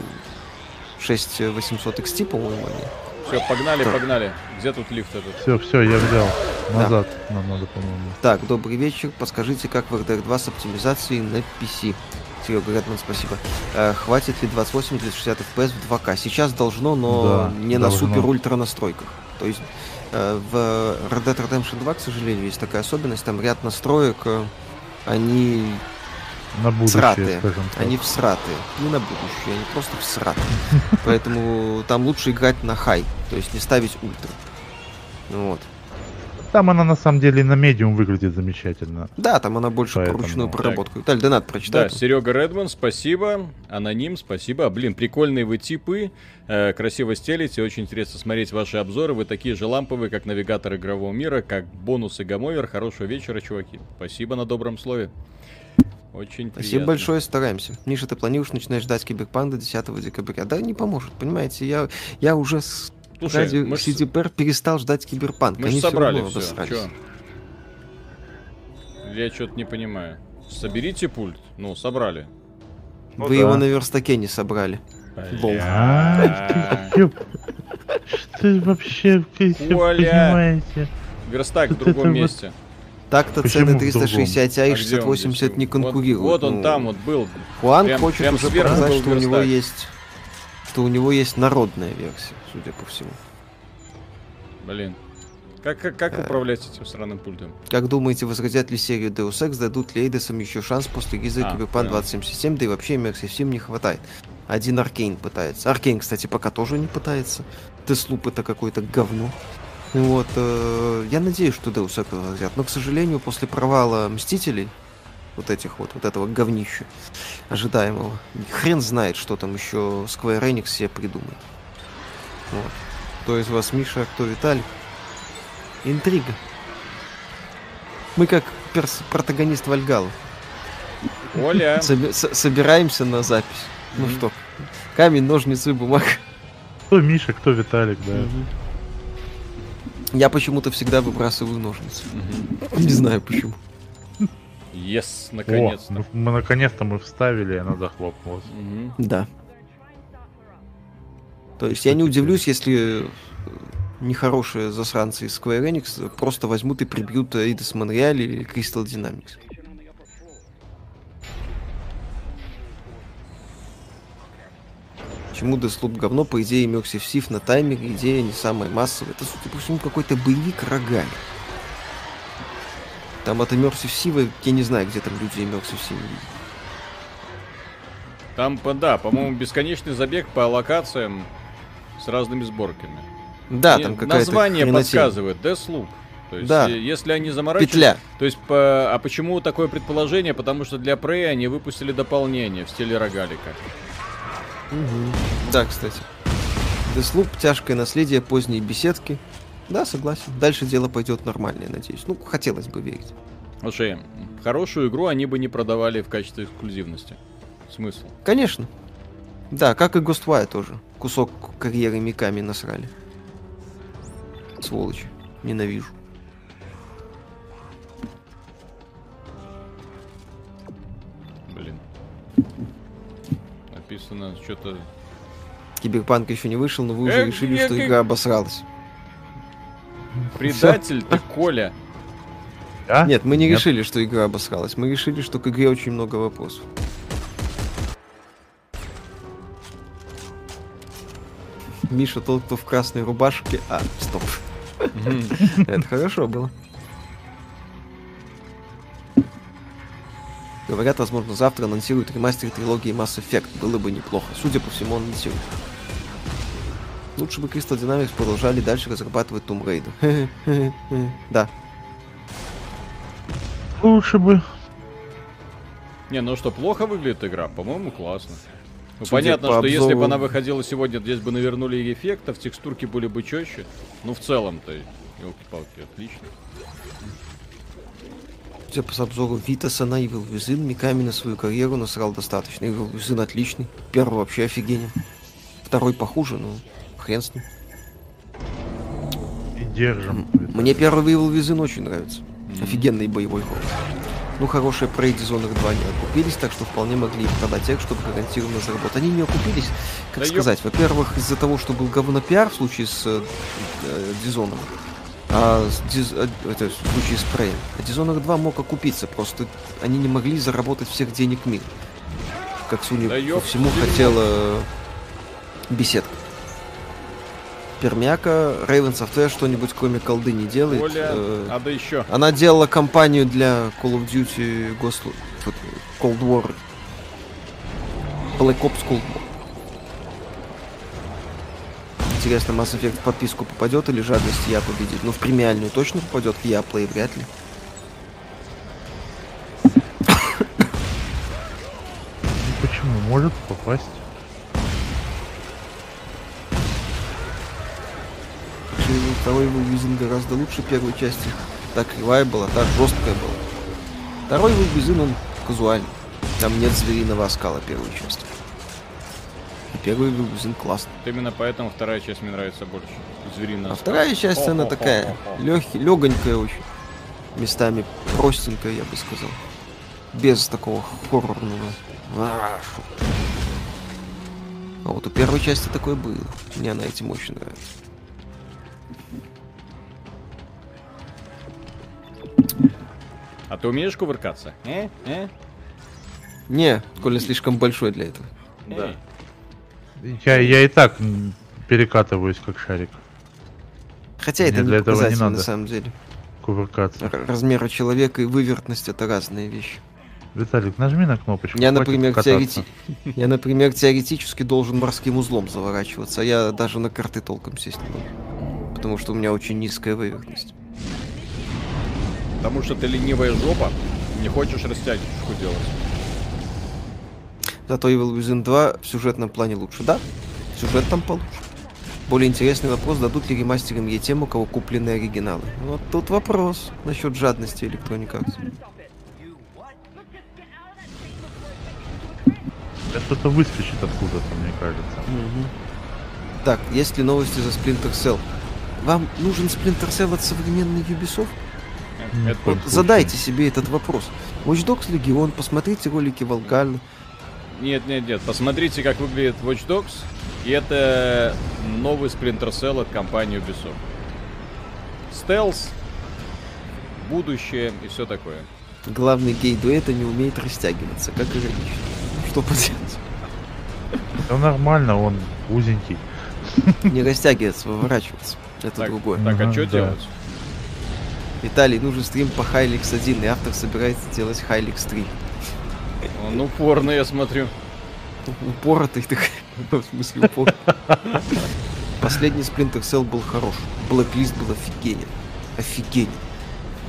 6800 XT, по-моему, они. все, погнали, Так. погнали. Где тут лифт этот? Все, все, я взял. Назад нам надо, по-моему. Так, добрый вечер. Подскажите, как в RDR 2 с оптимизацией на PC? Серега Редман, спасибо. Э, хватит ли 28 или 60 FPS в 2К? Сейчас должно, но Да, не на должно. супер-ультра настройках. То есть э, в Red Dead Redemption 2, к сожалению, есть такая особенность. Там ряд настроек, э, они На будущее, Всратые. скажем так. Они всратые. Не на будущее, они просто всратые. (laughs) Поэтому там лучше играть на хай, то есть не ставить ультра. Вот. Там она на самом деле на медиум выглядит замечательно. Да, там она больше Поэтому- про ручную Так. проработку. Виталий, донат Да, прочитай. Серега Редман, спасибо. Аноним, спасибо. Блин, прикольные вы типы. э, красиво стелите. Очень интересно смотреть ваши обзоры. Вы такие же ламповые, как навигатор игрового мира, как бонусы Game Over. Хорошего вечера, чуваки. Спасибо на добром слове. Очень Спасибо приятно. большое, стараемся. Миша, ты планируешь начинать ждать Киберпанка 10 декабря? Да не поможет, понимаете, я, я уже с Слушай, ради мы ж- CDPR перестал ждать Киберпанк. Мы же Они собрали равно все. обосрались. Я что-то не понимаю. Соберите пульт. Ну, собрали. Ну Вы да. его на верстаке не собрали. Лол. Чё- Что вообще понимаете? Верстак в другом месте. Так-то цены в 360 А и он 6080 здесь? не Вот- конкурируют. Вот, он Ну, там вот был. Прям- хочет уже показать, что у него есть что у него есть народная версия, судя по всему. Блин. Как, как, как управлять этим странным пультом? Как думаете, возродят ли серию Deus Ex, дадут ли Эйдосам еще шанс после релиза А, понял. 2077, да и вообще Immersive Sim не хватает. Один Аркейн пытается. Аркейн, кстати, пока тоже не пытается. Деслуп это какое-то говно. Вот, э, я надеюсь, что Deus Ex возродят, но, к сожалению, после провала Мстителей, вот этих вот, вот этого говнища ожидаемого, хрен знает, что там еще Square Enix себе придумает. Вот. Кто из вас Миша, а кто Виталик? Интрига. Мы как перс- протагонист Вальгала. Оля, Соби- с- собираемся на запись. Ну Мгм. что, камень, ножницы, бумага. Кто Миша, кто Виталик, да. Я почему-то всегда выбрасываю ножницы. Мгм. Не знаю почему. Yes, О, наконец-то. мы, мы наконец-то мы вставили, и она захлопнулась. Да. То есть я не удивлюсь, если э, нехорошие засранцы из Square Enix просто возьмут и прибьют Eidos Montreal или Crystal Dynamics. Почему Deathloop говно? По идее, Immersive Civ на таймере, идея не самая массовая. Это, судя по всему, какой-то боевик рогами. Там от Immersive Civ, я не знаю, где там люди Immersive Civ видят. Там, по- да, по-моему, бесконечный забег по локациям с разными сборками. Да, И там какая-то Название хренотень. подсказывает, Deathloop. То есть, Да. э, если они заморачиваются... Петля. То есть, по- а почему такое предположение? Потому что для Prey они выпустили дополнение в стиле рогалика. Мгм. Да, кстати. Деслуп, тяжкое наследие, поздние беседки. Да, согласен. Дальше дело пойдет нормально, надеюсь. Ну, хотелось бы верить. Слушай, хорошую игру они бы не продавали в качестве эксклюзивности. Смысл? Конечно. Да, как и Ghostwire тоже. Кусок карьеры Миками насрали. Сволочи. Ненавижу. Блин. Написано что-то... Киберпанк еще не вышел, но вы уже Эх, решили, что как- игра обосралась. Предатель ты, Коля. А? Нет, мы не Нет. решили, что игра обосралась. Мы решили, что к игре очень много вопросов. Миша тот, кто в красной рубашке. А, стоп. Это хорошо было. Говорят, возможно, завтра анонсируют ремастер трилогии Mass Effect. Было бы неплохо. Судя по всему, анонсируют. Лучше бы Crystal Dynamics продолжали дальше разрабатывать Tomb Raider. (laughs) Да. Лучше бы. Не, ну что, плохо выглядит игра? По-моему, классно. Ну, Судя понятно, по что если бы обзору- она выходила сегодня, здесь бы навернули и эффектов, текстурки были бы четче. Ну, в целом-то, елки-палки, отлично. Судя по обзору Витаса на Evil Within, Миками на свою карьеру насрал достаточно. Evil Within отличный. Первый вообще офигенен. Второй похуже, но хрен с ним. И держим. Мне первый Evil Within очень нравится. Офигенный боевой ход. Ну, хорошие Dishonored 2 не окупились, так что вполне могли их продать тех, чтобы гарантированно заработать. Они не окупились, как Да ёп. сказать, во-первых, из-за того, что был говно пиар в случае с э, э, Dishonored, а Диз- э, это, в случае с Prey. А Dishonored 2 мог окупиться, просто они не могли заработать всех денег мира. Как, судя Да по ёп, всему, дерьмо. хотела э, беседка. Пермяка, Raven Software что-нибудь кроме колды не делает. Коля, Э, надо еще. она делала кампанию для Call of Duty Ghost... Cold War. Black Ops Cold War. Интересно, Mass Effect в подписку попадет или жадность я победит? Ну, в премиальную точно попадет, в я Play вряд ли. Ну, Почему? Может попасть. Второй был Визин гораздо лучше первой части. Так кривая была, так жесткая была. Второй был Визин, он казуальный. Там нет звериного оскала первой части. И первый был Визин классный. Вот именно поэтому вторая часть мне нравится больше. Звериная. А вторая часть, она такая легкий, легонькая очень. Местами простенькая, я бы сказал. Без такого хоррорного. А вот у первой части такое было. Мне она этим очень нравится. Ты умеешь кувыркаться? Э? Э? Не, Коля слишком большой для этого. Эй. Я, я и так перекатываюсь как шарик. Хотя это Мне не для этого не показатель, на надо. самом деле. Кувыркаться. Р- Размеры человека и вывертность это разные вещи. Виталик, нажми на кнопочку. Я, например, теорети- я, например, теоретически должен морским узлом заворачиваться, а я даже на карты толком сесть не могу. Потому что у меня очень низкая вывертность. Потому что ты ленивая жопа, не хочешь растягивашку делать. Зато Evil Within 2 в сюжетном плане лучше. Да, сюжет там получше. Более интересный вопрос, дадут ли ремастером ей тем, у кого куплены оригиналы. Вот тут вопрос насчет жадности Electronic Arts. Да что-то выскочит откуда-то, мне кажется. Мгм. Так, есть ли новости за Splinter Cell? Вам нужен Splinter Cell от современной Ubisoft? Это Вот задайте себе этот вопрос. Watch Dogs Legion, посмотрите ролики Волгальна. Нет, нет, нет. Посмотрите, как выглядит Watch Dogs. И это новый Splinter Cell от компании Ubisoft. Стелс, будущее и все такое. Главный гей дуэта не умеет растягиваться, как иронично. Что поделать? Да нормально, он узенький. Не растягиваться, выворачиваться. Это Так, другое. так а что делать? Виталий, нужен стрим по Хайликс 1, и автор собирается делать Хайликс 3. Он упорно, я смотрю. Упоротый ты, (laughs) в смысле упор. Последний Splinter Cell был хорош. Blacklist был офигенен. Офигенен.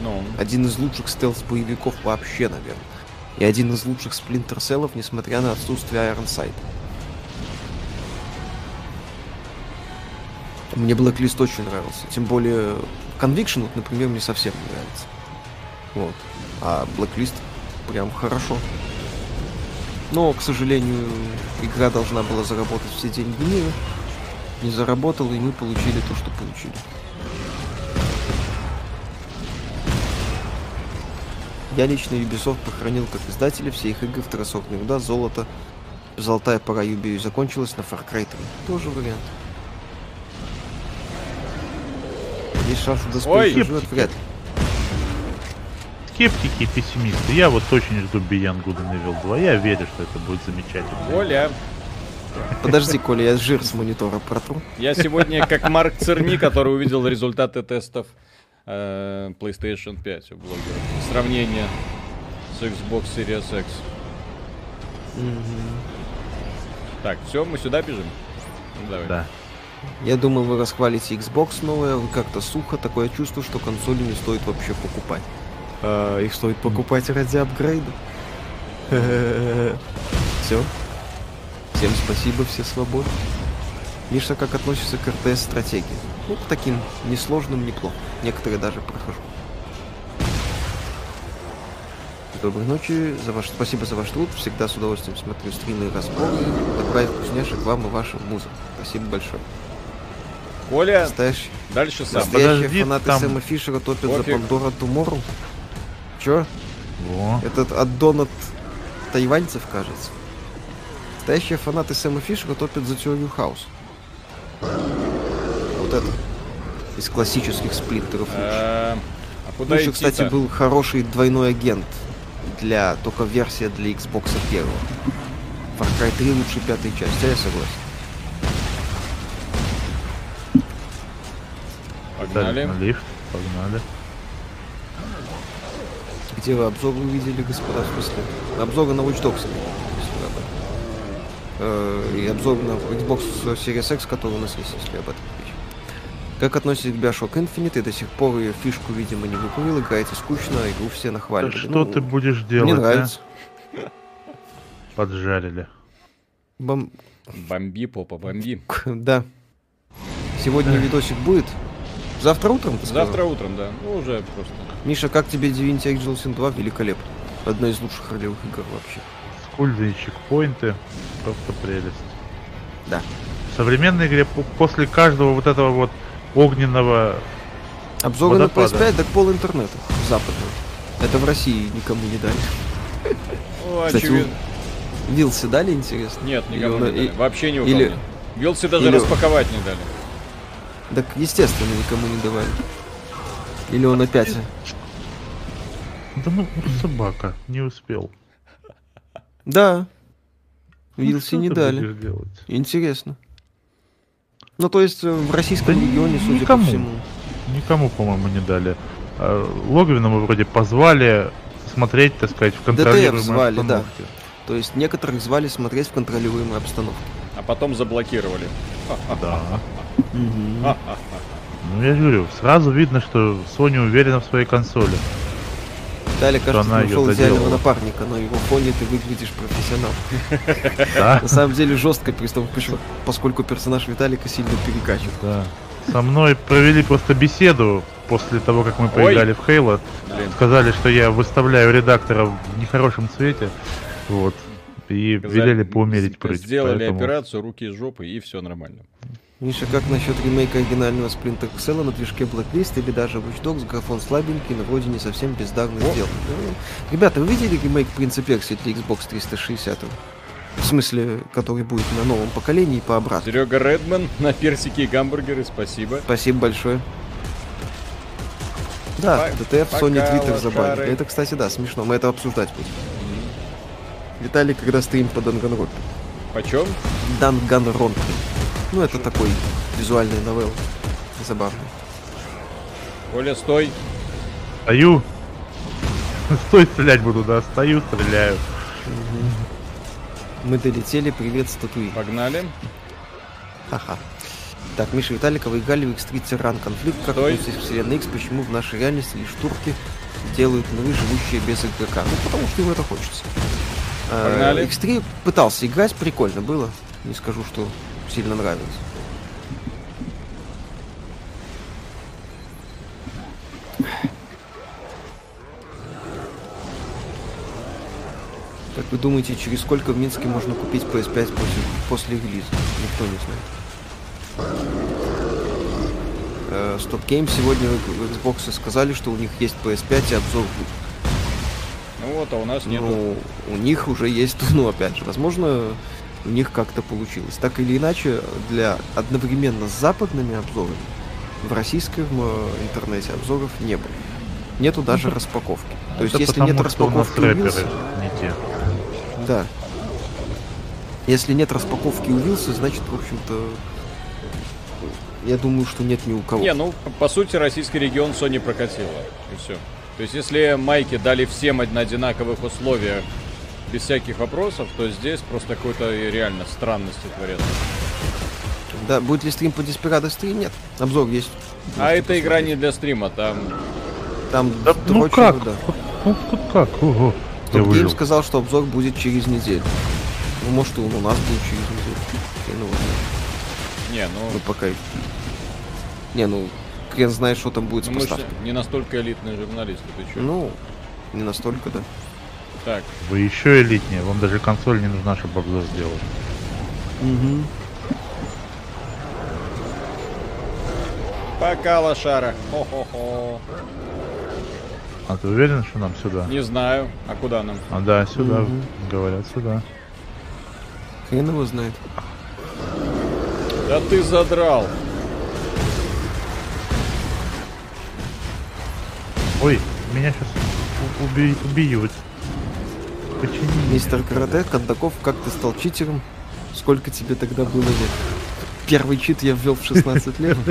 Ну, Один из лучших стелс-боевиков вообще, наверное. И один из лучших Splinter Cell'ов, несмотря на отсутствие Ironside. Мне Blacklist очень нравился. Тем более Conviction, вот, например, мне совсем не нравится. Вот. А Blacklist прям хорошо. Но, к сожалению, игра должна была заработать все деньги мира. Не заработала, и мы получили то, что получили. Я лично Ubisoft похоронил как издателя все их игры второсортные руда, золото. Золотая пора Ubi закончилась на Far Cry 3. Тоже вариант. Есть шанс, живет, вряд ли. Скептики и пессимисты. Я вот очень жду and Evil 2. Я верю, что это будет замечательно. Оля, Подожди, Коля, я жир с монитора протру. я сегодня как Марк Церни, который увидел результаты тестов э, PlayStation 5 у блогера. Сравнение с Xbox Series X. Так, все, мы сюда бежим? Ну, давай. Да. Я думал, вы расхвалите Xbox новое, вы как-то сухо, такое чувство, что консоли не стоит вообще покупать. А, их стоит покупать ради апгрейда. (laughs) Все. Всем спасибо, все свободны. Миша, как относится к РТС-стратегии? Ну, к таким несложным, неплохо. Некоторые даже прохожу. Доброй ночи, за ваш... спасибо за ваш труд. Всегда с удовольствием смотрю стримы и разборы. Добра и вкусняшек вам и вашим музам. Спасибо большое. Коля, Настоящий, дальше сам. настоящие Подожди, фанаты там- Сэма Фишера топят за Пофиг. Пандора Тумору. Чё? Во. Этот аддон от тайваньцев, кажется. Настоящие фанаты Сэма Фишера топят за теорию хаоса. Вот это. Из классических сплинтеров. лучше. Э, А куда Лучше, идти-то? кстати, был хороший двойной агент. Для... Только версия для Xbox первого. Far Cry 3 лучше пятой части, а я согласен. Погнали. На лифт. Погнали. Где вы обзор увидели, господа, в смысле? Обзоры на Watch Dogs. Э, И обзор на Xbox Series X, который у нас есть, если об этом речь. Как относитесь к Bioshock Infinite? И до сих пор ее фишку, видимо, не выкурил. Играете скучно, а игру все Да нахваливали. что Ну, ты будешь делать, Мне а? нравится. Поджарили. Бом- Бомби, попа, бомби. (laughs) Да. Сегодня видосик будет. Завтра утром, ты сказал? Завтра утром, да. Ну, уже просто. Миша, как тебе Divinity Original Sin 2? Великолепно. Одна из лучших ролевых игр вообще. Скульзы и чекпоинты. Просто прелесть. Да. В современной игре по- после каждого вот этого вот огненного... Обзоры на Водопада. PS5, так пол интернета. Западного. Это в России никому не дали. Ну, Кстати, очевидно. Вилсы дали, интересно? Нет, Или никому он- не дали. и- Вообще ни у или- нет. Вилсы даже или- распаковать не дали. Так, естественно, никому не давали. Или он опять... Да ну, собака, не успел. Да. Ну, Вилсы что не дали. Интересно. Ну, то есть, э, в российском Да регионе, судя никому. по всему, Никому, по-моему, не дали. А, Логвина мы вроде позвали смотреть, так сказать, в контролируемой звали, да. обстановке. То есть некоторых звали смотреть в контролируемой обстановке. А потом заблокировали. Да. Ну, я говорю, сразу видно, что Sony уверена в своей консоли. Далее, кажется, она нашел идеального напарника, но его фоне ты выглядишь профессионал. На самом деле жестко, почему- поскольку персонаж Виталика сильно перекачан. да. Со мной провели просто беседу после того, как мы поиграли в Хейла. Сказали, что я выставляю редактора в нехорошем цвете. Вот. И велели поумерить прыть. Сделали операцию, руки из жопы, и все нормально. Миша, как насчет ремейка оригинального Splinter Cell на движке Blacklist или даже Watch Dogs, графон слабенький, но вроде не совсем бездарно сделан? Ребята, вы видели ремейк Принца Персии для Xbox 360? В смысле, который будет на новом поколении по обратно. Серега Редман на персики и гамбургеры, спасибо. Спасибо большое. Да, DTF Sony Twitter забанили. Это, кстати, да, смешно. Мы это обсуждать будем. Виталий, когда стрим по Данганронпе. Почем? Данганронпе. Ну, это такой визуальный новелл. Забавный. Коля, стой. Стою. Стой, стрелять буду, да. Стою, стреляю. Мы долетели, привет, статуи. Погнали. Ха-ха. Так, Миша Виталика, вы играли в X3 Тиран конфликт, как к вселенной X, почему в нашей реальности лишь турки делают миры, живущие без игрока? Ну, потому что им это хочется. А, Погнали. X3 пытался играть, прикольно было. Не скажу, что сильно нравилось. Как вы думаете, через сколько в Минске можно купить PS5 после, после релиза? Никто не знает. Э, Stop Game сегодня в Xbox сказали, что у них есть PS5 и обзор будет. Ну вот, а у нас нету. Ну, у них уже есть, (laughs) ну, опять же, возможно, у них как-то получилось. Так или иначе, для одновременно с западными обзорами в российском э, интернете обзоров не было. Нету даже распаковки. То есть, Это если потому, нет что у нас распаковки у не те. да. Если нет распаковки у Вилса, значит, в общем-то, я думаю, что нет ни у кого. Не, ну, по- по сути, российский регион Sony прокатила. И все. То есть, если майки дали всем на одинаковых условиях, без всяких вопросов, то здесь просто какой-то реально странности творятся. Да, будет ли стрим по Desperado стрим? Нет. Обзор есть. А Можете эта игра посмотреть. не для стрима, там... Там Да, ну как? да. Ну тут как? Ого. Я Топ Гейм выжил. сказал, что обзор будет через неделю. Ну, может, и он у нас будет через неделю. Не, Ну, ну... пока... Не, ну, хрен знает, что там будет с ну, мы не настолько элитные журналисты, ты чё? Ну, не настолько, да. Так, Вы еще элитнее. Вам даже консоль не нужна, чтобы обзор сделать. Угу. пока, лошара. Хо-хо-хо. А ты уверен, что нам сюда? Не знаю. А куда нам? А да, сюда. Мгм. Говорят, сюда. Хрен его знает. Да ты задрал. Ой, меня сейчас убьют. Почини. Мистер Карате, Кондаков, как ты стал читером? Сколько тебе тогда было лет? Первый чит я ввел в 16 лет. (laughs)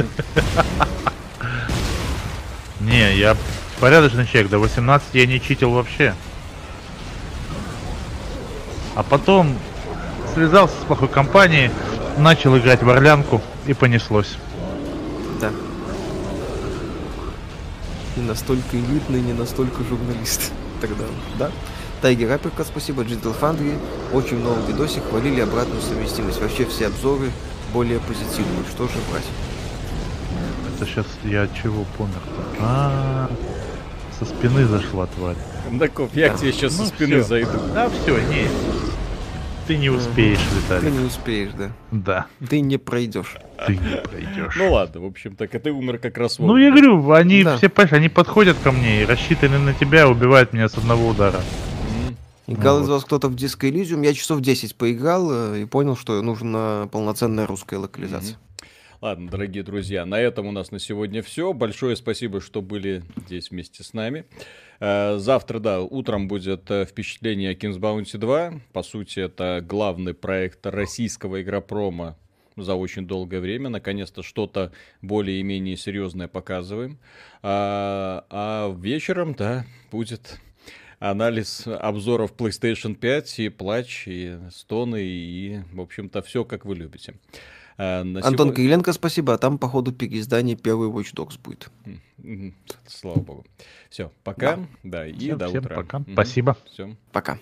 Не, я порядочный человек. До 18 я не читил вообще. А потом связался с плохой компанией, начал играть в Орлянку и понеслось. Да. Не настолько элитный, не настолько журналист. (laughs) Тогда, да. Тайгер Апперкот, спасибо. Digital Foundry. Очень много видосик хвалили обратную совместимость. Вообще все обзоры более позитивные. Что же брать? Это сейчас я от чего помер-то? А, со спины зашла тварь. Кондаков, я к тебе сейчас Ну со спины зайду. Да, все, не. Ты не успеешь, Ты Виталий. не успеешь, да. Да, Ты не пройдешь. ты не пройдешь. Ну ладно, в общем, так, а ты умер как раз Ну, я говорю, они Да. все, понимаешь, они подходят ко мне и рассчитаны на тебя, убивают меня с одного удара. Играл Ну из вас кто-то в Disco Elysium. Я часов 10 поиграл э, и понял, что нужна полноценная русская локализация. Ладно, дорогие друзья, на этом у нас на сегодня все. Большое спасибо, что были здесь вместе с нами. Э, Завтра, да, утром будет э, впечатление Kings Bounty 2. По сути, это главный проект российского игропрома за очень долгое время. Наконец-то что-то более-менее серьезное показываем. А, а вечером, да, будет анализ обзоров PlayStation 5 и плач, и стоны, и, в общем-то, все, как вы любите. А, Антон сегодня... Кириленко, спасибо. А там, по ходу переиздания первый Watch Dogs будет. Слава богу. Все, пока. Да, да и всем, до всем утра. Пока. Угу. Спасибо. Все. Пока.